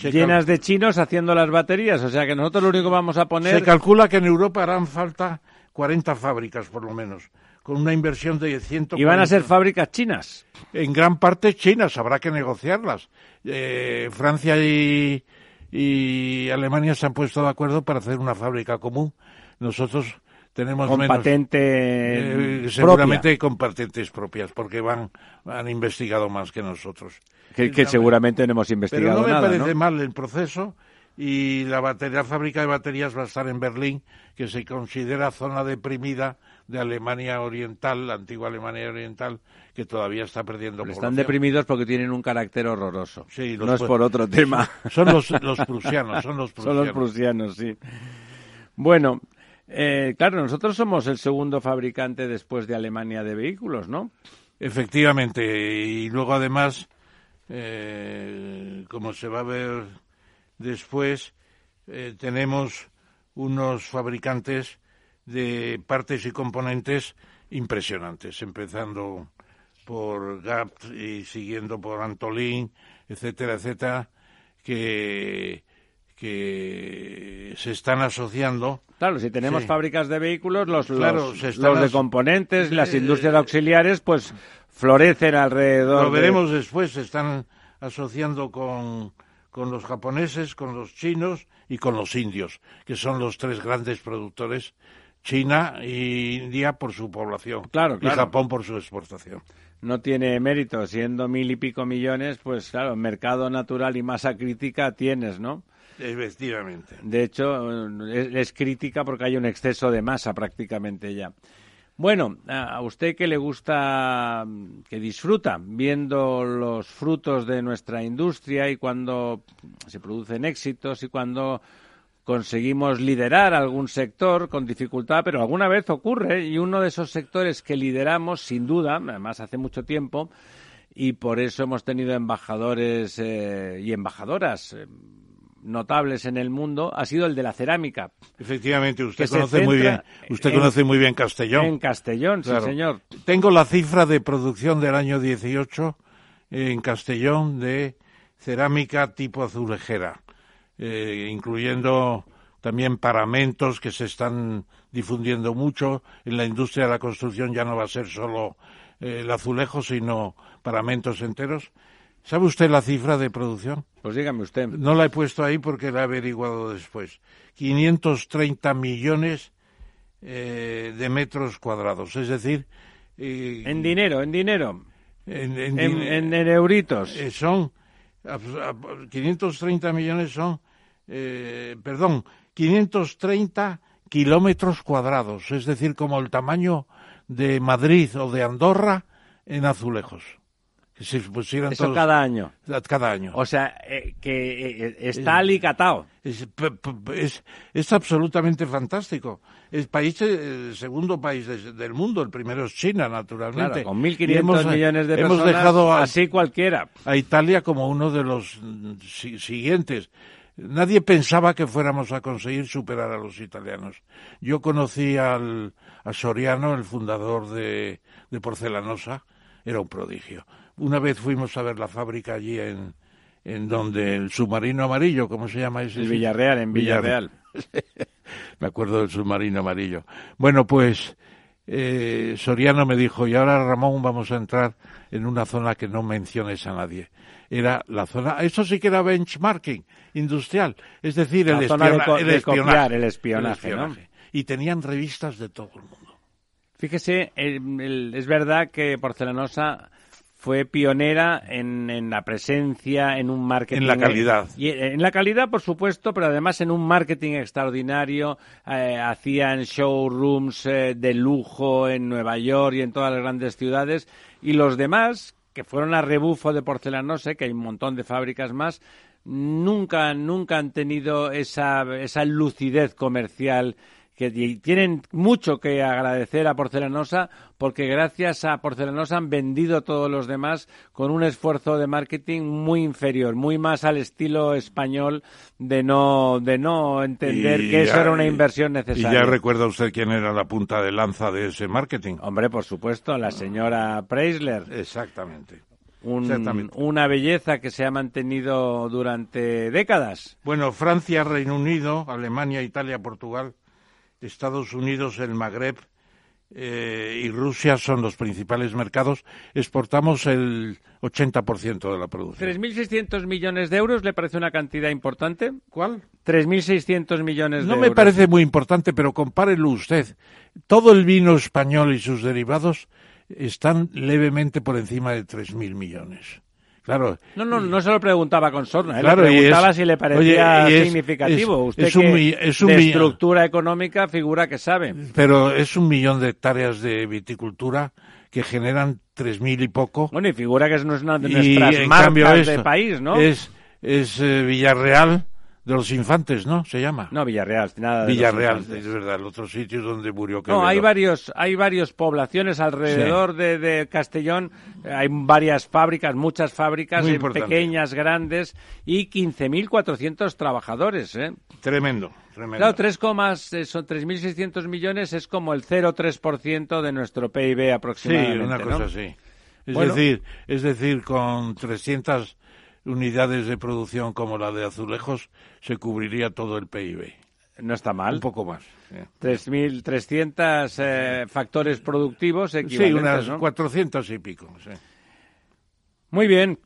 Llenas de chinos haciendo las baterías, o sea que nosotros lo único que vamos a poner... se calcula que en Europa harán falta 40 fábricas, por lo menos, con una inversión de 140. ¿Y van a ser fábricas chinas? En gran parte chinas, habrá que negociarlas. Eh, Francia y, y Alemania se han puesto de acuerdo para hacer una fábrica común. Nosotros tenemos Con menos. patente eh, propia. seguramente con patentes propias, porque van han investigado más que nosotros. Que, que seguramente no hemos Pero investigado no me nada, parece ¿no? mal el proceso y la, batería, la fábrica de baterías va a estar en Berlín, que se considera zona deprimida de Alemania Oriental, la antigua Alemania Oriental, que todavía está perdiendo Pero están deprimidos porque tienen un carácter horroroso. Sí, no es por otro tema. Son los, los prusianos, son los [LAUGHS] Son los prusianos, sí. Bueno, eh, claro, nosotros somos el segundo fabricante después de Alemania de vehículos, ¿no? Efectivamente, y luego además, eh, como se va a ver después, eh, tenemos unos fabricantes de partes y componentes impresionantes, empezando por Gap y siguiendo por Antolin, etcétera, etcétera, que, que se están asociando. Claro, si tenemos Sí. fábricas de vehículos, los, Claro, los, los de componentes, las Eh, industrias auxiliares, pues florecen alrededor. Lo de- veremos después, se están asociando con, con los japoneses, con los chinos y con los indios, que son los tres grandes productores, China e India por su población Claro, y claro. Japón por su exportación. no tiene mérito. Siendo mil y pico millones, pues claro, mercado natural y masa crítica tienes, ¿no? Efectivamente. De hecho, es, es crítica porque hay un exceso de masa prácticamente ya. Bueno, a usted que le gusta, que disfruta viendo los frutos de nuestra industria y cuando se producen éxitos y cuando conseguimos liderar algún sector con dificultad, pero alguna vez ocurre y uno de esos sectores que lideramos, sin duda, además hace mucho tiempo, y por eso hemos tenido embajadores eh, y embajadoras eh, notables en el mundo, ha sido el de la cerámica. Efectivamente, usted conoce muy bien, usted en- conoce muy bien Castellón. En Castellón, Claro. sí, señor. Tengo la cifra de producción del año 18 en Castellón de cerámica tipo azulejera, eh, incluyendo también paramentos que se están difundiendo mucho. En la industria de la construcción ya no va a ser solo eh, el azulejo, sino paramentos enteros. ¿Sabe usted la cifra de producción? Pues dígame usted. No la he puesto ahí porque la he averiguado después. 530 millones eh, de metros cuadrados, es decir... eh, En dinero, en dinero. en, En, din- en- en euritos. son 530 millones son eh, perdón 530 kilómetros cuadrados es decir como el tamaño de Madrid o de Andorra en azulejos Que se pusieran Eso todos- cada año. Cada año. O sea, eh, que eh, está alicatado. Es, es, es absolutamente fantástico. El país, eh, el segundo país de- del mundo, el primero es China, naturalmente. Claro, con Y 1.500 hemos- millones de hemos personas, dejado a, así cualquiera. a Italia como uno de los mm, si- siguientes. Nadie pensaba que fuéramos a conseguir superar a los italianos. Yo conocí al, a Soriano, el fundador de, de Porcelanosa, era un prodigio. Una vez fuimos a ver la fábrica allí en, en donde el submarino amarillo, ¿cómo se llama ese? El? Villarreal, en Villarreal. [LAUGHS] me acuerdo del submarino amarillo. Bueno, pues eh, Soriano me dijo, y ahora Ramón vamos a entrar en una zona que no menciones a nadie. Era la zona, eso sí que era benchmarking industrial, es decir, el, de espiona- co- el de espionaje, copiar, el espionaje, ¿no? Y tenían revistas de todo el mundo. Fíjese, el- es verdad que Porcelanosa fue pionera en, en la presencia, en un marketing. En la calidad. Y en la calidad, por supuesto, pero además en un marketing extraordinario. Eh, hacían showrooms eh, de lujo en Nueva York y en todas las grandes ciudades. Y los demás, que fueron a rebufo de Porcelanosa, que hay un montón de fábricas más, nunca, nunca han tenido esa, esa lucidez comercial que y tienen mucho que agradecer a Porcelanosa porque gracias a Porcelanosa han vendido todos los demás con un esfuerzo de marketing muy inferior, muy más al estilo español de no de no entender Y que eso era una inversión Y necesaria. ya recuerda usted quién era la punta de lanza de ese marketing. Hombre, por supuesto, la señora Preisler. Exactamente. Un- Exactamente. una belleza que se ha mantenido durante décadas. Bueno, Francia, Reino Unido, Alemania, Italia, Portugal, Estados Unidos, el Magreb eh, y Rusia son los principales mercados. Exportamos el 80% de la producción. 3.600 millones de euros, ¿le parece una cantidad importante? ¿Cuál? 3.600 millones No de me euros. parece muy importante, pero compárelo usted. Todo el vino español y sus derivados están levemente por encima de 3.000 millones. Claro, No, no, no se lo preguntaba con sorna. Claro, le y preguntaba es- si le parecía oye, y es- significativo. es- Usted un que es un de mi- estructura económica figura que sabe. pero es un millón de hectáreas de viticultura que generan 3.000 y poco. Bueno, y figura que es una de Y, nuestras en marcas cambio, de país, ¿no? Es, es eh, Villarreal de los Infantes, ¿no? Se llama. No, Villarreal, nada de los Villarreal, Infantes. es verdad, el otro sitio donde murió No, Quevedo. hay varios, hay varios poblaciones alrededor de, de Castellón, eh, hay varias fábricas, muchas fábricas, eh, pequeñas, grandes, y 15.400 trabajadores, ¿eh? Tremendo, tremendo. Claro, 3, comas, eh, son 3.600 millones, es como el 0,3% de nuestro PIB sí, aproximadamente, una ¿no? cosa así. Es Bueno. decir, es decir, con 300 unidades de producción como la de azulejos se cubriría todo el PIB. No está mal. Un poco más. sí. 3.300 eh, factores productivos Sí, equivalentes, unas ¿no? 400 y pico. sí. Muy bien.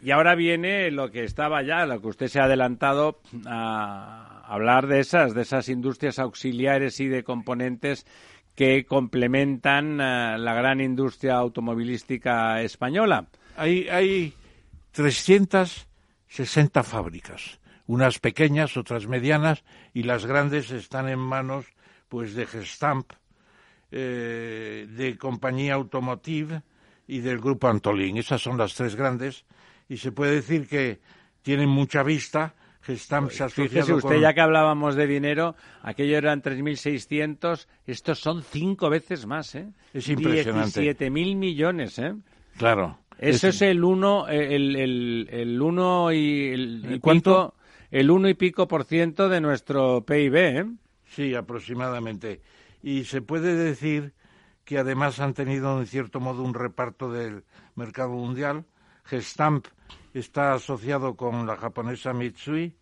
Y ahora viene lo que estaba ya, lo que usted se ha adelantado a hablar de esas, de esas industrias auxiliares y de componentes que complementan eh, la gran industria automovilística española. Hay, hay 360 fábricas, unas pequeñas, otras medianas, y las grandes están en manos pues de Gestamp, eh, de Compañía Automotive y del Grupo Antolín. Esas son las tres grandes, y se puede decir que tienen mucha vista. Gestamp se ha Fíjese usted, con... ya que hablábamos de dinero, aquello eran 3.600, estos son cinco veces más, ¿eh? Es impresionante. 17.000 millones, ¿eh? Claro. Eso es, el uno, el, el, el uno y el y ¿El cuánto? pico, el uno y pico por ciento de nuestro PIB, ¿eh? Sí, aproximadamente. Y se puede decir que además han tenido en cierto modo un reparto del mercado mundial. Gestamp está asociado con la japonesa Mitsui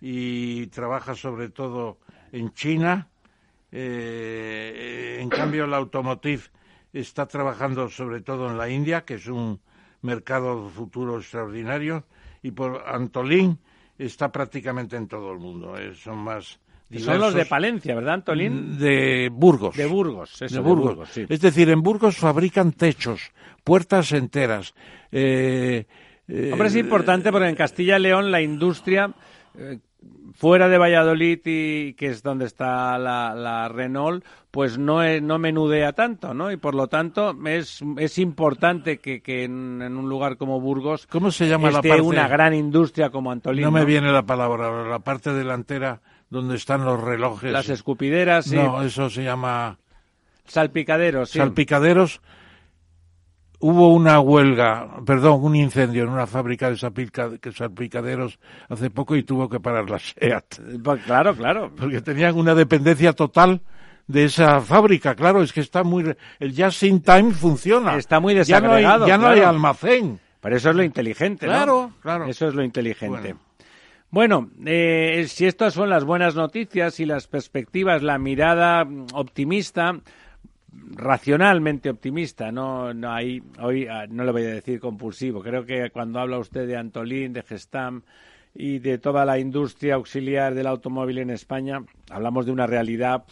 y trabaja sobre todo en China. Eh, en cambio, la Automotive está trabajando sobre todo en la India, que es un mercado futuro extraordinario. Y por Antolín está prácticamente en todo el mundo. eh, son más Son los de. Palencia, ¿verdad, Antolín? De Burgos. De Burgos, eso, de de Burgos. Sí. Es decir, en Burgos fabrican techos, puertas enteras. eh, eh, Hombre, es importante porque en Castilla y León la industria, eh, fuera de Valladolid y que es donde está la, la Renault, pues no, es- no menudea tanto, ¿no? Y por lo tanto es, es importante que, que en, en un lugar como Burgos ¿Cómo se llama la parte? una gran industria como Antolín. No me viene la palabra, la parte delantera donde están los relojes. Las escupideras, sí. No, eso se llama Salpicaderos, sí. salpicaderos. Hubo una huelga, perdón, un incendio en una fábrica de salpicaderos hace poco y tuvo que parar la SEAT. Pues claro, claro. Porque tenían una dependencia total de esa fábrica, claro, es que está muy... El Just in Time funciona. Está muy Ya no hay- desagregado. Ya no hay, claro. almacén. Pero eso es lo inteligente, ¿no? Claro, claro. Eso es lo inteligente. Bueno, eh, si estas son las buenas noticias y las perspectivas, la mirada optimista, racionalmente optimista, no, no hay, hoy ah, no le voy a decir compulsivo. Creo que cuando habla usted de Antolín, de Gestam y de toda la industria auxiliar del automóvil en España, hablamos de una realidad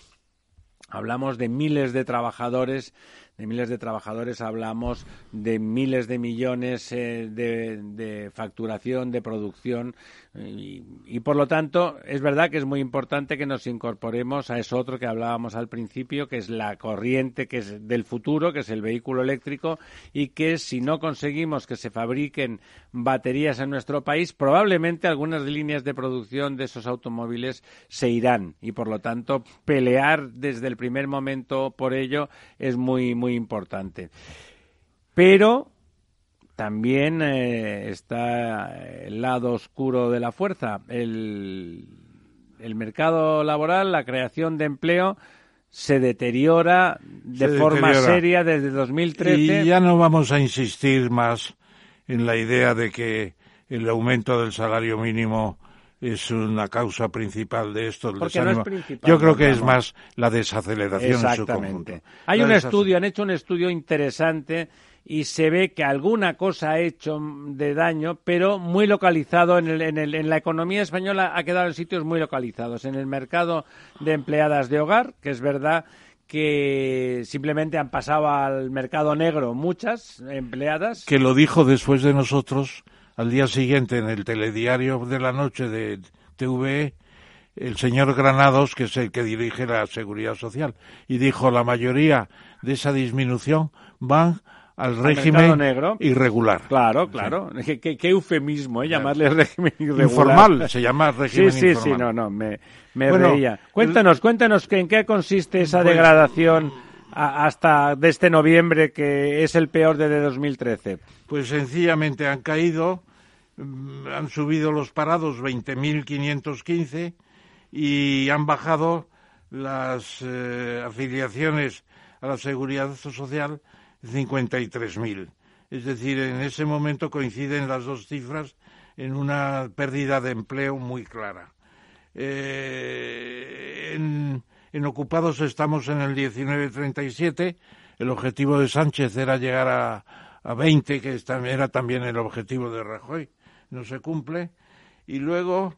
Hablamos de miles de trabajadores, de miles de trabajadores, hablamos de miles de millones eh, de, de facturación, de producción, y, y, por lo tanto es verdad que es muy importante que nos incorporemos a eso otro que hablábamos al principio, que es la corriente que es del futuro, que es el vehículo eléctrico, y que si no conseguimos que se fabriquen baterías en nuestro país, probablemente algunas líneas de producción de esos automóviles se irán, y por lo tanto pelear desde el primer momento por ello es muy, muy importante. Pero también eh, está el lado oscuro de la fuerza. El, el, mercado laboral, la creación de empleo, se deteriora de Se forma deteriora. seria desde 2013. Y ya no vamos a insistir más en la idea de que el aumento del salario mínimo es una causa principal de esto. Porque no es principal, Yo creo que es más la desaceleración en su conjunto. Hay La un estudio, han hecho un estudio interesante y se ve que alguna cosa ha hecho de daño, pero muy localizado en, el, en, el, en la economía española ha quedado en sitios muy localizados. En el mercado de empleadas de hogar, que es verdad que simplemente han pasado al mercado negro muchas empleadas. que lo dijo después de nosotros al día siguiente en el telediario de la noche de TVE el señor Granados, que es el que dirige la seguridad social, y dijo la mayoría de esa disminución van al, régimen negro. irregular. Claro, claro. Qué, qué- qué eufemismo, ¿eh? Llamarle régimen irregular. Informal, se llama régimen Sí, sí, informal. sí, no, no, me, me Bueno, reía. Cuéntanos, cuéntanos que en qué consiste esa Pues- degradación a- hasta de este noviembre que es el peor desde 2013. Pues sencillamente han caído, mm, han subido los parados 20.515 y han bajado las eh, afiliaciones a la seguridad social 53.000. Es decir, en ese momento coinciden las dos cifras en una pérdida de empleo muy clara. Eh, en, en ocupados estamos en el 1937. El objetivo de Sánchez era llegar a, a 20, que era también el objetivo de Rajoy. No se cumple. Y luego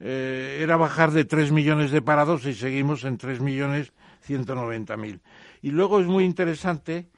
eh, era bajar de 3 millones de parados y seguimos en 3 millones 190 mil. Y luego es muy interesante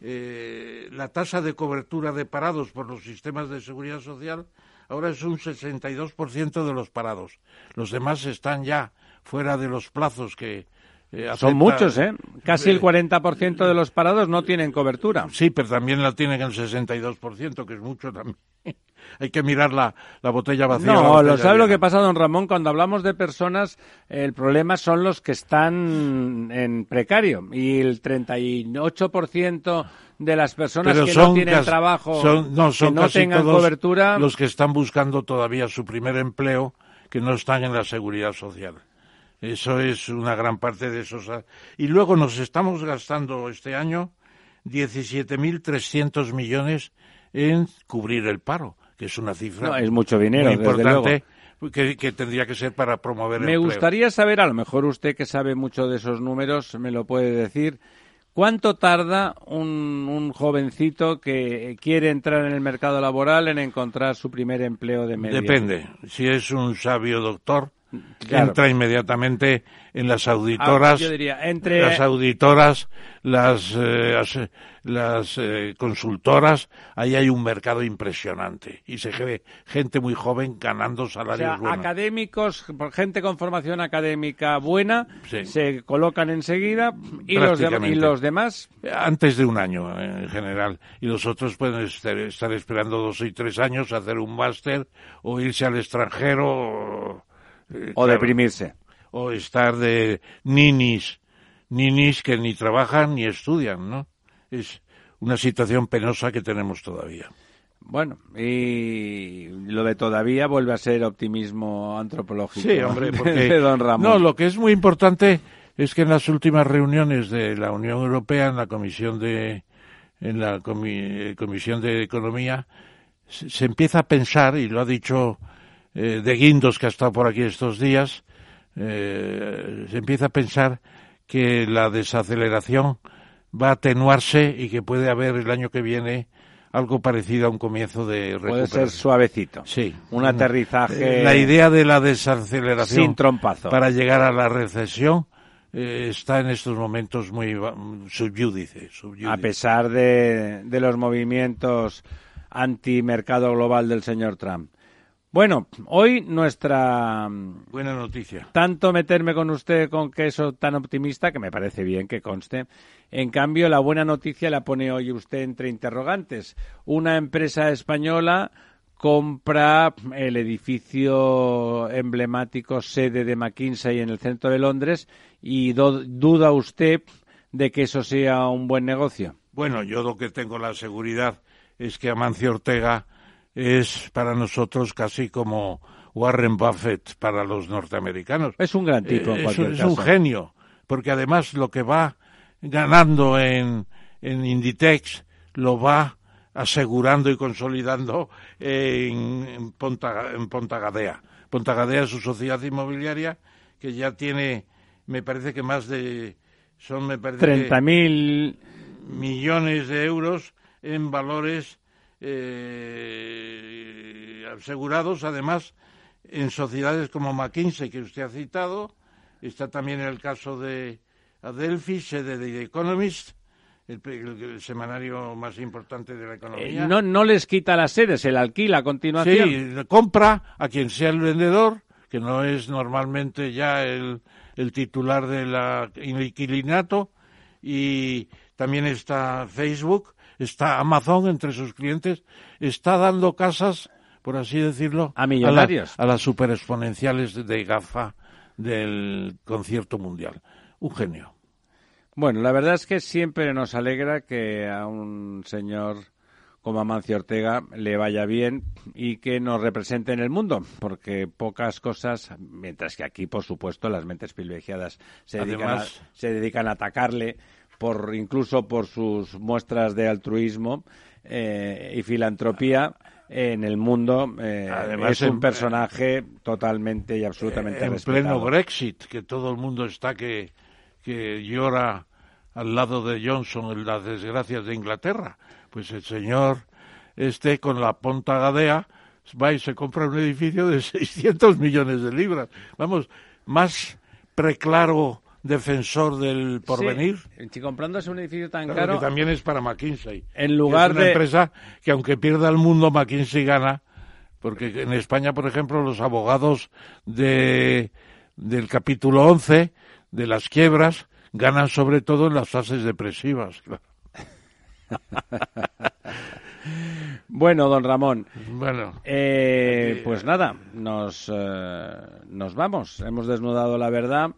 eh, la tasa de cobertura de parados por los sistemas de seguridad social ahora es un 62% de los parados. Los demás están ya fuera de los plazos que eh, acepta- Son muchos, ¿eh? Casi el 40% de los parados no tienen cobertura. Sí, pero también la tienen el 62%, que es mucho también. [LAUGHS] Hay que mirar la, la botella vacía. No, botella lo sabe lo que pasa, don Ramón, cuando hablamos de personas, el problema son los que están en precario y el 38% de las personas Pero que son no tienen trabajo, son- no, son que no casi tengan todos cobertura, los que están buscando todavía su primer empleo, que no están en la seguridad social. Eso es una gran parte de esos. Y luego nos estamos gastando este año 17.300 millones en cubrir el paro, que es una cifra No, es mucho dinero, muy desde importante que, que tendría que ser para promover Me empleo. gustaría saber, a lo mejor usted que sabe mucho de esos números me lo puede decir, ¿cuánto tarda un, un jovencito que quiere entrar en el mercado laboral en encontrar su primer empleo de media? Depende. Si es un sabio doctor, Claro. entra inmediatamente en las auditoras, Ah, diría, entre- las auditoras, las, eh, as- las eh, consultoras, ahí hay un mercado impresionante y se ve gente muy joven ganando O salarios sea, buenos. académicos, gente con formación académica buena, Sí. se colocan enseguida y los, de- y los demás Antes de un año, eh, en general. Y los otros pueden estar, estar esperando dos y tres años, hacer un máster o irse al extranjero. O, eh, o claro, deprimirse. O estar de ninis, ninis que ni trabajan ni estudian, ¿no? Es una situación penosa que tenemos todavía. Bueno, y lo de todavía vuelve a ser optimismo antropológico. Sí, hombre, [LAUGHS] porque... de don Ramón. No, lo que es muy importante es que en las últimas reuniones de la Unión Europea, en la Comisión de, en la comi- Comisión de Economía, se, se empieza a pensar, y lo ha dicho eh, De Guindos, que ha estado por aquí estos días, eh, se empieza a pensar que la desaceleración va a atenuarse y que puede haber el año que viene algo parecido a un comienzo de recuperación. Puede ser suavecito. Sí. Un aterrizaje. La idea de la desaceleración Sin trompazo. para llegar a la recesión eh, está en estos momentos muy subyúdice. A pesar de, de los movimientos anti-mercado global del señor Trump. Bueno, hoy nuestra... Buena noticia. Tanto meterme con usted con que eso tan optimista, que me parece bien que conste. En cambio, la buena noticia la pone hoy usted entre interrogantes. Una empresa española compra el edificio emblemático sede de McKinsey en el centro de Londres y duda usted de que eso sea un buen negocio. Bueno, yo lo que tengo la seguridad es que Amancio Ortega es para nosotros casi como Warren Buffett para los norteamericanos. Es un gran tipo, en Eh, es, es un genio, porque además lo que va ganando en, en Inditex lo va asegurando y consolidando en, en, Ponta, en Pontagadea. Pontagadea es su sociedad inmobiliaria que ya tiene, me parece que más de, son me parece que 30.000 millones de euros en valores eh, asegurados, además en sociedades como McKinsey, que usted ha citado. Está también el caso de Adelphi, sede de The Economist, el, el- el semanario más importante de la Eh, economía. no, no les quita las sedes, se la alquila a continuación. Sí, compra a quien sea el vendedor, que no es normalmente ya el, el titular del inquilinato, y también está Facebook, está Amazon entre sus clientes, está dando casas, por así decirlo, A millonarios. a, la- a las superexponenciales de, de GAFA del concierto mundial. Un genio. Bueno, la verdad es que siempre nos alegra que a un señor como Amancio Ortega le vaya bien y que nos represente en el mundo, porque pocas cosas, mientras que aquí, por supuesto, las mentes privilegiadas se, dedican, a, se dedican a atacarle, por incluso por sus muestras de altruismo eh, y filantropía. En el mundo eh, Además, es un personaje totalmente y absolutamente en respetado. pleno Brexit, que todo el mundo está que, que llora al lado de Johnson en las desgracias de Inglaterra. Pues el señor este con la Ponta Gadea va y se compra un edificio de [LAUGHS] 600 millones de libras. Vamos, más preclaro defensor del porvenir. Sí, si comprándose un edificio tan Claro, caro, que también es para McKinsey. En lugar es una de- empresa que aunque pierda el mundo, McKinsey gana, porque en España, por ejemplo, los abogados de, del capítulo 11 de las quiebras ganan sobre todo en las fases depresivas. claro. [LAUGHS] Bueno, don Ramón. Bueno. Eh, pues nada, nos, eh, nos vamos. Hemos desnudado la verdad.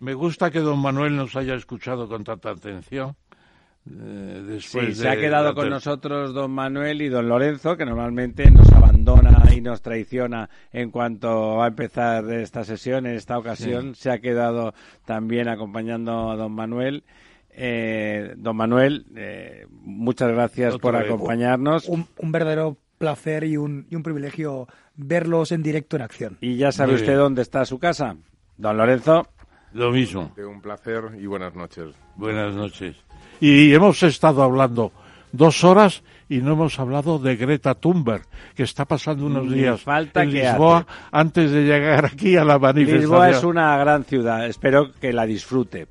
Me gusta que don Manuel nos haya escuchado con tanta atención. eh, después Sí, se ha quedado con nosotros don Manuel y don Lorenzo, que normalmente nos abandona y nos traiciona en cuanto va a empezar esta sesión. En esta ocasión se ha quedado también acompañando a don Manuel. Eh, don Manuel, eh, muchas gracias Otra por vez. acompañarnos. Un, un verdadero placer y un, y un privilegio verlos en directo en acción. Y ya sabe Muy usted bien. dónde está su casa. Don Lorenzo. Lo mismo. Un placer y buenas noches. Buenas noches. Y hemos estado hablando dos horas y no hemos hablado de Greta Thunberg, que está pasando unos Ni días falta en Lisboa hace. antes de llegar aquí a la manifestación. Lisboa es una gran ciudad, espero que la disfrute.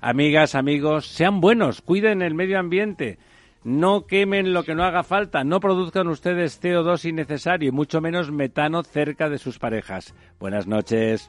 Amigas, amigos, sean buenos, cuiden el medio ambiente, no quemen lo que no haga falta, no produzcan ustedes CO2 innecesario y mucho menos metano cerca de sus parejas. Buenas noches.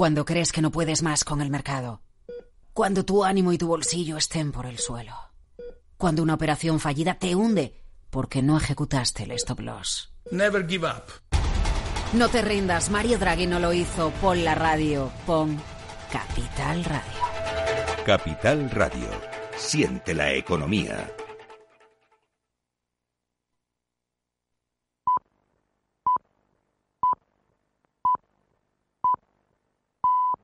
Cuando crees que no puedes más con el mercado. Cuando tu ánimo y tu bolsillo estén por el suelo. Cuando una operación fallida te hunde porque no ejecutaste el stop loss. Never give up. No te rindas, Mario Draghi no lo hizo. Pon la radio, pon Capital Radio. Capital Radio. Siente la economía.